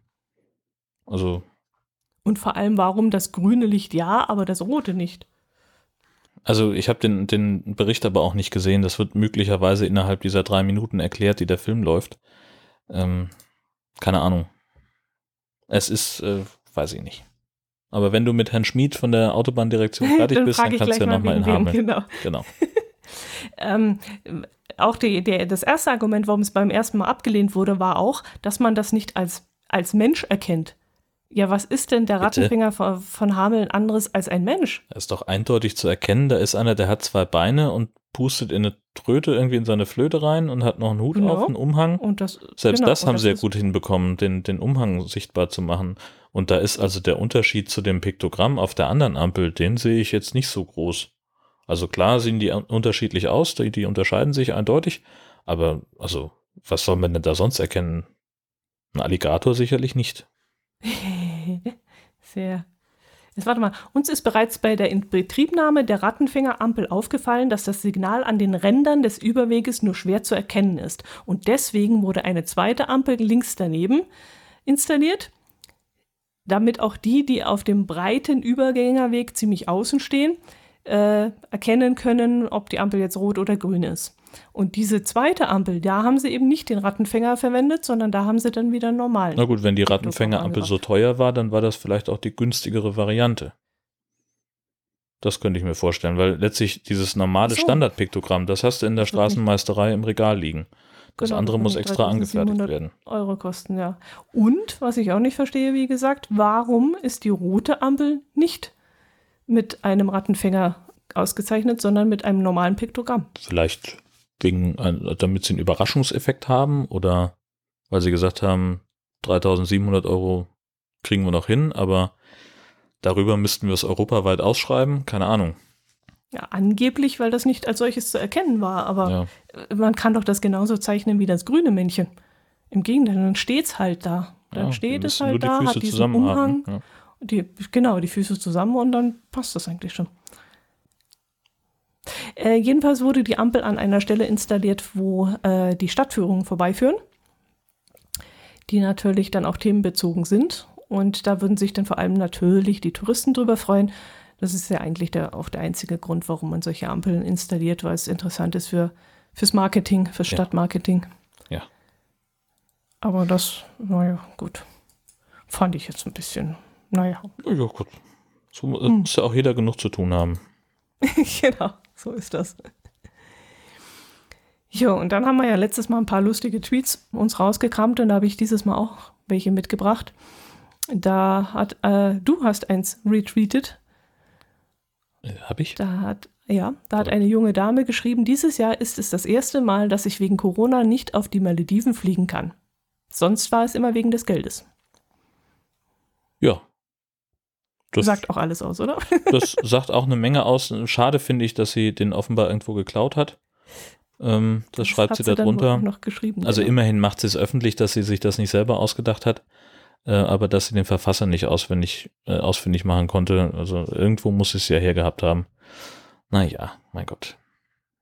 Also, Und vor allem, warum das grüne Licht ja, aber das rote nicht. also ich habe den, den Bericht aber auch nicht gesehen. Das wird möglicherweise innerhalb dieser drei Minuten erklärt, die der Film läuft. Ähm, keine Ahnung. Es ist, äh, weiß ich nicht. Aber wenn du mit Herrn Schmid von der Autobahndirektion fertig bist, dann frage ich kannst du ja nochmal in Hameln. Genau. Genau. Ähm, auch die, der, das erste Argument, warum es beim ersten Mal abgelehnt wurde, war auch, dass man das nicht als, als Mensch erkennt. Ja, was ist denn der Bitte? Rattenfänger von, von Hameln anderes als ein Mensch? Da ist doch eindeutig zu erkennen, da ist einer, der hat zwei Beine und pustet in eine Tröte irgendwie in seine Flöte rein und hat noch einen Hut Genau. auf, einen Umhang. Und das, Selbst genau, das haben sie ja gut hinbekommen, den, den Umhang sichtbar zu machen. Und da ist also der Unterschied zu dem Piktogramm auf der anderen Ampel, den sehe ich jetzt nicht so groß. Also klar sehen die unterschiedlich aus, die, die unterscheiden sich eindeutig, aber also, was soll man denn da sonst erkennen? Ein Alligator sicherlich nicht. Sehr. Jetzt warte mal. Uns ist bereits bei der Inbetriebnahme der Rattenfängerampel aufgefallen, dass das Signal an den Rändern des Überweges nur schwer zu erkennen ist. Und deswegen wurde eine zweite Ampel links daneben installiert, damit auch die, die auf dem breiten Übergängerweg ziemlich außen stehen, äh, erkennen können, ob die Ampel jetzt rot oder grün ist. Und diese zweite Ampel, da haben sie eben nicht den Rattenfänger verwendet, sondern da haben sie dann wieder normalen. Na gut, wenn die Rattenfängerampel so teuer war, dann war das vielleicht auch die günstigere Variante. Das könnte ich mir vorstellen, weil letztlich dieses normale so. Standardpiktogramm, das hast du in der Straßenmeisterei im Regal liegen. Das Genau, andere muss extra angefertigt 3700 werden. Euro kosten, ja. Und, was ich auch nicht verstehe, wie gesagt, warum ist die rote Ampel nicht mit einem Rattenfänger ausgezeichnet, sondern mit einem normalen Piktogramm? Vielleicht wegen, damit sie einen Überraschungseffekt haben oder weil sie gesagt haben, 3700 Euro kriegen wir noch hin, aber darüber müssten wir es europaweit ausschreiben. Keine Ahnung. Ja, angeblich, weil das nicht als solches zu erkennen war, aber Ja. man kann doch das genauso zeichnen wie das grüne Männchen. Im Gegenteil, dann steht es halt da. Dann Ja, steht es halt die da, hat diesen Umhang. Ja. Die, genau, die Füße zusammen und dann passt das eigentlich schon. Äh, jedenfalls wurde die Ampel an einer Stelle installiert, wo äh, die Stadtführungen vorbeiführen, die natürlich dann auch themenbezogen sind. Und da würden sich dann vor allem natürlich die Touristen drüber freuen. Das ist ja eigentlich der, auch der einzige Grund, warum man solche Ampeln installiert, weil es interessant ist für, Fürs Marketing, fürs Ja. Stadtmarketing. Ja. Aber das, naja, gut. Fand ich jetzt ein bisschen, naja. Ja, gut. So äh, Hm. muss ja auch jeder genug zu tun haben. genau, so ist das. Jo, und dann haben wir ja letztes Mal ein paar lustige Tweets uns rausgekramt und da habe ich dieses Mal auch welche mitgebracht. Da hat, äh, du hast eins retweetet. Äh, hab ich? Da hat, ja, da hat eine junge Dame geschrieben, dieses Jahr ist es das erste Mal, dass ich wegen Corona nicht auf die Malediven fliegen kann. Sonst war es immer wegen des Geldes. Ja. Das Sagt auch alles aus, oder? Das sagt auch eine Menge aus. Schade finde ich, dass sie den offenbar irgendwo geklaut hat. Ähm, das, schreibt hat sie da drunter. auch noch geschrieben. Also genau. immerhin macht sie es öffentlich, dass sie sich das nicht selber ausgedacht hat, äh, aber dass sie den Verfasser nicht auswendig, äh, ausfindig machen konnte. Also irgendwo muss sie es ja hergehabt haben. Naja, mein Gott.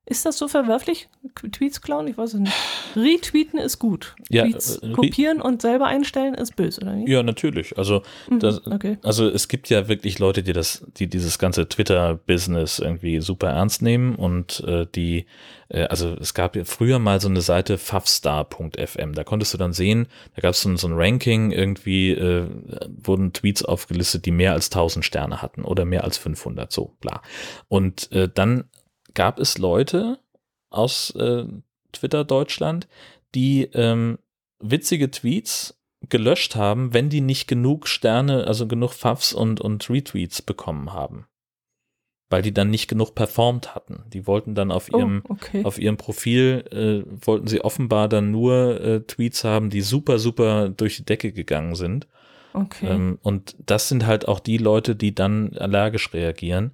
Ist das so verwerflich? Tweets klauen? Ich weiß es nicht. Retweeten ist gut. Ja, Tweets äh, re- kopieren und selber einstellen ist böse, oder nicht? Ja, natürlich. Also Mhm, das- okay. Also es gibt ja wirklich Leute, die das, die dieses ganze Twitter-Business irgendwie super ernst nehmen und äh, die, äh, also es gab ja früher mal so eine Seite fafstar.fm, da konntest du dann sehen, da gab es so, ein- so ein Ranking, irgendwie äh, wurden Tweets aufgelistet, die mehr als 1000 Sterne hatten oder mehr als 500, so bla. Und äh, dann gab es Leute aus äh, Twitter Deutschland, die ähm, witzige Tweets gelöscht haben, wenn die nicht genug Sterne, also genug Favs und, und Retweets bekommen haben. Weil die dann nicht genug performt hatten. Die wollten dann auf Oh, ihrem, okay. auf ihrem Profil, äh, wollten sie offenbar dann nur äh, Tweets haben, die super, super durch die Decke gegangen sind. okay. Ähm, und das sind halt auch die Leute, die dann allergisch reagieren.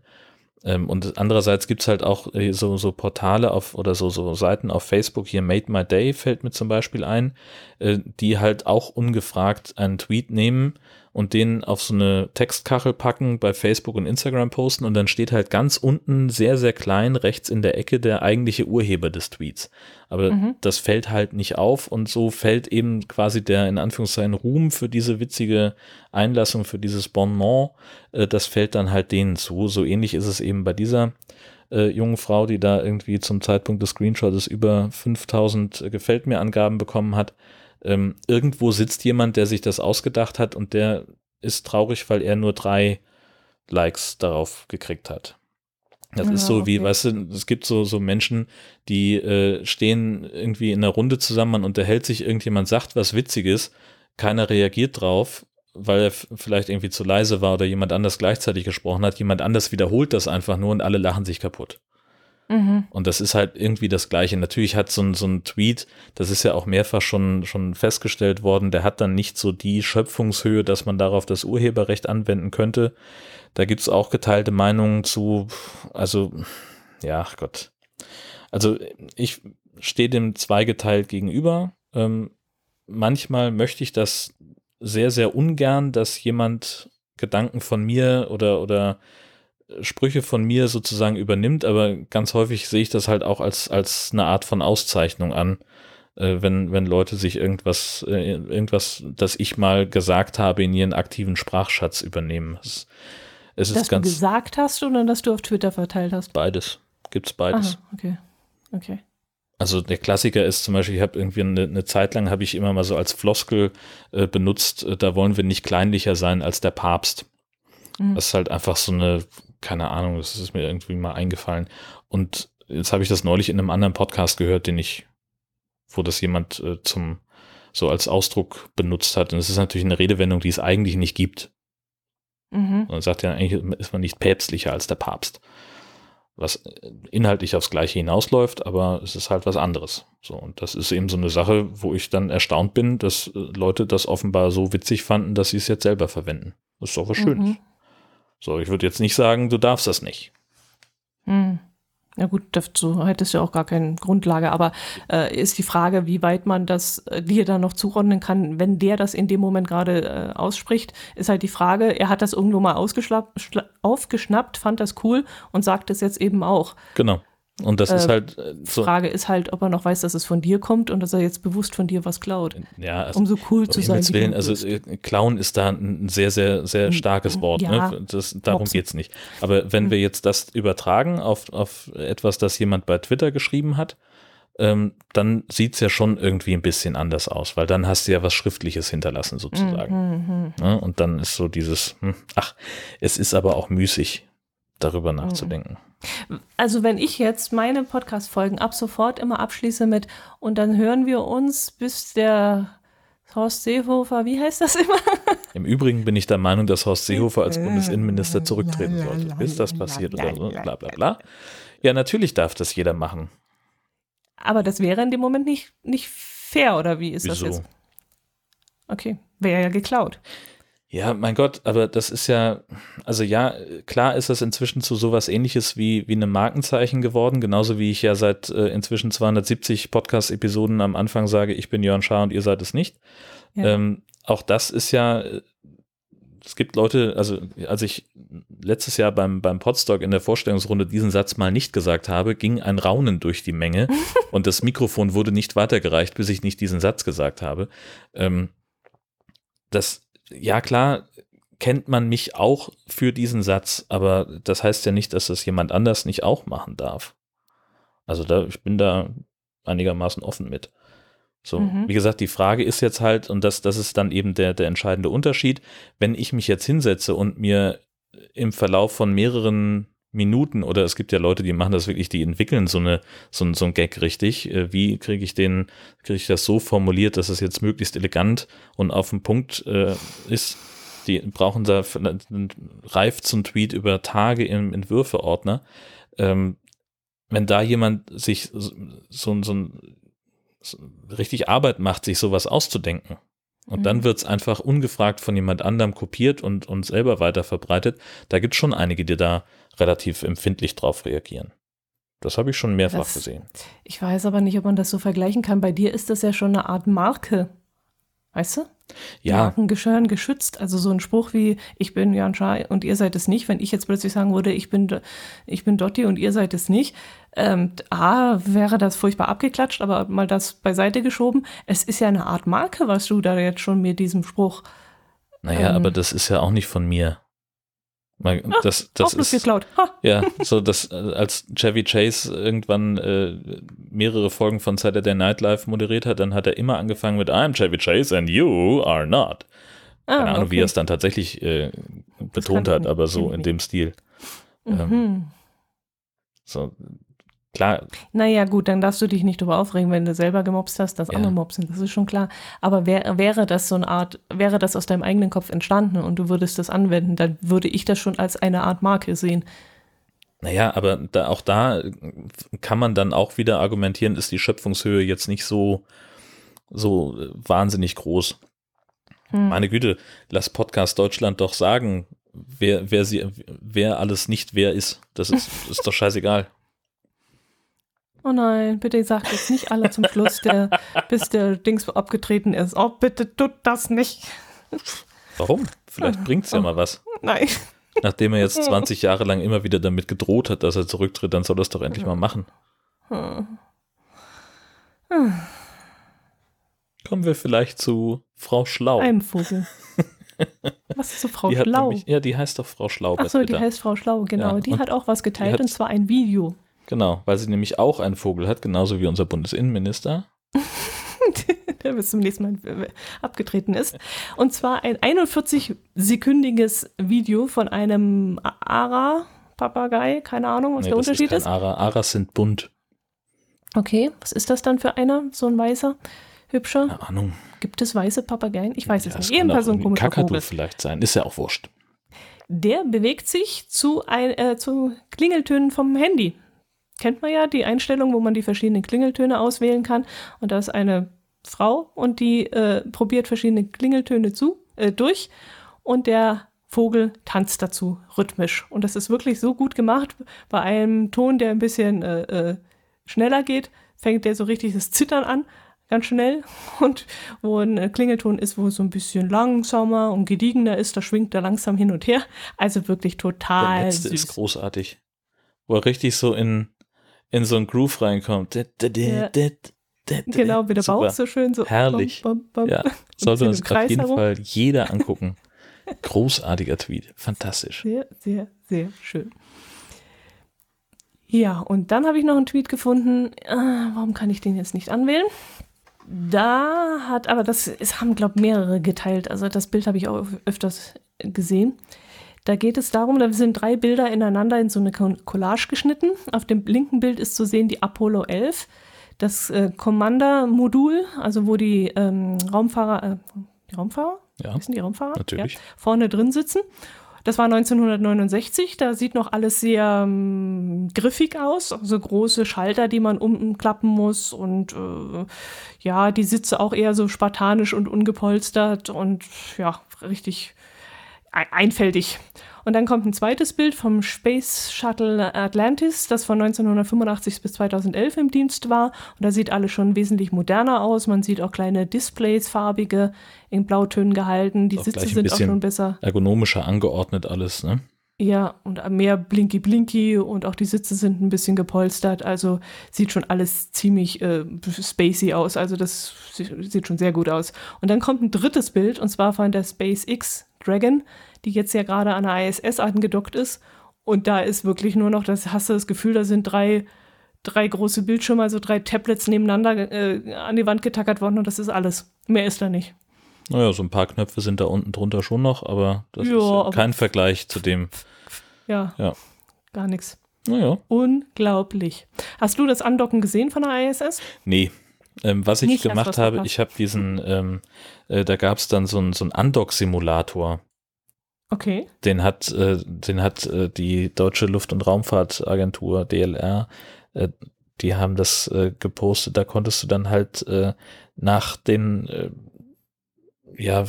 Ähm, und andererseits gibt's halt auch äh, so, so Portale auf oder so, so Seiten auf Facebook, hier Made My Day fällt mir zum Beispiel ein, äh, die halt auch ungefragt einen Tweet nehmen und den auf so eine Textkachel packen, bei Facebook und Instagram posten und dann steht halt ganz unten sehr, sehr klein rechts in der Ecke der eigentliche Urheber des Tweets. Aber Mhm. das fällt halt nicht auf und so fällt eben quasi der in Anführungszeichen Ruhm für diese witzige Einlassung, für dieses Bonbon, äh, das fällt dann halt denen zu. So ähnlich ist es eben bei dieser äh, jungen Frau, die da irgendwie zum Zeitpunkt des Screenshots über 5000 äh, Gefällt mir Angaben bekommen hat. Ähm, irgendwo sitzt jemand, der sich das ausgedacht hat und der ist traurig, weil er nur drei Likes darauf gekriegt hat. Das Ja, ist so wie, okay. weißt du, es gibt so, so Menschen, die äh, stehen irgendwie in einer Runde zusammen, man unterhält sich, irgendjemand sagt was Witziges, keiner reagiert drauf, weil er vielleicht irgendwie zu leise war oder jemand anders gleichzeitig gesprochen hat, jemand anders wiederholt das einfach nur und alle lachen sich kaputt. Mhm. Und das ist halt irgendwie das Gleiche. Natürlich hat so ein, so ein Tweet, das ist ja auch mehrfach schon, schon festgestellt worden, der hat dann nicht so die Schöpfungshöhe, dass man darauf das Urheberrecht anwenden könnte. Da gibt es auch geteilte Meinungen zu, also, ja, ach Gott. Also ich stehe dem zweigeteilt gegenüber. Ähm, manchmal möchte ich das sehr, sehr ungern, dass jemand Gedanken von mir oder, oder Sprüche von mir sozusagen übernimmt, aber ganz häufig sehe ich das halt auch als, als eine Art von Auszeichnung an, äh, wenn, wenn Leute sich irgendwas, äh, irgendwas, das ich mal gesagt habe, in ihren aktiven Sprachschatz übernehmen. Es, es Dass ist du ganz gesagt hast oder dass du auf Twitter verteilt hast? beides. Gibt's beides. Aha, okay. Okay. Also der Klassiker ist zum Beispiel, ich habe irgendwie eine, eine Zeit lang habe ich immer mal so als Floskel äh, benutzt, äh, da wollen wir nicht kleinlicher sein als der Papst. Mhm. Das ist halt einfach so eine, keine Ahnung, das ist mir irgendwie mal eingefallen. Und jetzt habe ich das neulich in einem anderen Podcast gehört, den ich, wo das jemand äh, zum so als Ausdruck benutzt hat. Und es ist natürlich eine Redewendung, die es eigentlich nicht gibt. Mhm. Und man sagt ja, eigentlich ist man nicht päpstlicher als der Papst. Was äh, inhaltlich aufs Gleiche hinausläuft, aber es ist halt was anderes. So, und das ist eben so eine Sache, wo ich dann erstaunt bin, dass äh, Leute das offenbar so witzig fanden, dass sie es jetzt selber verwenden. Das ist doch was Schönes. Mhm. So, ich würde jetzt nicht sagen, du darfst das nicht. Hm. Ja gut, dazu hättest du ja auch gar keine Grundlage, aber äh, ist die Frage, wie weit man das äh, dir dann noch zuordnen kann, wenn der das in dem Moment gerade äh, ausspricht, ist halt die Frage, er hat das irgendwo mal aufgeschnappt, fand das cool und sagt es jetzt eben auch. Genau. Und das ist Äh, halt äh, so. Frage ist halt, ob er noch weiß, dass es von dir kommt und dass er jetzt bewusst von dir was klaut, Ja, also, um so cool zu sein. Willen, also bist. äh, ist da ein sehr, sehr, sehr starkes Wort. ja, ne? das, darum Mopsen. geht's nicht. Aber wenn wir jetzt das übertragen auf, auf etwas, das jemand bei Twitter geschrieben hat, ähm, dann sieht's ja schon irgendwie ein bisschen anders aus, weil dann hast du ja was Schriftliches hinterlassen sozusagen. Mhm. Ja, und dann ist so dieses, hm, ach, es ist aber auch müßig, darüber nachzudenken. Also wenn ich jetzt meine Podcast-Folgen ab sofort immer abschließe mit und dann hören wir uns, bis der Horst Seehofer, wie heißt das immer? Im Übrigen bin ich der Meinung, dass Horst Seehofer als Bundesinnenminister zurücktreten sollte, bis das passiert oder so, bla bla bla. Ja, natürlich darf das jeder machen. Aber das wäre in dem Moment nicht, nicht fair, oder wie ist Wieso? das jetzt? Okay, wäre ja geklaut. Ja, mein Gott, aber das ist ja, also ja, klar ist das inzwischen zu sowas ähnliches wie, wie einem Markenzeichen geworden, genauso wie ich ja seit äh, inzwischen 270 Podcast-Episoden am Anfang sage, ich bin Jörn Schaar und ihr seid es nicht. Ja. Ähm, auch das ist ja, es gibt Leute, also als ich letztes Jahr beim, beim Podstock in der Vorstellungsrunde diesen Satz mal nicht gesagt habe, ging ein Raunen durch die Menge und das Mikrofon wurde nicht weitergereicht, bis ich nicht diesen Satz gesagt habe. Ähm, das, ja klar, kennt man mich auch für diesen Satz, aber das heißt ja nicht, dass das jemand anders nicht auch machen darf. Also da, ich bin da einigermaßen offen mit. So, Mhm. wie gesagt, die Frage ist jetzt halt, und das, das ist dann eben der, der entscheidende Unterschied, wenn ich mich jetzt hinsetze und mir im Verlauf von mehreren Minuten, oder es gibt ja Leute, die machen das wirklich, die entwickeln so eine, so, ein- so ein Gag richtig, äh, wie kriege ich den, kriege ich das so formuliert, dass es jetzt möglichst elegant und auf den Punkt äh, ist. Die brauchen da reift ein Tweet über Tage im Entwürfeordner. Ähm, wenn da jemand sich so, so, so, richtig Arbeit macht, sich sowas auszudenken. Und dann Mhm. wird's einfach ungefragt von jemand anderem kopiert und, und selber weiter verbreitet. Da gibt's schon einige, die da relativ empfindlich drauf reagieren. Das habe ich schon mehrfach Das- gesehen. Ich weiß aber nicht, ob man das so vergleichen kann. Bei dir ist das ja schon eine Art Marke. Weißt du? Ja, Marken gehören geschützt. Also so ein Spruch wie, ich bin Jan Schai und ihr seid es nicht. Wenn ich jetzt plötzlich sagen würde, ich bin, ich bin Dotti und ihr seid es nicht, ähm, A, wäre das furchtbar abgeklatscht, aber mal das beiseite geschoben. Es ist ja eine Art Marke, was du da jetzt schon mit diesem Spruch naja, ähm, aber das ist ja auch nicht von mir. Mal- Ah, Das, das ist, geklaut. Ha, ja, so dass als Chevy Chase irgendwann äh, mehrere Folgen von Saturday Night Live moderiert hat, dann hat er immer angefangen mit I'm Chevy Chase and you are not. ah, Keine Ahnung, wie okay. er es dann tatsächlich äh, betont hat, aber so in dem Stil. ähm, Mhm. So, klar, Naja, gut, dann darfst du dich nicht drüber aufregen, wenn du selber gemobst hast, dass Ja. andere mobsen, das ist schon klar. Aber wär, wäre das so eine Art, wäre das aus deinem eigenen Kopf entstanden und du würdest das anwenden, dann würde ich das schon als eine Art Marke sehen. Naja, aber da, auch da kann man dann auch wieder argumentieren, ist die Schöpfungshöhe jetzt nicht so, so wahnsinnig groß. Hm. Meine Güte, lass Podcast Deutschland doch sagen, wer, wer sie, wer alles nicht wer ist. Das ist, ist doch scheißegal. Oh nein, bitte sag jetzt nicht alle zum Schluss, der, bis der Dings abgetreten ist. Oh, bitte tut das nicht. Warum? Vielleicht bringt's ja mal was. Nein. Nachdem er jetzt 20 Jahre lang immer wieder damit gedroht hat, dass er zurücktritt, dann soll er es doch endlich mal machen. Kommen wir vielleicht zu Frau Schlau. Einem Vogel. Was ist so Frau die Schlau? Nämlich, ja, die heißt doch Frau Schlau Achso, die heißt Frau Schlau, genau. Ja, die und hat auch was geteilt hat- und zwar ein Video. Genau, weil sie nämlich auch einen Vogel hat, genauso wie unser Bundesinnenminister. der bis zum nächsten Mal äh, abgetreten ist. Und zwar ein 41-sekündiges Video von einem Ara-Papagei, keine Ahnung, was Nee, der Unterschied ist. Ara. Aras sind bunt. Okay, was ist das dann für einer? So ein weißer, hübscher? Keine Ahnung. Gibt es weiße Papageien? Ich weiß es Ja, nicht. kann Jedenfalls so ein komischer Kakadu Vogel. vielleicht sein. Ist ja auch wurscht. Der bewegt sich zu, ein, äh, zu Klingeltönen vom Handy. Kennt man ja die Einstellung, wo man die verschiedenen Klingeltöne auswählen kann. Und da ist eine Frau und die äh, probiert verschiedene Klingeltöne zu, äh, durch. Und der Vogel tanzt dazu rhythmisch. Und das ist wirklich so gut gemacht. Bei einem Ton, der ein bisschen äh, äh, schneller geht, fängt der so richtig das Zittern an, ganz schnell. Und wo ein äh, Klingelton ist, wo es so ein bisschen langsamer und gediegener ist, da schwingt er langsam hin und her. Also wirklich Der total letzte süß. ist großartig. Wo er richtig so in, in so ein Groove reinkommt. Ja. Genau, wie der Super. Bauch so schön so. Herrlich. Ja, sollte uns auf jeden herum. Fall jeder angucken. Großartiger Tweet. Fantastisch. Sehr, sehr, sehr schön. Ja, und dann habe ich noch einen Tweet gefunden. Äh, warum kann ich den jetzt nicht anwählen? Da hat, aber das es haben, glaube ich, mehrere geteilt. Also das Bild habe ich auch öfters gesehen. Da geht es darum, da sind drei Bilder ineinander in so eine Collage geschnitten. Auf dem linken Bild ist zu sehen die Apollo 11, das äh, Commander-Modul, also wo die ähm, Raumfahrer, äh, die Raumfahrer? Ja. Wissen die Raumfahrer? Natürlich. Ja, vorne drin sitzen. Das war 1969, da sieht noch alles sehr ähm, griffig aus, also große Schalter, die man umklappen muss und äh, ja, die Sitze auch eher so spartanisch und ungepolstert und ja, richtig einfältig. Und dann kommt ein zweites Bild vom Space Shuttle Atlantis, das von 1985 bis 2011 im Dienst war. Und da sieht alles schon wesentlich moderner aus. Man sieht auch kleine Displays, farbige, in Blautönen gehalten. Die Sitze sind auch schon besser. Ergonomischer angeordnet alles, ne? Ja, und mehr blinky blinky und auch die Sitze sind ein bisschen gepolstert. Also sieht schon alles ziemlich äh, spacey aus. Also das sieht schon sehr gut aus. Und dann kommt ein drittes Bild und zwar von der SpaceX Dragon, die jetzt ja gerade an der ISS angedockt ist. Und da ist wirklich nur noch, das hast du das Gefühl, da sind drei, drei große Bildschirme, also drei Tablets nebeneinander äh, an die Wand getackert worden und das ist alles. Mehr ist da nicht. Naja, so ein paar Knöpfe sind da unten drunter schon noch, aber das Ja, ist ja kein Vergleich zu dem. Ja, Ja. gar nichts. Naja, Unglaublich. Hast du das Andocken gesehen von der ISS? nee. Ähm, was ich Nicht, gemacht was habe, ich habe diesen, ähm, äh, da gab es dann so einen so Undock-Simulator. Okay. Den hat, äh, den hat äh, die Deutsche Luft- und Raumfahrtagentur, DLR, äh, die haben das äh, gepostet. Da konntest du dann halt äh, nach den ja,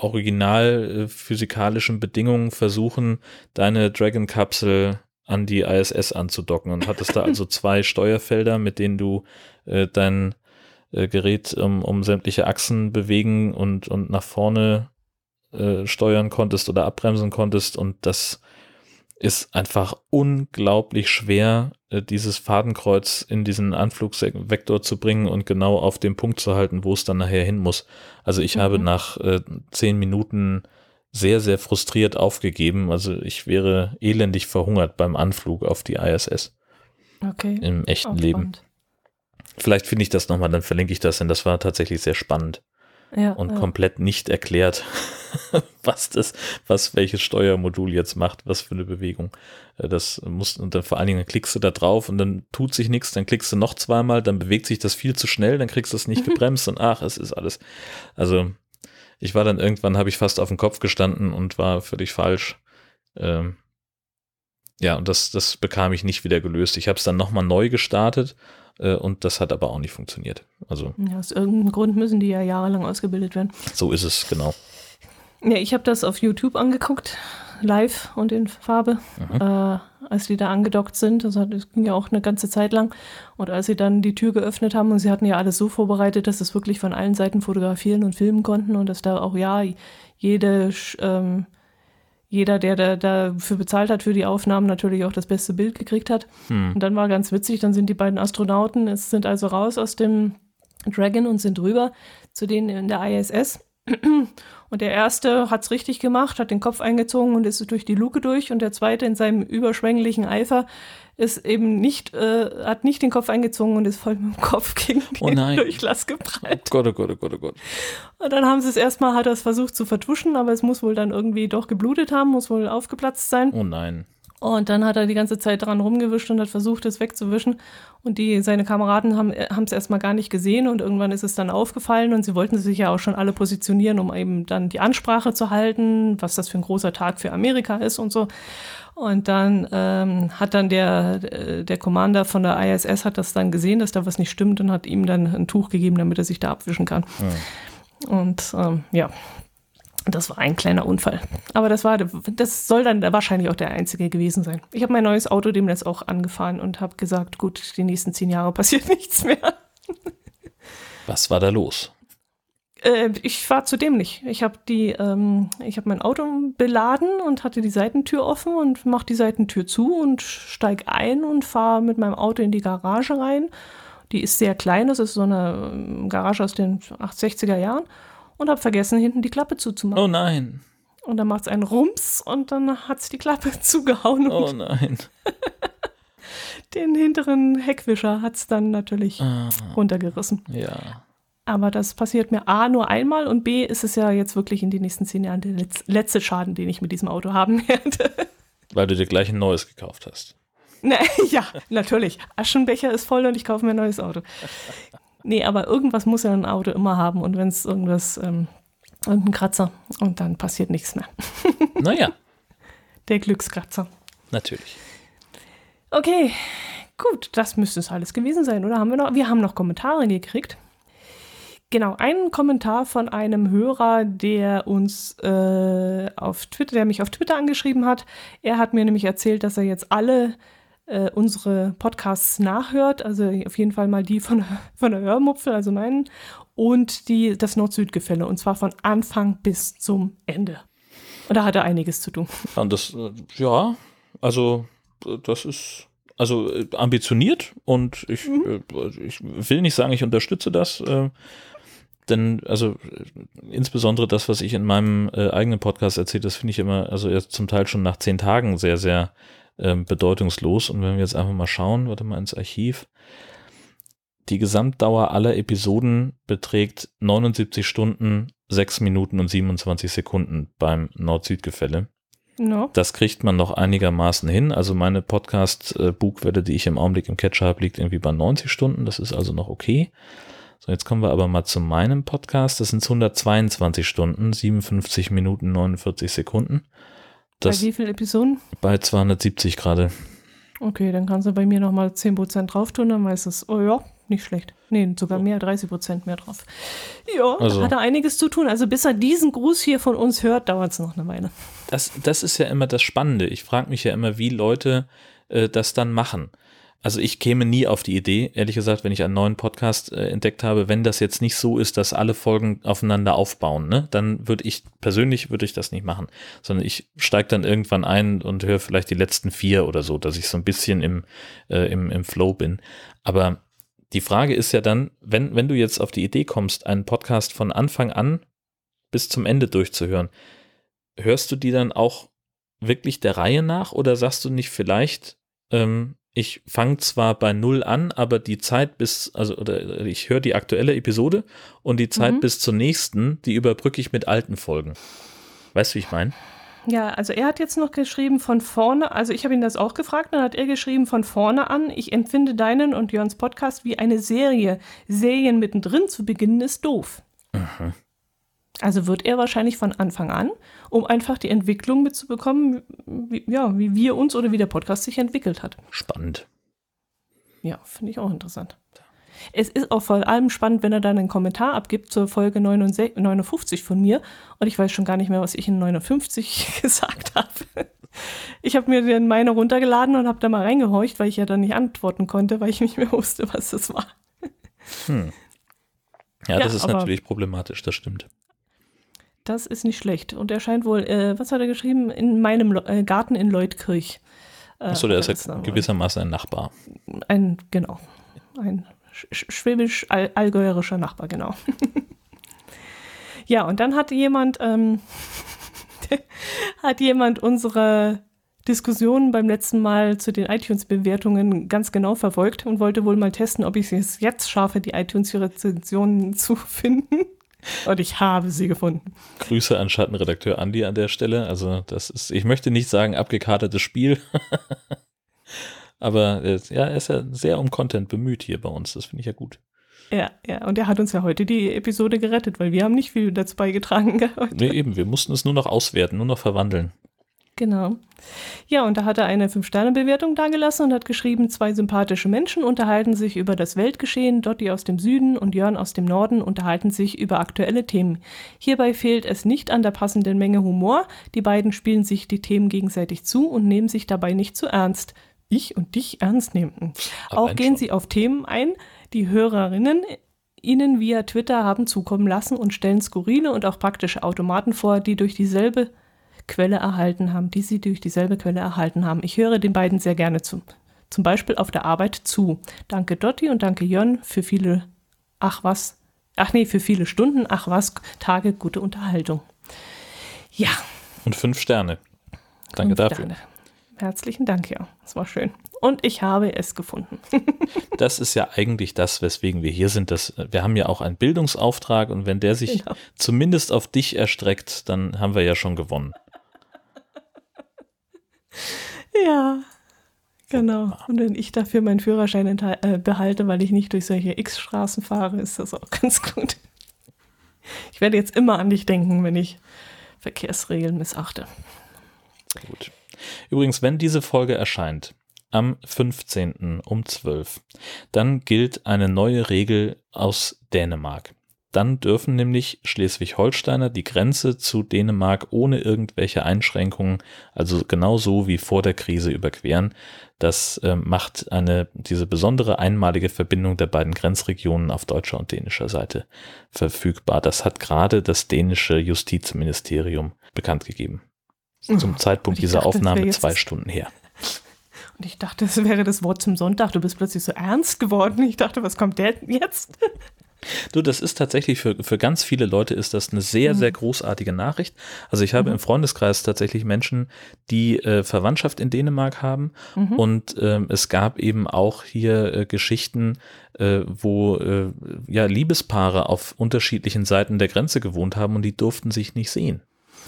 original physikalischen Bedingungen versuchen, deine Dragon-Kapsel an die ISS anzudocken und hattest da also zwei Steuerfelder, mit denen du äh, dein äh, Gerät um, um sämtliche Achsen bewegen und, und nach vorne äh, steuern konntest oder abbremsen konntest und das ist einfach unglaublich schwer, äh, dieses Fadenkreuz in diesen Anflugsvektor zu bringen und genau auf den Punkt zu halten, wo es dann nachher hin muss. Also ich habe Mhm. nach äh, zehn Minuten sehr, sehr frustriert aufgegeben. Also ich wäre elendig verhungert beim Anflug auf die ISS Okay. im echten Auch Leben. Vielleicht finde ich das nochmal, dann verlinke ich das, denn das war tatsächlich sehr spannend Ja, und ja. komplett nicht erklärt, was das, was welches Steuermodul jetzt macht, was für eine Bewegung. Äh, Das muss, und dann vor allen Dingen klickst du da drauf und dann tut sich nichts, dann klickst du noch zweimal, dann bewegt sich das viel zu schnell, dann kriegst du es nicht Mhm. gebremst und ach, es ist alles. Also, ich war dann irgendwann, habe ich fast auf dem Kopf gestanden und war völlig falsch. Ähm, ja, und das, das bekam ich nicht wieder gelöst. Ich habe es dann nochmal neu gestartet und das hat aber auch nicht funktioniert. Also, Ja, aus irgendeinem Grund müssen die ja jahrelang ausgebildet werden. so ist es, genau. Ja, ich habe das auf YouTube angeguckt, live und in Farbe, Mhm. äh, als die da angedockt sind. Also das ging ja auch eine ganze Zeit lang. Und als sie dann die Tür geöffnet haben und sie hatten ja alles so vorbereitet, dass es wirklich von allen Seiten fotografieren und filmen konnten und dass da auch ja jede, ähm, jeder, der da dafür bezahlt hat für die Aufnahmen, natürlich auch das beste Bild gekriegt hat. Hm. Und dann war ganz witzig, dann sind die beiden Astronauten, es sind also raus aus dem Dragon und sind rüber zu denen in der ISS. Und der erste hat es richtig gemacht, hat den Kopf eingezogen und ist durch die Luke durch. Und der zweite in seinem überschwänglichen Eifer ist eben nicht, äh, hat nicht den Kopf eingezogen und ist voll mit dem Kopf gegen Oh den nein. Durchlass Oh geprallt. Gott, oh Gott, oh Gott, oh Gott. Und dann haben sie es erstmal, hat er es versucht zu vertuschen, aber es muss wohl dann irgendwie doch geblutet haben, muss wohl aufgeplatzt sein. Oh nein. Und dann hat er die ganze Zeit dran rumgewischt und hat versucht, es wegzuwischen. Und die, seine Kameraden haben es erstmal gar nicht gesehen und irgendwann ist es dann aufgefallen und sie wollten sich ja auch schon alle positionieren, um eben dann die Ansprache zu halten, was das für ein großer Tag für Amerika ist und so. Und dann ähm, hat dann der, äh, der Commander von der ISS hat das dann gesehen, dass da was nicht stimmt und hat ihm dann ein Tuch gegeben, damit er sich da abwischen kann. Und ähm, ja, das war ein kleiner Unfall. Aber das war, das soll dann wahrscheinlich auch der einzige gewesen sein. Ich habe mein neues Auto demnächst auch angefahren und habe gesagt, gut, die nächsten zehn Jahre passiert nichts mehr. Was war da los? Äh, ich war zu dämlich. Ich habe die, ähm, ich habe mein Auto beladen und hatte die Seitentür offen und mache die Seitentür zu und steig ein und fahre mit meinem Auto in die Garage rein. Die ist sehr klein, das ist so eine ähm, Garage aus den 60er Jahren und habe vergessen, hinten die Klappe zuzumachen. Oh nein. Und dann macht es einen Rums und dann hat es die Klappe zugehauen. Oh nein. Den hinteren Heckwischer hat es dann natürlich Ah, runtergerissen. ja. Aber das passiert mir A nur einmal und B ist es ja jetzt wirklich in den nächsten zehn Jahren der letz letzte Schaden, den ich mit diesem Auto haben werde. Weil du dir gleich ein neues gekauft hast. Na, ja, natürlich. Aschenbecher ist voll und ich kaufe mir ein neues Auto. Nee, aber irgendwas muss ja ein Auto immer haben und wenn es irgendwas, ähm, irgendein Kratzer und dann passiert nichts mehr. Naja, Der Glückskratzer. natürlich. Okay, gut, das müsste es alles gewesen sein, oder haben wir noch? Wir haben noch Kommentare gekriegt. Genau, einen Kommentar von einem Hörer, der uns äh, auf Twitter, der mich auf Twitter angeschrieben hat. Er hat mir nämlich erzählt, dass er jetzt alle äh, unsere Podcasts nachhört, also auf jeden Fall mal die von, von der Hörmupfel, also meinen, und die, das Nord-Süd-Gefälle, und zwar von Anfang bis zum Ende. Und da hat er einiges zu tun. Und das, äh, ja, also das ist also äh, ambitioniert und ich, äh, ich will nicht sagen, ich unterstütze das, denn also äh, insbesondere das, was ich in meinem äh, eigenen Podcast erzähle, das finde ich immer, also jetzt zum Teil schon nach zehn Tagen sehr, sehr ähm, bedeutungslos. Und wenn wir jetzt einfach mal schauen, warte mal ins Archiv. Die Gesamtdauer aller Episoden beträgt 79 Stunden, 6 Minuten und 27 Sekunden beim Nord-Süd-Gefälle. No. Das kriegt man noch einigermaßen hin. Also meine Podcast-Bugwelle, die ich im Augenblick im Catcher habe, liegt irgendwie bei 90 Stunden. Das ist also noch okay. So, jetzt kommen wir aber mal zu meinem Podcast. Das sind 122 Stunden, 57 Minuten, 49 Sekunden. Das Bei wie vielen Episoden? bei 270 gerade. Okay, dann kannst du bei mir nochmal 10% drauf tun, dann weiß es, oh ja, nicht schlecht. Nee, sogar mehr, 30% mehr drauf. Ja, Also- da hat er einiges zu tun. Also bis er diesen Gruß hier von uns hört, dauert es noch eine Weile. Das, das ist ja immer das Spannende. Ich frage mich ja immer, wie Leute äh, das dann machen. Also ich käme nie auf die Idee, ehrlich gesagt, wenn ich einen neuen Podcast äh, entdeckt habe, wenn das jetzt nicht so ist, dass alle Folgen aufeinander aufbauen, ne, dann würde ich persönlich würde ich das nicht machen, sondern ich steige dann irgendwann ein und höre vielleicht die letzten vier oder so, dass ich so ein bisschen im, äh, im, im Flow bin. Aber die Frage ist ja dann, wenn, wenn du jetzt auf die Idee kommst, einen Podcast von Anfang an bis zum Ende durchzuhören, hörst du die dann auch wirklich der Reihe nach oder sagst du nicht vielleicht, ähm, ich fange zwar bei null an, aber die Zeit bis, also oder ich höre die aktuelle Episode und die Zeit Mhm. bis zur nächsten, die überbrücke ich mit alten Folgen. Weißt du, wie ich meine? Ja, also er hat jetzt noch geschrieben von vorne, also ich habe ihn das auch gefragt, dann hat er geschrieben von vorne an, ich empfinde deinen und Jörns Podcast wie eine Serie. Serien mittendrin zu beginnen ist doof. Also wird er wahrscheinlich von Anfang an, um einfach die Entwicklung mitzubekommen, wie, ja, wie wir uns oder wie der Podcast sich entwickelt hat. Spannend. Ja, finde ich auch interessant. Es ist auch vor allem spannend, wenn er dann einen Kommentar abgibt zur Folge 69 59 von mir. Und ich weiß schon gar nicht mehr, was ich in 59 gesagt habe. Ich habe mir den meine runtergeladen und habe da mal reingehorcht, weil ich ja dann nicht antworten konnte, weil ich nicht mehr wusste, was das war. Ja, Ja, das ist natürlich problematisch, das stimmt. Das ist nicht schlecht. Und er scheint wohl, äh, was hat er geschrieben? In meinem Lo äh, Garten in Leutkirch. Äh, Achso, der ist ja wohl. gewissermaßen ein Nachbar. Ein, genau. Ein sch- sch- schwäbisch-allgäuerischer Nachbar, genau. ja, und dann hat jemand, ähm, hat jemand unsere Diskussionen beim letzten Mal zu den iTunes-Bewertungen ganz genau verfolgt und wollte wohl mal testen, ob ich es jetzt schaffe, die iTunes-Rezensionen zu finden. Und ich habe sie gefunden. Grüße an Schattenredakteur Andi an der Stelle. Also, das ist, ich möchte nicht sagen, abgekartetes Spiel. Aber äh, ja, er ist ja sehr um Content bemüht hier bei uns. Das finde ich ja gut. Ja, ja, und er hat uns ja heute die Episode gerettet, weil wir haben nicht viel dazu beigetragen gehabt. Nee, eben, wir mussten es nur noch auswerten, nur noch verwandeln. Genau. Ja, und da hat er eine Fünf-Sterne-Bewertung dagelassen und hat geschrieben, zwei sympathische Menschen unterhalten sich über das Weltgeschehen, Dotti aus dem Süden und Jörn aus dem Norden unterhalten sich über aktuelle Themen. Hierbei fehlt es nicht an der passenden Menge Humor, die beiden spielen sich die Themen gegenseitig zu und nehmen sich dabei nicht zu ernst. Ich und dich ernst nehmen. Auch gehen schon. sie auf Themen ein, die Hörerinnen ihnen via Twitter haben zukommen lassen und stellen skurrile und auch praktische Automaten vor, die durch dieselbe Quelle erhalten haben, die sie durch dieselbe Quelle erhalten haben. Ich höre den beiden sehr gerne zu. Zum Beispiel auf der Arbeit zu. Danke Dotti und danke Jörn für viele, ach was, ach nee, für viele Stunden, ach was, Tage gute Unterhaltung. Ja, Und fünf Sterne. Danke fünf dafür. Sterne. Herzlichen Dank, ja. Das war schön. Und ich habe es gefunden. das ist ja eigentlich das, weswegen wir hier sind. Das, wir haben ja auch einen Bildungsauftrag und wenn der sich genau. zumindest auf dich erstreckt, dann haben wir ja schon gewonnen. Ja, genau. Und wenn ich dafür meinen Führerschein äh, behalte, weil ich nicht durch solche X-Straßen fahre, ist das auch ganz gut. Ich werde jetzt immer an dich denken, wenn ich Verkehrsregeln missachte. Gut. Übrigens, wenn diese Folge erscheint, am 15. um 12, dann gilt eine neue Regel aus Dänemark. Dann dürfen nämlich Schleswig-Holsteiner die Grenze zu Dänemark ohne irgendwelche Einschränkungen, also genauso wie vor der Krise überqueren. Das äh, macht eine, diese besondere einmalige Verbindung der beiden Grenzregionen auf deutscher und dänischer Seite verfügbar. Das hat gerade das dänische Justizministerium bekannt gegeben zum Zeitpunkt dieser dachte, Aufnahme zwei Stunden her. Und ich dachte, das wäre das Wort zum Sonntag. Du bist plötzlich so ernst geworden. Ich dachte, was kommt der jetzt? Du, das ist tatsächlich für, für ganz viele Leute ist das eine sehr, mhm. sehr großartige Nachricht. Also ich habe mhm. im Freundeskreis tatsächlich Menschen, die äh, Verwandtschaft in Dänemark haben mhm. und ähm, es gab eben auch hier äh, Geschichten, äh, wo äh, ja Liebespaare auf unterschiedlichen Seiten der Grenze gewohnt haben und die durften sich nicht sehen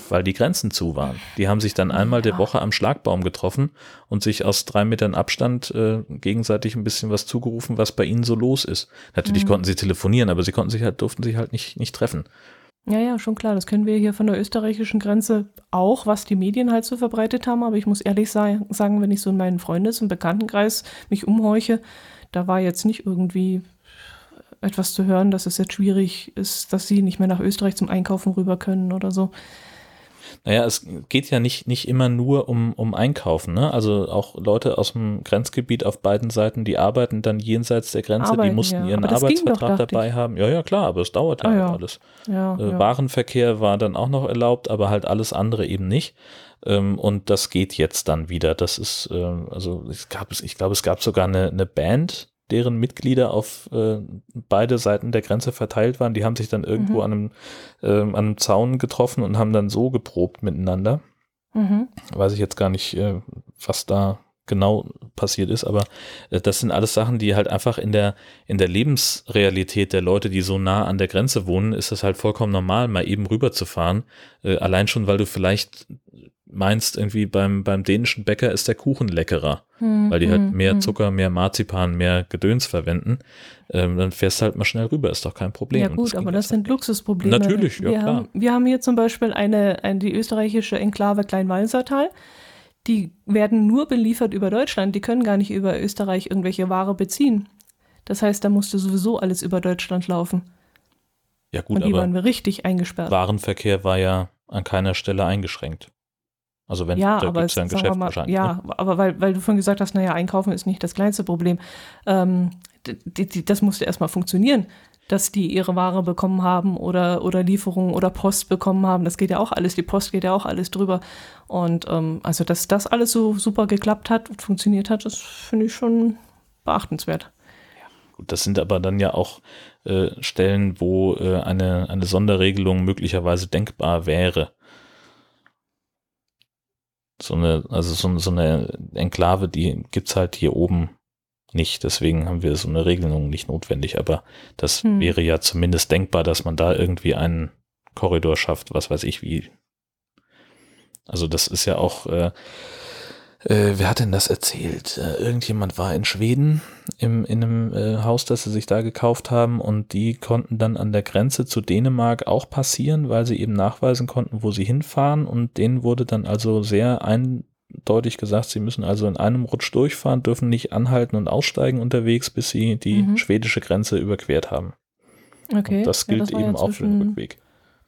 weil die Grenzen zu waren. Die haben sich dann einmal ja. der Woche am Schlagbaum getroffen und sich aus drei Metern Abstand äh, gegenseitig ein bisschen was zugerufen, was bei ihnen so los ist. Natürlich mhm. konnten sie telefonieren, aber sie konnten sich halt, durften sich halt nicht, nicht treffen. Ja, ja, schon klar. Das können wir hier von der österreichischen Grenze auch, was die Medien halt so verbreitet haben. Aber ich muss ehrlich sagen, wenn ich so in meinen Freundes- und Bekanntenkreis mich umhorche, da war jetzt nicht irgendwie etwas zu hören, dass es jetzt schwierig ist, dass sie nicht mehr nach Österreich zum Einkaufen rüber können oder so. Naja, es geht ja nicht, nicht immer nur um, um Einkaufen. Ne? Also auch Leute aus dem Grenzgebiet auf beiden Seiten, die arbeiten dann jenseits der Grenze, arbeiten, die mussten ja. ihren Arbeitsvertrag doch, dabei ich. haben. Ja, ja, klar, aber es dauert ja, ah, ja. alles. Ja, äh, Warenverkehr war dann auch noch erlaubt, aber halt alles andere eben nicht. Ähm, und das geht jetzt dann wieder. Das ist, äh, also es gab, ich glaube, es gab sogar eine, eine Band, deren Mitglieder auf äh, beide Seiten der Grenze verteilt waren. Die haben sich dann irgendwo mhm. an, einem, äh, an einem Zaun getroffen und haben dann so geprobt miteinander. Mhm. Weiß ich jetzt gar nicht, äh, was da genau passiert ist, aber äh, das sind alles Sachen, die halt einfach in der, in der Lebensrealität der Leute, die so nah an der Grenze wohnen, ist das halt vollkommen normal, mal eben rüberzufahren. Äh, allein schon, weil du vielleicht meinst, irgendwie beim, beim dänischen Bäcker ist der Kuchen leckerer, hm, weil die halt hm, mehr hm. Zucker, mehr Marzipan, mehr Gedöns verwenden, ähm, dann fährst du halt mal schnell rüber, ist doch kein Problem. Ja gut, das aber das sind halt Luxusprobleme. Natürlich, ja wir klar. Haben, wir haben hier zum Beispiel eine, eine die österreichische Enklave Kleinwalsertal, die werden nur beliefert über Deutschland, die können gar nicht über Österreich irgendwelche Ware beziehen. Das heißt, da musste sowieso alles über Deutschland laufen. Ja gut, Und die aber waren wir richtig eingesperrt. Warenverkehr war ja an keiner Stelle eingeschränkt. Also wenn ja, da aber es, ja ein Geschäft mal, wahrscheinlich. Ja, ne? aber weil, weil du vorhin gesagt hast, naja, Einkaufen ist nicht das kleinste Problem. Ähm, die, die, das musste erstmal funktionieren, dass die ihre Ware bekommen haben oder, oder Lieferungen oder Post bekommen haben. Das geht ja auch alles, die Post geht ja auch alles drüber. Und ähm, also, dass das alles so super geklappt hat und funktioniert hat, das finde ich schon beachtenswert. Gut, das sind aber dann ja auch äh, Stellen, wo äh, eine, eine Sonderregelung möglicherweise denkbar wäre so eine, also so, so eine Enklave, die gibt's halt hier oben nicht. Deswegen haben wir so eine Regelung nicht notwendig. Aber das hm. wäre ja zumindest denkbar, dass man da irgendwie einen Korridor schafft, was weiß ich wie. Also das ist ja auch, äh, äh, wer hat denn das erzählt? Äh, irgendjemand war in Schweden im, in einem äh, Haus, das sie sich da gekauft haben und die konnten dann an der Grenze zu Dänemark auch passieren, weil sie eben nachweisen konnten, wo sie hinfahren und denen wurde dann also sehr eindeutig gesagt, sie müssen also in einem Rutsch durchfahren, dürfen nicht anhalten und aussteigen unterwegs, bis sie die mhm. schwedische Grenze überquert haben. Okay. Und das gilt ja, das eben ja auch für den Rückweg.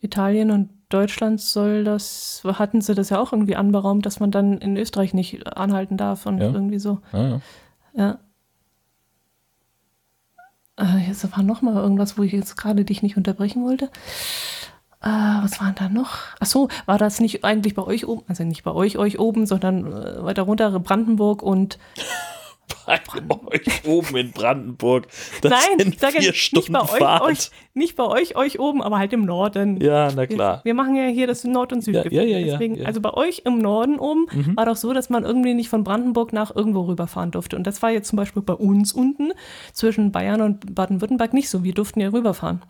Italien und Deutschland soll das, hatten sie das ja auch irgendwie anberaumt, dass man dann in Österreich nicht anhalten darf und ja. irgendwie so. Ah, ja. ja. Äh, jetzt war noch mal irgendwas, wo ich jetzt gerade dich nicht unterbrechen wollte. Äh, was waren da noch? Ach so, war das nicht eigentlich bei euch oben, also nicht bei euch, euch oben, sondern äh, weiter runter Brandenburg und bei euch oben in Brandenburg. Das Nein, sind ich sage ja vier nicht Stunden bei euch, Fahrt. euch, nicht bei euch, euch oben, aber halt im Norden. Ja, na klar. Wir, wir machen ja hier das Nord- und Südgefälle. Ja, ja, ja, ja, Deswegen, ja. Also bei euch im Norden oben Mhm. war doch so, dass man irgendwie nicht von Brandenburg nach irgendwo rüberfahren durfte. Und das war jetzt zum Beispiel bei uns unten zwischen Bayern und Baden-Württemberg nicht so. Wir durften ja rüberfahren.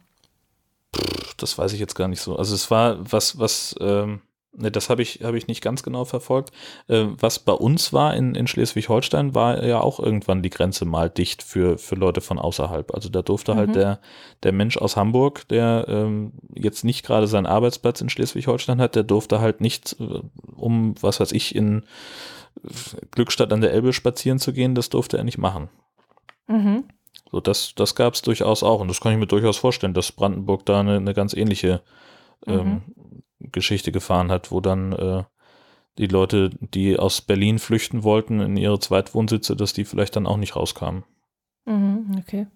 Das weiß ich jetzt gar nicht so. Also es war was, was, ähm, das habe ich, habe ich nicht ganz genau verfolgt. Äh, was bei uns war in, in Schleswig-Holstein, war ja auch irgendwann die Grenze mal dicht für, für Leute von außerhalb. Also da durfte halt Mhm. der, der Mensch aus Hamburg, der ähm, jetzt nicht gerade seinen Arbeitsplatz in Schleswig-Holstein hat, der durfte halt nicht, äh, um, was weiß ich, in Glückstadt an der Elbe spazieren zu gehen, das durfte er nicht machen. Mhm. So, das, das gab es durchaus auch. Und das kann ich mir durchaus vorstellen, dass Brandenburg da eine, eine ganz ähnliche ähm, Geschichte gefahren hat, wo dann äh, die Leute, die aus Berlin flüchten wollten in ihre Zweitwohnsitze, dass die vielleicht dann auch nicht rauskamen. Mhm, okay.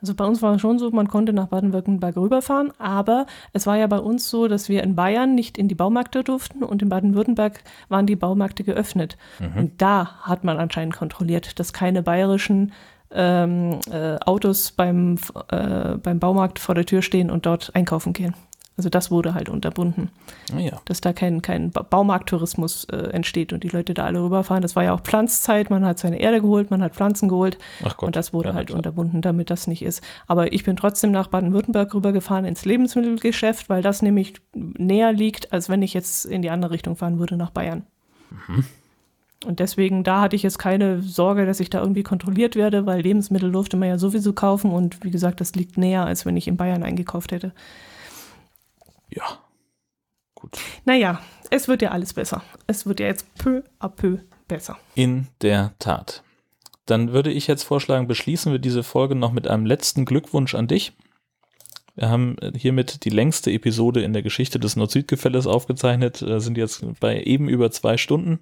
Also bei uns war es schon so, man konnte nach Baden-Württemberg rüberfahren, aber es war ja bei uns so, dass wir in Bayern nicht in die Baumärkte durften und in Baden-Württemberg waren die Baumärkte geöffnet. Mhm. Und da hat man anscheinend kontrolliert, dass keine bayerischen ähm, äh, Autos beim, äh, beim Baumarkt vor der Tür stehen und dort einkaufen gehen. Also das wurde halt unterbunden, Naja, dass da kein, kein Ba- Baumarkttourismus äh, entsteht und die Leute da alle rüberfahren. Das war ja auch Pflanzzeit, man hat seine Erde geholt, man hat Pflanzen geholt. Gott. Und das wurde Ja, halt klar. unterbunden, damit das nicht ist. Aber ich bin trotzdem nach Baden-Württemberg rübergefahren ins Lebensmittelgeschäft, weil das nämlich näher liegt, als wenn ich jetzt in die andere Richtung fahren würde, nach Bayern. Mhm. Und deswegen, da hatte ich jetzt keine Sorge, dass ich da irgendwie kontrolliert werde, weil Lebensmittel durfte man ja sowieso kaufen und wie gesagt, das liegt näher, als wenn ich in Bayern eingekauft hätte. Ja. Gut. Naja, es wird ja alles besser. Es wird ja jetzt peu à peu besser. In der Tat. Dann würde ich jetzt vorschlagen, beschließen wir diese Folge noch mit einem letzten Glückwunsch an dich. Wir haben äh, hiermit die längste Episode in der Geschichte des Nord-Süd-Gefälles aufgezeichnet, äh, sind jetzt bei eben über zwei Stunden.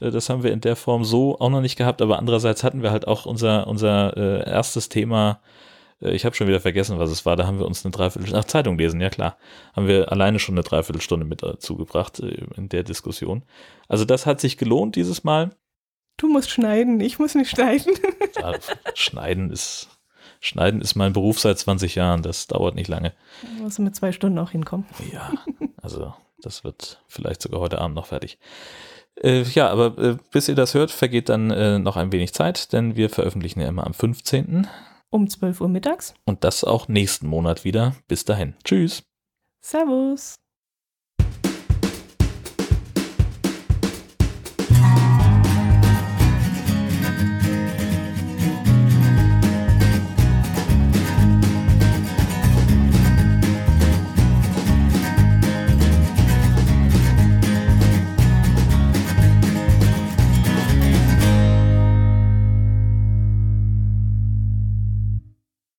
Äh, Das haben wir in der Form so auch noch nicht gehabt, aber andererseits hatten wir halt auch unser, unser erstes Thema, ich habe schon wieder vergessen, was es war, da haben wir uns eine Dreiviertelstunde, ach, Zeitung lesen, ja klar, haben wir alleine schon eine Dreiviertelstunde mit dazu gebracht äh, in der Diskussion. Also das hat sich gelohnt dieses Mal. Du musst schneiden, ich muss nicht schneiden. Ja, Schneiden ist, Schneiden ist mein Beruf seit 20 Jahren. Das dauert nicht lange. Du musst mit zwei Stunden auch hinkommen. Ja, also das wird vielleicht sogar heute Abend noch fertig. Äh, ja, aber äh, bis ihr das hört, vergeht dann äh, noch ein wenig Zeit, denn wir veröffentlichen ja immer am 15. Um 12 Uhr mittags. und das auch nächsten Monat wieder. Bis dahin. Tschüss. Servus.